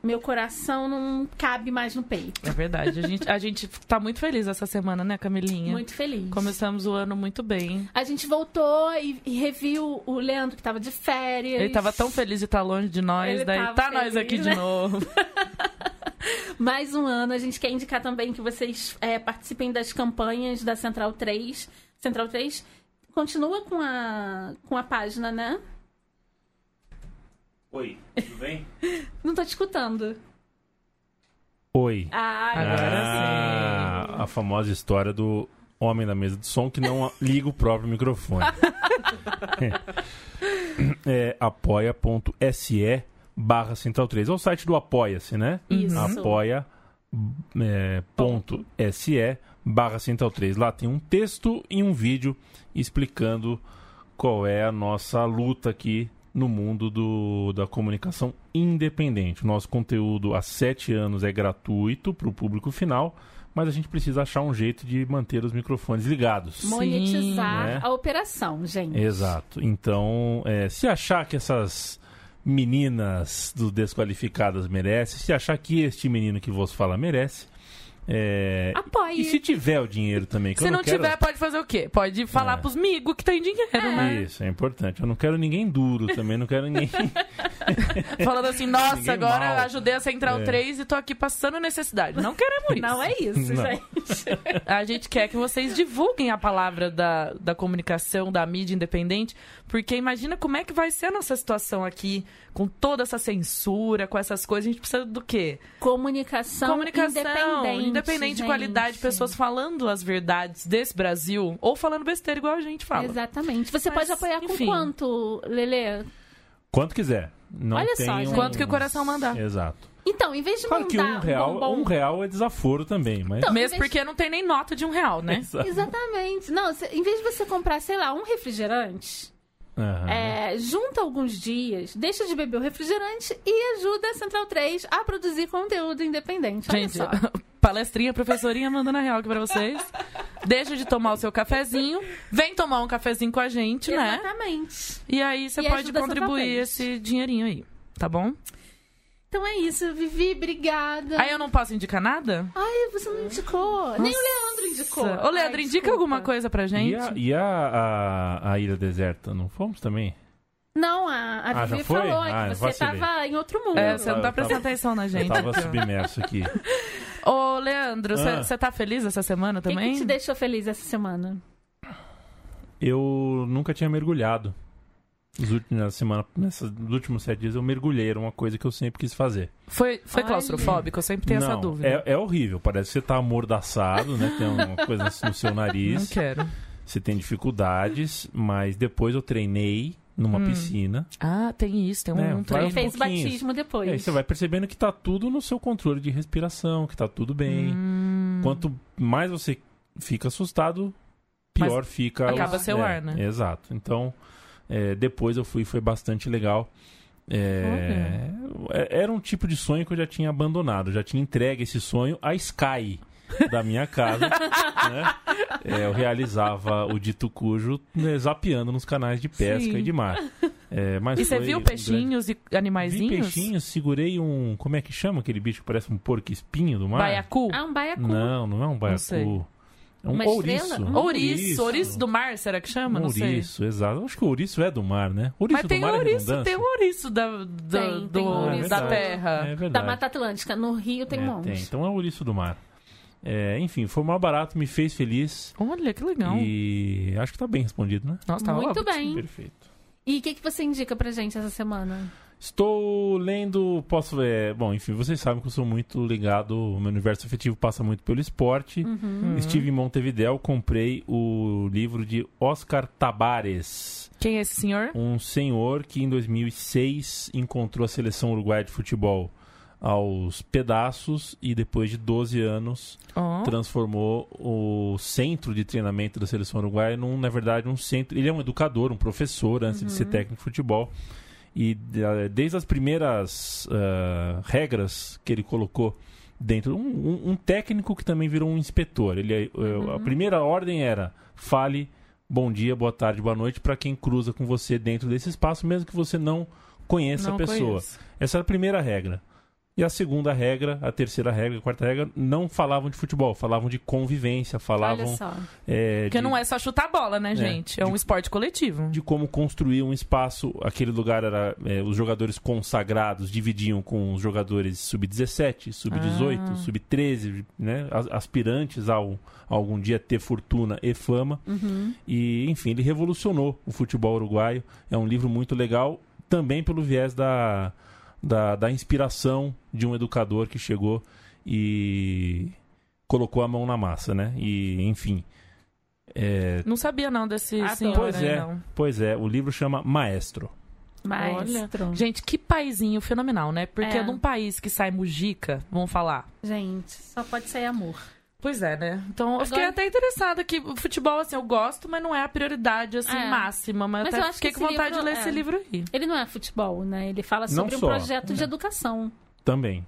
meu coração não cabe mais no peito. É verdade. A gente, a gente tá muito feliz essa semana, né, Camilinha? Muito feliz. Começamos o ano muito bem. A gente voltou e, e reviu o Leandro, que tava de férias. Ele tava tão feliz de estar longe de nós, Ele daí tá nós feliz, aqui né? de novo. Mais um ano. A gente quer indicar também que vocês é, participem das campanhas da Central 3. Central 3 continua com a, com a página, né? Oi, tudo bem? Não tô te escutando. Oi. Ah, Agora Ah, a famosa história do homem na mesa de som que não liga o próprio microfone. é apoia.se barra central 3. É o site do Apoia-se, né? Isso. Apoia é, ponto SE barra central 3. Lá tem um texto e um vídeo explicando qual é a nossa luta aqui no mundo do, da comunicação independente. O nosso conteúdo há sete anos é gratuito para o público final, mas a gente precisa achar um jeito de manter os microfones ligados. monetizar né? a operação, gente. Exato. Então, é, se achar que essas meninas do Desqualificadas merecem, se achar que este menino que vos fala merece, é, Apoie. e se tiver o dinheiro também, que Se eu não, não, quero... tiver, pode fazer o quê? Pode falar É. pros migos que tem dinheiro, né? Isso, é importante. Eu não quero ninguém duro também, não quero ninguém. Falando assim, nossa, Ninguém agora mal. ajudei a Central É. 3 e tô aqui passando necessidade. Não queremos isso. Não é isso, Não. gente. A gente quer que vocês divulguem a palavra da, da comunicação, da mídia independente, porque imagina como é que vai ser a nossa situação aqui, com toda essa censura, com essas coisas. A gente precisa do quê? Comunicação, Comunicação, independente. Independente de qualidade, pessoas falando as verdades desse Brasil, ou falando besteira igual a gente fala. Exatamente. Você Mas, pode apoiar com enfim. quanto, Lele? Quanto quiser. Não Olha tem só, um-. Quanto que o coração mandar. Exato. Então, em vez de Claro que mandar um real, bombom... um real é desaforo também, mas. Então, Mesmo porque não tem nem nota de um real, né? Exato. Exatamente. Não, cê- em vez de você comprar, sei lá, um refrigerante, Aham. é, junta alguns dias, deixa de beber o refrigerante e ajuda a Central 3 a produzir conteúdo independente. Olha Gente, só. palestrinha, professorinha mandando a real aqui pra vocês. Deixa de tomar o seu cafezinho, vem tomar um cafezinho com a gente, né? Exatamente. E aí você E pode contribuir 3. esse dinheirinho aí, tá bom? Então é isso, Vivi, obrigada. Aí eu não posso indicar nada? Ai, você não indicou. Nem o Leandro indicou. Ô, Leandro, Ai, indica alguma coisa pra gente? E, a, e a, a, a Ilha Deserta, não fomos também? Não, a, a Ah, já Vivi foi? falou Ah, que você vacilei. tava em outro mundo. É, você não tá tava- prestando atenção na gente. Eu tava submerso aqui. Ô, Leandro, você Ah. tá feliz essa semana O que, também? que te deixou feliz essa semana? Eu nunca tinha mergulhado. Últimos, na semana, nessas, nos últimos sete dias eu mergulhei, era uma coisa que eu sempre quis fazer. Foi, foi Olha. claustrofóbico? Eu sempre tenho essa não, dúvida. É, é horrível, parece que você tá amordaçado, né? Tem uma coisa no seu Não nariz. quero. Você tem dificuldades, mas depois eu treinei numa Hum. piscina. Ah, tem isso, tem um, É, um aos Fez pouquinhos. batismo depois. E aí você vai percebendo que tá tudo no seu controle de respiração, que tá tudo bem. Hum. Quanto mais você fica assustado, pior fica acaba o- seu é, ar, né? Exato. Então, é, depois eu fui foi bastante legal. É, é- era um tipo de sonho que eu já tinha abandonado, eu já tinha entregue esse sonho à Sky da minha casa. né? É, eu realizava o dito cujo né, zapeando nos canais de pesca Sim. e de mar. É, mas E você viu um grande- peixinhos e Vi animaizinhos? peixinhos, segurei um. Como é que chama aquele bicho que parece um porco espinho do mar? Baiacu? Ah, um baiacu. Não, não é um baiacu. sei. É um Uma ouriço. estrela? Um Ouriço, ouriço do mar, será que chama? Um Não sei. ouriço, exato. Acho que o ouriço é do mar, né? Ouriço Mas do tem mar é ouriço, redundância? tem um ouriço da, da, Tem, do- tem Ah, é ouriço. da verdade. terra. É Da verdade. Mata Atlântica. No Rio tem É, um monte. tem. Então é o ouriço do mar. É, enfim, foi mal barato, me fez feliz. Olha, que legal. E acho que tá bem respondido, né? Nossa, tá Muito ótimo. bem. Perfeito. E o que, que você indica pra gente essa semana? Estou lendo, posso ver. Bom, enfim, vocês sabem que eu sou muito ligado, o meu universo afetivo passa muito pelo esporte. Uhum. Estive em Montevidéu, comprei o livro de Oscar Tabares, Quem é esse senhor? um senhor que em 2006 encontrou a seleção uruguaia de futebol aos pedaços e depois de 12 anos Ó. transformou o centro de treinamento da seleção uruguaia num, na verdade, um centro. Ele é um educador, um professor antes de ser técnico de futebol. E eh, desde as primeiras ah, regras que ele colocou dentro, um, um- um técnico que também virou um inspetor. Ele, eh, A primeira ordem era fale bom dia, boa tarde, boa noite para quem cruza com você dentro desse espaço, mesmo que você não conheça Não a pessoa. conheço. Essa era a primeira regra. E a segunda regra, a terceira regra, a quarta regra, não falavam de futebol, falavam de convivência, Olha falavam só. é, Porque de, não é só chutar bola, né, gente? É um de- esporte coletivo. de como construir um espaço. Aquele lugar era. é, os jogadores consagrados dividiam com os jogadores sub-17, sub-18, Ah. sub-13, né? as- aspirantes ao, a algum dia ter fortuna e fama. Uhum. E, enfim, ele revolucionou o futebol uruguaio. É um livro muito legal, também pelo viés da, da, da inspiração de um educador que chegou e colocou a mão na massa, né? E, enfim. É, Não sabia não desse Adoro. senhor pois aí, é, não. pois é. O livro chama Maestro. Maestro. Gente, que paizinho fenomenal, né? Porque É. num país que sai mujica, vamos falar. Gente, só pode sair amor. Pois é, né? Então eu fiquei Agora- até interessada que o futebol, assim, eu gosto, mas não é a prioridade, assim, É. máxima. Mas, Mas até eu acho fiquei que com esse vontade de livro- ler esse é. livro aí. Ele não é futebol, né? Ele fala Não sobre um só. projeto de educação. Também.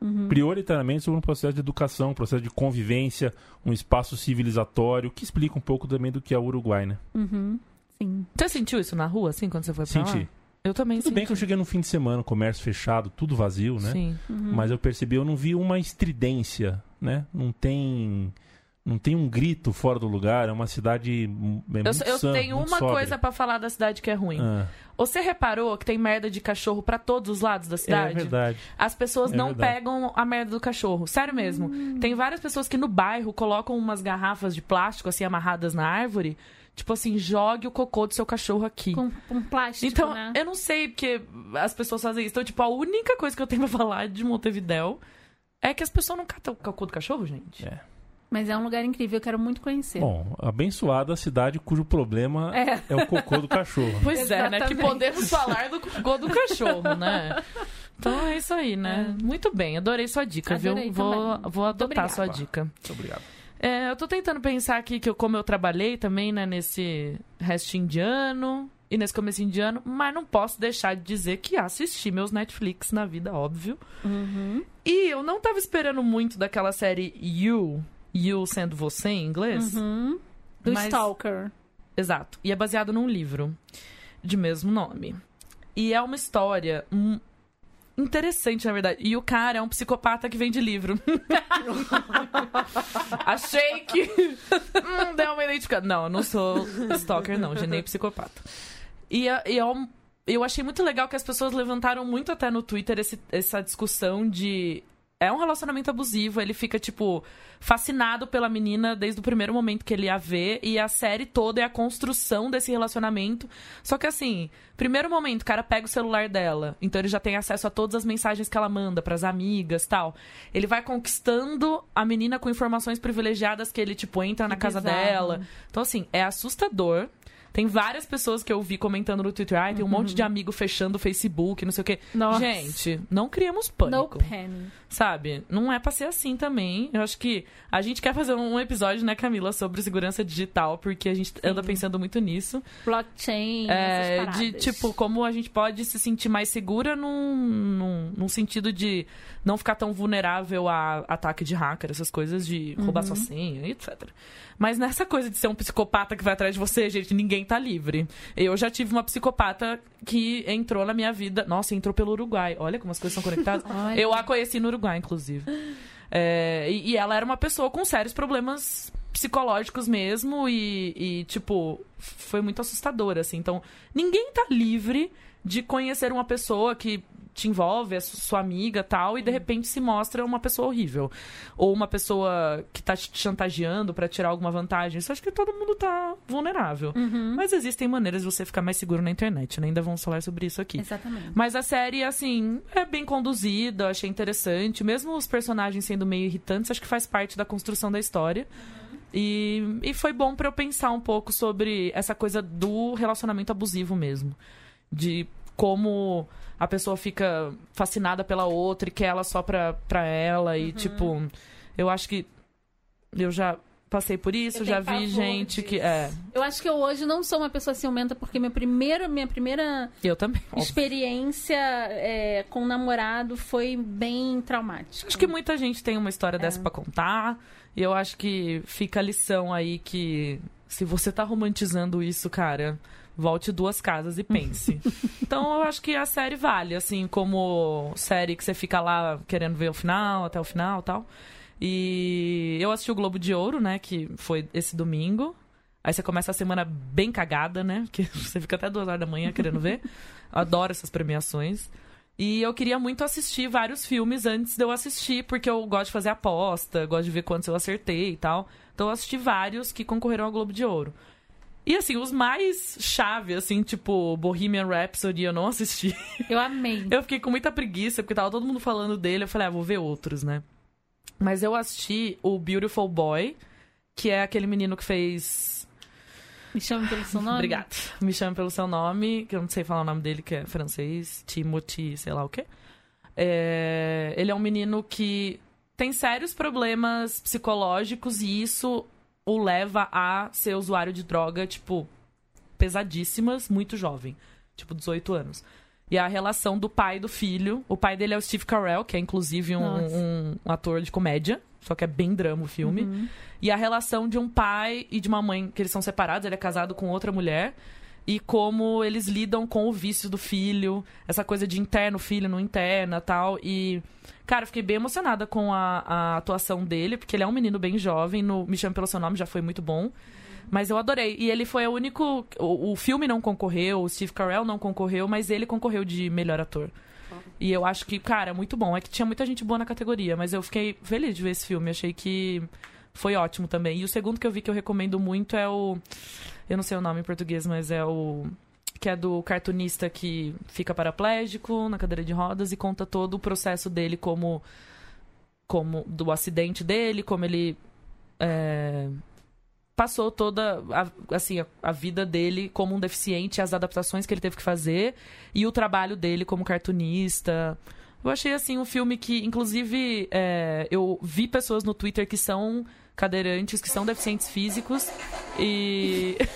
Uhum. Prioritariamente sobre um processo de educação, um processo de convivência, um espaço civilizatório, que explica um pouco também do que é o Uruguai, né? Uhum. Sim. Você sentiu isso na rua, assim, quando você foi pra Senti. lá? Eu também Tudo senti. bem que eu cheguei no fim de semana, comércio fechado, tudo vazio, né? Sim. Uhum. Mas eu percebi, eu não vi uma estridência, né? Não tem não tem um grito fora do lugar, é uma cidade hum, é Eu, muito eu sã, tenho muito uma sóbria. coisa pra falar da cidade que é ruim. Ah, Você reparou que tem merda de cachorro pra todos os lados da é cidade? verdade. As pessoas É não verdade. pegam a merda do cachorro. Sério mesmo. Tem várias pessoas que no bairro colocam umas garrafas de plástico, assim, amarradas na árvore. Tipo assim, jogue o cocô do seu cachorro aqui. Com, com plástico, Então, né? eu não sei porque as pessoas fazem isso. Então, tipo, a única coisa que eu tenho pra falar de Montevidéu é que as pessoas não catam o cocô do cachorro, gente. É. Mas é um lugar incrível, eu quero muito conhecer. Bom, abençoada a cidade cujo problema É. é, o cocô do cachorro. Pois é, né? Que podemos falar do cocô do cachorro, né? Então é isso aí, né? Muito bem, adorei sua dica, Adorei viu? Vou, também. vou adotar sua dica. Muito obrigado. É, eu tô tentando pensar aqui que eu, como eu trabalhei também, né, nesse restinho de ano e nesse começo de ano, mas não posso deixar de dizer que assisti meus Netflix na vida, óbvio. Uhum. E eu não tava esperando muito daquela série You, You sendo você em inglês. Uhum. Do Mas- Stalker. Exato. E é baseado num livro de mesmo nome. E é uma história hum, interessante, na verdade. E o cara é um psicopata que vende livro. Achei que. hum, deu uma identificada. Não, eu não sou stalker, não, gente, nem psicopata. E, é- e é um- eu achei muito legal que as pessoas levantaram muito até no Twitter esse- essa discussão de. É um relacionamento abusivo, ele fica, tipo, fascinado pela menina desde o primeiro momento que ele a vê, e a série toda é a construção desse relacionamento. Só que assim, primeiro momento, o cara pega o celular dela, então ele já tem acesso a todas as mensagens que ela manda pras amigas tal. Ele vai conquistando a menina com informações privilegiadas que ele, tipo, entra na casa bizarro. dela. Então, assim, é assustador. Tem várias pessoas que eu vi comentando no Twitter, ai, tem um monte de amigo fechando o Facebook, não sei o quê. Nossa. Gente, não criamos No pânico. penny. Sabe? Não é pra ser assim também. Eu acho que a gente quer fazer um episódio, né, Camila, sobre segurança digital, porque a gente anda pensando muito nisso. Blockchain, É, de, tipo, como a gente pode se sentir mais segura num, num, num sentido de não ficar tão vulnerável a ataque de hacker, essas coisas de roubar Uhum. sua senha, etc. Mas nessa coisa de ser um psicopata que vai atrás de você, gente, ninguém tá livre. Eu já tive uma psicopata que entrou na minha vida. Nossa, entrou pelo Uruguai. Olha como as coisas são conectadas. Eu a conheci no Uruguai, inclusive. É, e, e ela era uma pessoa com sérios problemas psicológicos mesmo e, e, tipo, foi muito assustador, assim. Então, ninguém tá livre de conhecer uma pessoa que te envolve, é su- sua amiga tal, e de repente se mostra uma pessoa horrível. Ou uma pessoa que tá te chantageando pra tirar alguma vantagem. Isso acho que todo mundo tá vulnerável. Mas existem maneiras de você ficar mais seguro na internet, né? Ainda vamos falar sobre isso aqui. Exatamente. Mas a série, assim, é bem conduzida, achei interessante. Mesmo os personagens sendo meio irritantes, acho que faz parte da construção da história. E, e foi bom pra eu pensar um pouco sobre essa coisa do relacionamento abusivo mesmo. De como a pessoa fica fascinada pela outra e quer ela só pra, pra ela. E, tipo, eu acho que eu já passei por isso, Eu já vi gente que. disso. É, Eu acho que eu hoje não sou uma pessoa ciumenta, porque minha primeira, minha primeira eu também. experiência é, com namorado foi bem traumática. Acho que muita gente tem uma história dessa pra contar. E eu acho que fica a lição aí que se você tá romantizando isso, cara, volte duas casas e pense. então eu acho que a série vale, assim, como série que você fica lá querendo ver o final, até o final e tal. E eu assisti o Globo de Ouro, né, que foi esse domingo. Aí você começa a semana bem cagada, né? Que você fica até duas horas da manhã querendo ver. Adoro essas premiações. E eu queria muito assistir vários filmes antes de eu assistir, porque eu gosto de fazer aposta, gosto de ver quantos eu acertei e tal. Então eu assisti vários que concorreram ao Globo de Ouro. E assim, os mais chave, assim, tipo Bohemian Rhapsody, eu não assisti. Eu amei. Eu fiquei com muita preguiça, porque tava todo mundo falando dele. Eu falei, ah, vou ver outros, né? Mas eu assisti o Beautiful Boy, que é aquele menino que fez. Me chame pelo seu nome? Obrigada. Me chame pelo seu nome, que eu não sei falar o nome dele, que é francês, Timothy, sei lá o quê. É, Ele é um menino que tem sérios problemas psicológicos e isso o leva a ser usuário de droga, tipo, pesadíssimas, muito jovem. Tipo, 18 anos. E a relação do pai e do filho. O pai dele é o Steve Carell, que é inclusive um, um- um ator de comédia. Só que é bem drama o filme. E a relação de um pai e de uma mãe, que eles são separados, ele é casado com outra mulher. E como eles lidam com o vício do filho, essa coisa de interno filho, não interna tal. E, cara, fiquei bem emocionada com a, a atuação dele, porque ele é um menino bem jovem. No Me Chame Pelo Seu Nome já foi muito bom. Mas eu adorei. E ele foi o único. O, o filme não concorreu, o Steve Carell não concorreu, mas ele concorreu de melhor ator. E eu acho que, cara, é muito bom. É que tinha muita gente boa na categoria, mas eu fiquei feliz de ver esse filme. Achei que foi ótimo também. E o segundo que eu vi que eu recomendo muito é o. Eu não sei o nome em português, mas é o. Que é do cartunista que fica paraplégico na cadeira de rodas e conta todo o processo dele como. como do acidente dele, como ele. é, passou toda a, assim, a, a vida dele como um deficiente, as adaptações que ele teve que fazer e o trabalho dele como cartunista. Eu achei assim um filme que, inclusive, é, eu vi pessoas no Twitter que são cadeirantes, que são deficientes físicos e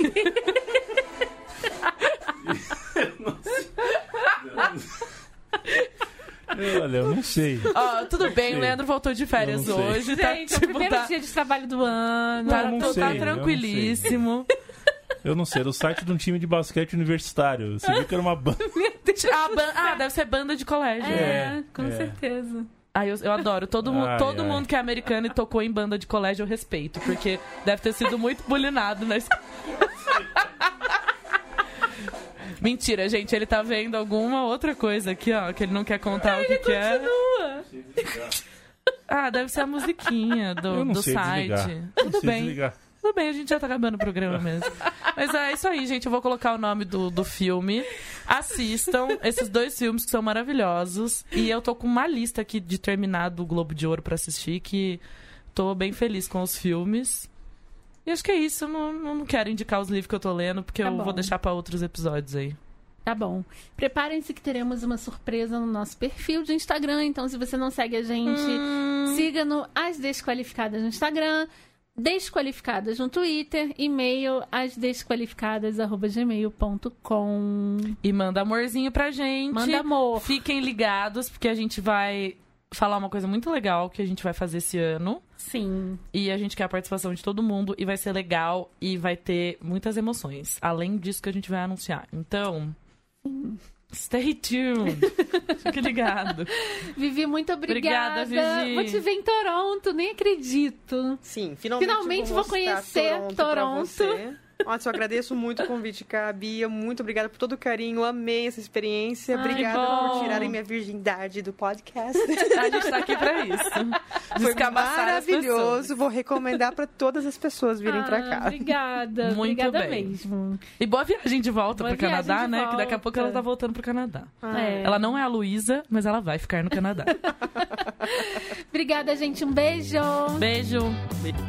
Olha, eu não sei. Tudo bem, o sei. Leandro voltou de férias não sei. hoje, tá, Gente, é o tipo, primeiro tá, dia de trabalho do ano. tá, Não, não tá sei, eu não tranquilíssimo. Eu não sei. Era o site de um time de basquete universitário. Você viu que era uma banda. Ah, ban- ah, deve ser banda de colégio. É, É, com é. certeza. Ah, eu, eu adoro. Todo, mu- Ai, todo ai. mundo que é americano e tocou em banda de colégio eu respeito, porque deve ter sido muito bulinado na escola. Mentira, gente, ele tá vendo alguma outra coisa aqui, ó, que ele não quer contar o que, que é. Ah, deve ser a musiquinha do, Eu não do sei site. desligar. Tudo Não sei bem. desligar. Tudo bem, a gente já tá acabando o programa mesmo. Mas é isso aí, gente. Eu vou colocar o nome do, do filme. Assistam esses dois filmes que são maravilhosos. E eu tô com uma lista aqui de terminar do Globo de Ouro pra assistir, que tô bem feliz com os filmes. E acho que é isso. Eu não, não quero indicar os livros que eu tô lendo, porque Tá eu bom. vou deixar pra outros episódios aí. Tá bom. Preparem-se que teremos uma surpresa no nosso perfil de Instagram. Então, se você não segue a gente, Hum. siga no As Desqualificadas no Instagram, Desqualificadas no Twitter, e-mail asdesqualificadas.gmail.com. E manda amorzinho pra gente. Manda amor. Fiquem ligados, porque a gente vai falar uma coisa muito legal que a gente vai fazer esse ano. Sim. E a gente quer a participação de todo mundo e vai ser legal e vai ter muitas emoções. Além disso que a gente vai anunciar. Então, stay tuned. Fique ligado. Vivi, muito obrigada. Obrigada, Vivi. Vou te ver em Toronto, nem acredito. Sim, finalmente, Finalmente vou mostrar conhecer Toronto. pra Toronto. Nossa, eu agradeço muito o convite, cá, Bia. Muito obrigada por todo o carinho. Amei essa experiência. Ai, obrigada bom. por tirarem minha virgindade do podcast. A gente tá aqui pra isso. Foi maravilhoso. Vou recomendar para todas as pessoas virem pra Ah, cá. Obrigada. Muito obrigada bem. mesmo. E boa viagem de volta Boa pro viagem Canadá, né? Que daqui a pouco volta. ela tá voltando pro Canadá. É. Ela não é a Luísa, mas ela vai ficar no Canadá. Obrigada, gente. Um beijo. Beijo. Beijo.